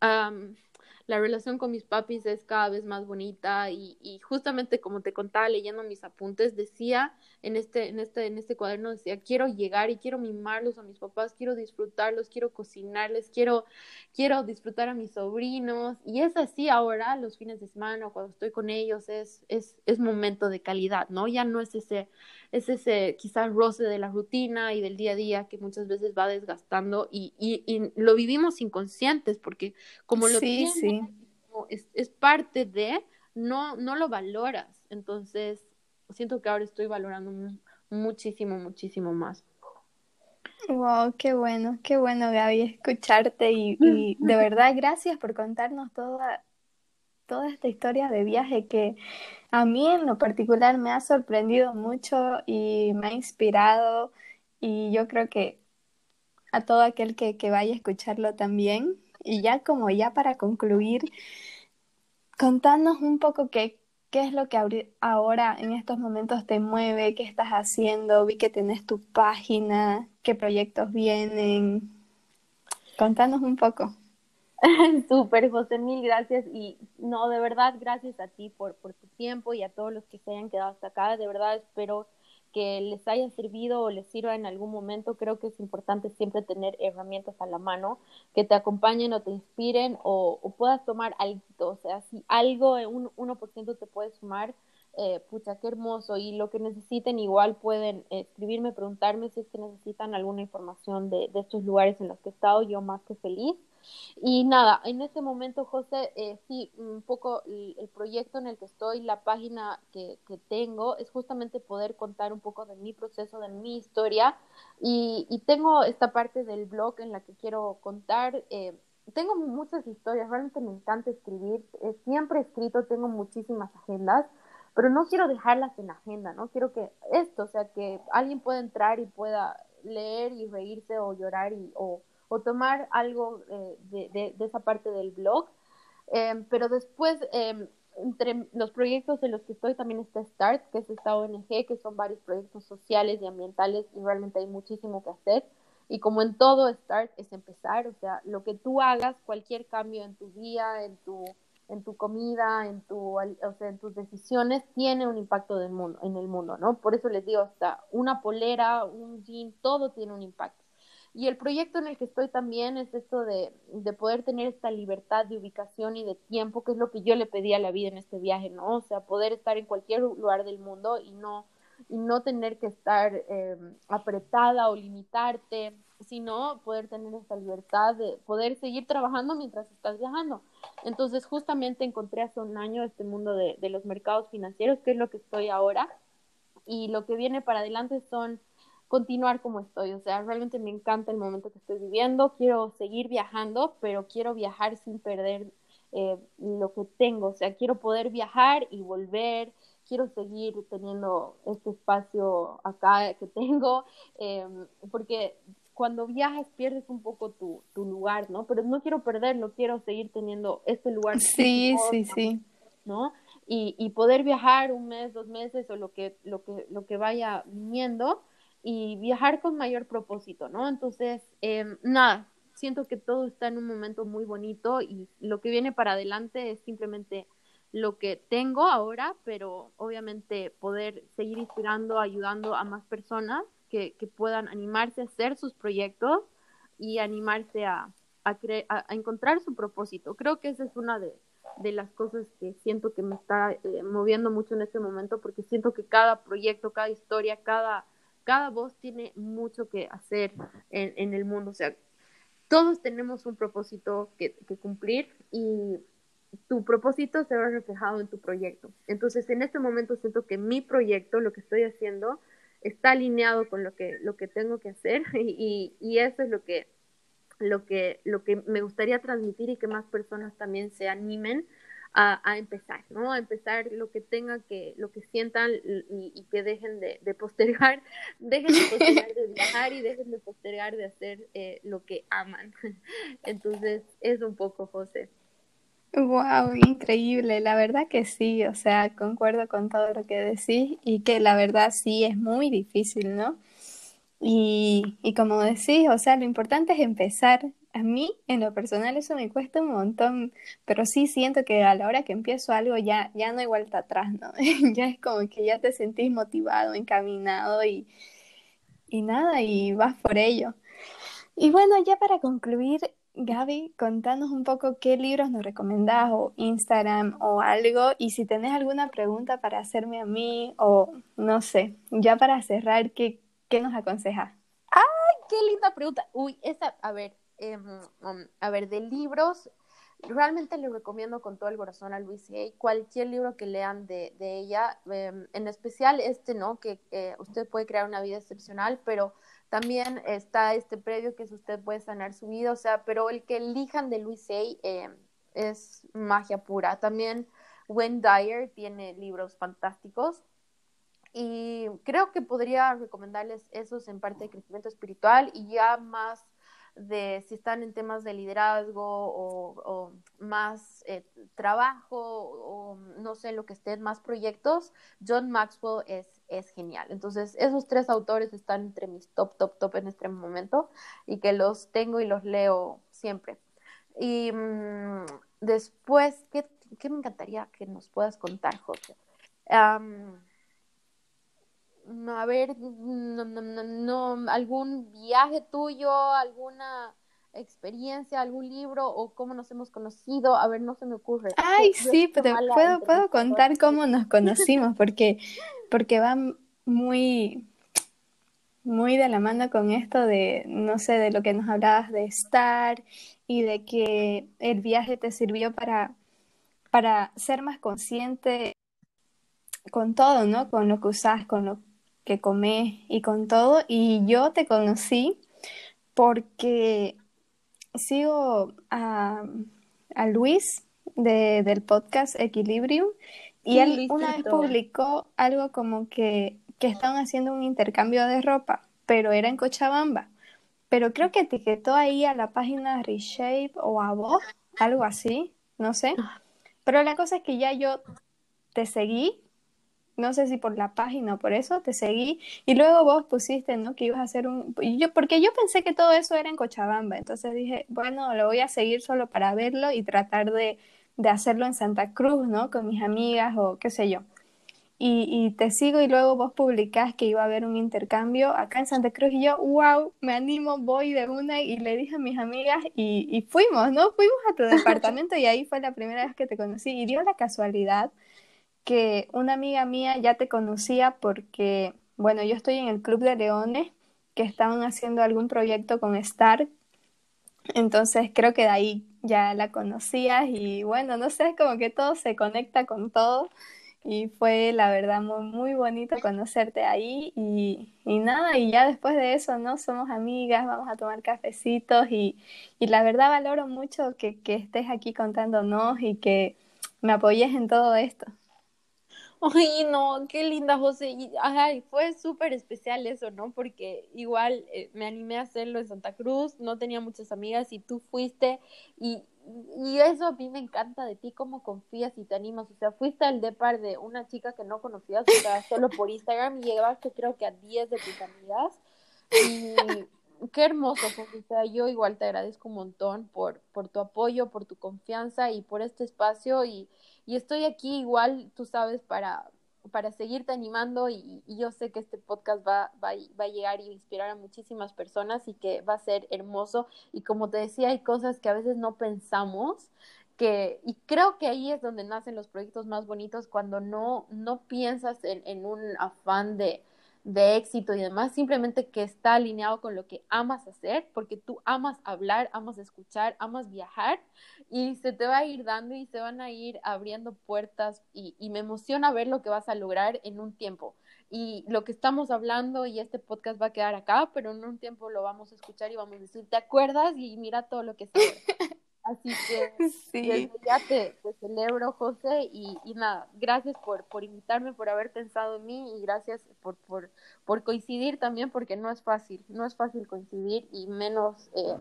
la relación con mis papis es cada vez más bonita y, justamente como te contaba leyendo mis apuntes, decía en este, en este, en este cuaderno, decía, quiero llegar y quiero mimarlos a mis papás, quiero disfrutarlos, quiero cocinarles, quiero, quiero disfrutar a mis sobrinos y es así ahora los fines de semana cuando estoy con ellos es, es, es momento de calidad, ¿no? Ya no es ese, es ese quizás roce de la rutina y del día a día que muchas veces va desgastando y, y, y lo vivimos inconscientes porque como lo sí, sí. Es, es, parte de, no, no lo valoras. Entonces, siento que ahora estoy valorando muchísimo, muchísimo más. Wow, qué bueno, qué bueno Gaby escucharte y, y de verdad gracias por contarnos toda, toda esta historia de viaje que a mí en lo particular me ha sorprendido mucho y me ha inspirado y yo creo que a todo aquel que, que vaya a escucharlo también. Y ya como ya para concluir, contanos un poco qué, qué es lo que ahora en estos momentos te mueve, qué estás haciendo, vi que tenés tu página, qué proyectos vienen. Contanos un poco. Súper, José, mil gracias. Y no, de verdad, gracias a ti por, por tu tiempo y a todos los que se hayan quedado hasta acá. De verdad, espero que les haya servido o les sirva en algún momento, creo que es importante siempre tener herramientas a la mano que te acompañen o te inspiren o, o puedas tomar algo, o sea, si algo, un 1% te puede sumar, eh, pucha, qué hermoso, y lo que necesiten igual pueden escribirme, preguntarme si es que necesitan alguna información de, de estos lugares en los que he estado, yo más que feliz. Y nada, en este momento, José, eh, sí, un poco el, proyecto en el que estoy, la página que, que, tengo, es justamente poder contar un poco de mi proceso, de mi historia. Y, y tengo esta parte del blog en la que quiero contar. Eh, tengo muchas historias, realmente me encanta escribir. Eh, siempre he escrito, tengo muchísimas agendas, pero no quiero dejarlas en agenda, ¿no? Quiero que esto, o sea, que alguien pueda entrar y pueda leer y reírse o llorar y, o o tomar algo eh, de, esa parte del blog. Eh, pero después, eh, entre los proyectos en los que estoy también está START, que es esta ONG, que son varios proyectos sociales y ambientales y realmente hay muchísimo que hacer. Y como en todo START es empezar, o sea, lo que tú hagas, cualquier cambio en tu día, en tu, en tu comida, en, tu, o sea, en tus decisiones, tiene un impacto del mundo, en el mundo, ¿no? Por eso les digo, hasta una polera, un jean, todo tiene un impacto. Y el proyecto en el que estoy también es esto de, de, poder tener esta libertad de ubicación y de tiempo, que es lo que yo le pedí a la vida en este viaje, ¿no? O sea, poder estar en cualquier lugar del mundo y no, y no tener que estar eh, apretada o limitarte, sino poder tener esta libertad de poder seguir trabajando mientras estás viajando. Entonces, justamente encontré hace un año este mundo de, de los mercados financieros, que es lo que estoy ahora, y lo que viene para adelante son continuar como estoy. O sea, realmente me encanta el momento que estoy viviendo. Quiero seguir viajando, pero quiero viajar sin perder eh, lo que tengo. O sea, quiero poder viajar y volver. Quiero seguir teniendo este espacio acá que tengo, eh, porque cuando viajas pierdes un poco tu, tu, lugar, ¿no? Pero no quiero perderlo, quiero seguir teniendo este lugar. Sí, sí, sí. ¿No? Y, y poder viajar un mes, dos meses o lo que, lo que, lo que vaya viniendo y viajar con mayor propósito, ¿no? Entonces, eh, nada, siento que todo está en un momento muy bonito y lo que viene para adelante es simplemente lo que tengo ahora, pero obviamente poder seguir inspirando, ayudando a más personas que, que puedan animarse a hacer sus proyectos y animarse a, a, a, encontrar su propósito. Creo que esa es una de, de las cosas que siento que me está eh, moviendo mucho en este momento, porque siento que cada proyecto, cada historia, cada cada voz tiene mucho que hacer en, en el mundo. O sea, todos tenemos un propósito que, cumplir y tu propósito se ve reflejado en tu proyecto. Entonces, en este momento siento que mi proyecto, lo que estoy haciendo, está alineado con lo que, lo que tengo que hacer y, y, y eso es lo que, lo, que, lo que me gustaría transmitir y que más personas también se animen a, empezar, ¿no? A empezar lo que tengan que, lo que sientan y, y que dejen de, de, postergar, dejen de postergar de viajar y dejen de postergar de hacer eh, lo que aman. Entonces, es un poco, José. Wow, increíble, la verdad que sí, o sea, concuerdo con todo lo que decís y que la verdad sí es muy difícil, ¿no? Y, y como decís, o sea, lo importante es empezar, a mí en lo personal eso me cuesta un montón, pero sí siento que a la hora que empiezo algo ya, ya no hay vuelta atrás, ¿no? ya es como que ya te sentís motivado, encaminado y, y nada, y vas por ello. Y bueno, ya para concluir, Gaby, contanos un poco qué libros nos recomendás o Instagram o algo y si tenés alguna pregunta para hacerme a mí o no sé, ya para cerrar, ¿qué, qué nos aconsejas? ¡Ay, qué linda pregunta! Uy, esa, a ver, em, um, a ver, de libros, realmente le recomiendo con todo el corazón a Luis Hay cualquier libro que lean de, ella, em, en especial este, ¿no? Que eh, usted puede crear una vida excepcional, pero también está este previo que es usted puede sanar su vida, o sea, pero el que elijan de Luis Hay eh, es magia pura. También Wayne Dyer tiene libros fantásticos y creo que podría recomendarles esos en parte de crecimiento espiritual y ya más de si están en temas de liderazgo o, más eh, trabajo o no sé lo que estén, más proyectos, John Maxwell es, es genial. Entonces, esos tres autores están entre mis top, top, top en este momento y que los tengo y los leo siempre. Y mm, después, ¿qué, ¿qué, me encantaría que nos puedas contar, José? A ver, no, no, no, algún viaje tuyo, alguna experiencia, algún libro o cómo nos hemos conocido, a ver, no se me ocurre. Ay, sí, pero puedo, puedo contar cómo nos conocimos, porque, porque va muy, muy de la mano con esto de, no sé, de lo que nos hablabas de estar y de que el viaje te sirvió para, para ser más consciente con todo, ¿no? Con lo que usas, con lo que comes y con todo. Y yo te conocí porque sigo a, Luis de, del podcast Equilibrium y él una vez publicó algo como que, que estaban haciendo un intercambio de ropa, pero era en Cochabamba. Pero creo que etiquetó ahí a la página Reshape o a vos, algo así, no sé. Ah. Pero la cosa es que ya yo te seguí no sé si por la página o por eso, te seguí y luego vos pusiste, ¿no? Que ibas a hacer un... Yo, porque yo pensé que todo eso era en Cochabamba, entonces dije, bueno, lo voy a seguir solo para verlo y tratar de, de hacerlo en Santa Cruz, ¿no? Con mis amigas o qué sé yo. Y, y, te sigo y luego vos publicás que iba a haber un intercambio acá en Santa Cruz y yo, wow, me animo, voy de una y le dije a mis amigas y, y fuimos, ¿no? Fuimos a tu departamento y ahí fue la primera vez que te conocí y dio la casualidad que una amiga mía ya te conocía porque, bueno, yo estoy en el Club de Leones, que estaban haciendo algún proyecto con Star, entonces creo que de ahí ya la conocías y bueno, no sé, es como que todo se conecta con todo y fue la verdad muy, muy bonito conocerte ahí y, y, nada, y ya después de eso, ¿no? Somos amigas, vamos a tomar cafecitos y, y la verdad valoro mucho que, que estés aquí contándonos y que me apoyes en todo esto. Ay, no, qué linda, José. Y, fue súper especial eso, ¿no? Porque igual eh, me animé a hacerlo en Santa Cruz, no tenía muchas amigas y tú fuiste y, y eso a mí me encanta de ti, cómo confías y te animas. O sea, fuiste al depar de una chica que no conocías, o sea, solo por Instagram y llegaste creo que a 10 de tus amigas. Y qué hermoso, José. O sea, yo igual te agradezco un montón por, por tu apoyo, por tu confianza y por este espacio y y estoy aquí igual, tú sabes, para, para seguirte animando y, yo sé que este podcast va, va, va, a llegar y inspirar a muchísimas personas y que va a ser hermoso. Y como te decía, hay cosas que a veces no pensamos. Que, y creo que ahí es donde nacen los proyectos más bonitos cuando no, no piensas en, en un afán de, de éxito y demás, simplemente que está alineado con lo que amas hacer, porque tú amas hablar, amas escuchar, amas viajar y se te va a ir dando y se van a ir abriendo puertas y, y me emociona ver lo que vas a lograr en un tiempo. Y lo que estamos hablando y este podcast va a quedar acá, pero en un tiempo lo vamos a escuchar y vamos a decir, ¿te acuerdas? Y mira todo lo que se Así que sí. ya te, celebro, José, y, y, nada, gracias por, por invitarme, por haber pensado en mí y gracias por, por, por coincidir también, porque no es fácil, no es fácil coincidir y menos eh,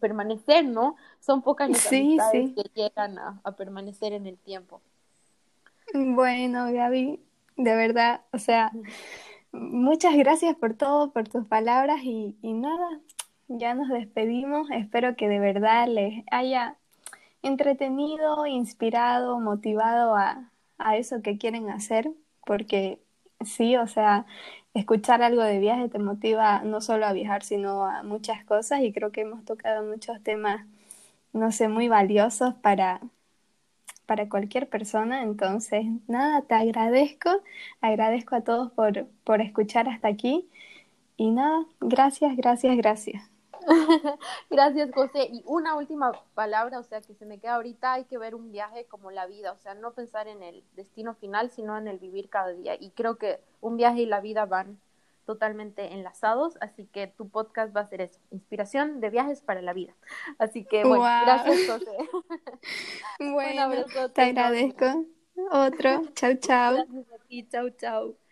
permanecer, ¿no? Son pocas las sí, que llegan a, a permanecer en el tiempo. Bueno, Gaby, de verdad, o sea, muchas gracias por todo, por tus palabras y, y nada, ya nos despedimos. Espero que de verdad les haya entretenido, inspirado, motivado a, a eso que quieren hacer, porque sí, o sea, escuchar algo de viaje te motiva no solo a viajar, sino a muchas cosas y creo que hemos tocado muchos temas, no sé, muy valiosos para, para cualquier persona. Entonces, nada, te agradezco, agradezco a todos por, por escuchar hasta aquí y nada, gracias, gracias, gracias. Gracias, José. Y una última palabra, o sea, que se me queda ahorita, hay que ver un viaje como la vida, o sea, no pensar en el destino final, sino en el vivir cada día. Y creo que un viaje y la vida van totalmente enlazados, así que tu podcast va a ser eso, inspiración de viajes para la vida. Así que, bueno, gracias, José. Bueno, te agradezco. Otro, chau, chau. Gracias a ti, chau, chau.